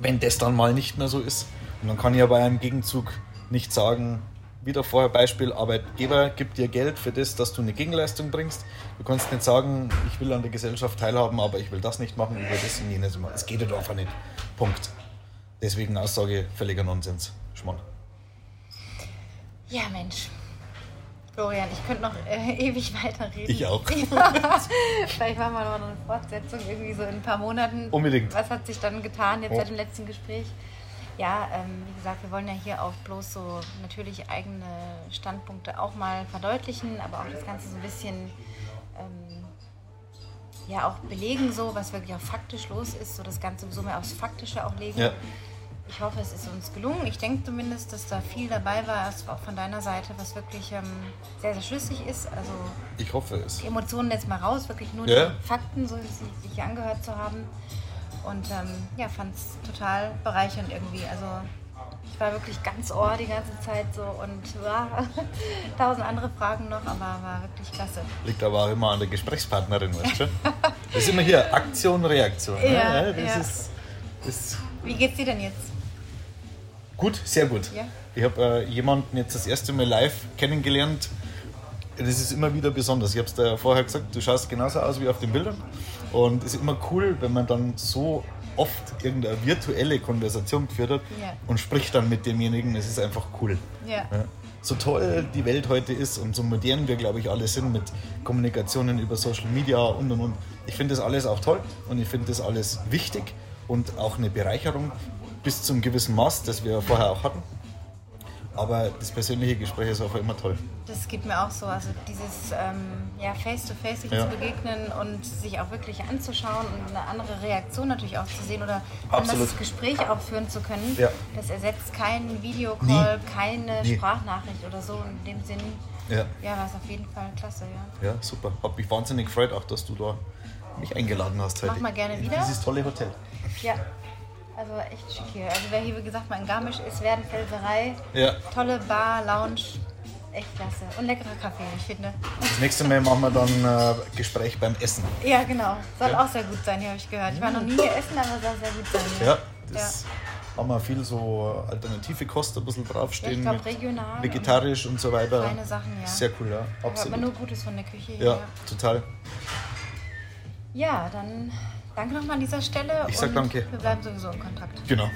wenn das dann mal nicht mehr so ist. Und dann kann ich aber im Gegenzug nicht sagen, wieder vorher Beispiel, Arbeitgeber gibt dir Geld für das, dass du eine Gegenleistung bringst. Du kannst nicht sagen, ich will an der Gesellschaft teilhaben, aber ich will das nicht machen, ich will das und jenes machen. Es geht ja einfach nicht. Punkt. Deswegen Aussage völliger Nonsens. Schmarrn. Ja, Mensch. Florian, ich könnte noch äh, ewig weiterreden. Ich auch. [LAUGHS] Vielleicht machen wir noch eine Fortsetzung irgendwie so in ein paar Monaten. Unbedingt. Was hat sich dann getan jetzt Oh. seit dem letzten Gespräch? Ja, ähm, wie gesagt, wir wollen ja hier auch bloß so natürlich eigene Standpunkte auch mal verdeutlichen, aber auch das Ganze so ein bisschen ähm, ja auch belegen, so was wirklich auch faktisch los ist, so das Ganze so mehr aufs Faktische auch legen. Ja. Ich hoffe, es ist uns gelungen. Ich denke zumindest, dass da viel dabei war, auch von deiner Seite, was wirklich ähm, sehr, sehr schlüssig ist. Also Ich hoffe es. die Emotionen jetzt mal raus, wirklich nur Ja. die Fakten, so wie sie sich angehört zu haben. Und ähm, ja, fand es total bereichernd irgendwie. Also ich war wirklich ganz ohr die ganze Zeit so und ja, [LAUGHS] tausend andere Fragen noch, aber war wirklich klasse. Liegt aber auch immer an der Gesprächspartnerin, weißt du? Das ist immer hier Aktion, Reaktion. ne? Ja, das ja. ist. Das Wie geht's dir denn jetzt? Gut, sehr gut. Ja. Ich habe äh, jemanden jetzt das erste Mal live kennengelernt das ist immer wieder besonders. Ich habe es da ja vorher gesagt, du schaust genauso aus wie auf den Bildern. Und es ist immer cool, wenn man dann so oft irgendeine virtuelle Konversation geführt hat Ja. und spricht dann mit demjenigen. Es ist einfach cool. Ja. So toll die Welt heute ist und so modern wir, glaube ich, alle sind mit Kommunikationen über Social Media und und und. Ich finde das alles auch toll und ich finde das alles wichtig und auch eine Bereicherung bis zum gewissen Maß, das wir vorher auch hatten. Aber das persönliche Gespräch ist auch immer toll. Das geht mir auch so. Also dieses ähm, ja, Face-to-Face sich Ja. zu begegnen und sich auch wirklich anzuschauen und eine andere Reaktion natürlich auch zu sehen oder Absolut. das Gespräch auch führen zu können. Ja. Das ersetzt keinen Videocall, Nie. keine Nie. Sprachnachricht oder so. In dem Sinn, Ja, ja, war es auf jeden Fall klasse, ja. ja super. Hab mich wahnsinnig gefreut, auch dass du da mich eingeladen hast heute. Mach mal gerne wieder. Dieses tolle Hotel. Ja, also echt schick hier. Also wer hier, wie gesagt, mal in Garmisch ist, Werdenfelserei. Ja. Tolle Bar, Lounge. Echt klasse. Und leckerer Kaffee, ich finde. Das nächste Mal machen wir dann äh, Gespräch beim Essen. Ja, genau. Soll Ja. auch sehr gut sein, hier habe ich gehört. Ich war noch nie hier essen, aber soll sehr gut sein. hier. Ja, das haben wir viel so alternative Kost ein bisschen draufstehen. Ja, ich glaub, mit regional Vegetarisch und so weiter. Feine Sachen, ja. Sehr cool, ja. Absolut. nur Gutes von der Küche hier. Ja, total. Ja, dann danke nochmal an dieser Stelle. Ich sag und danke. Wir bleiben sowieso in Kontakt. Genau. Ne?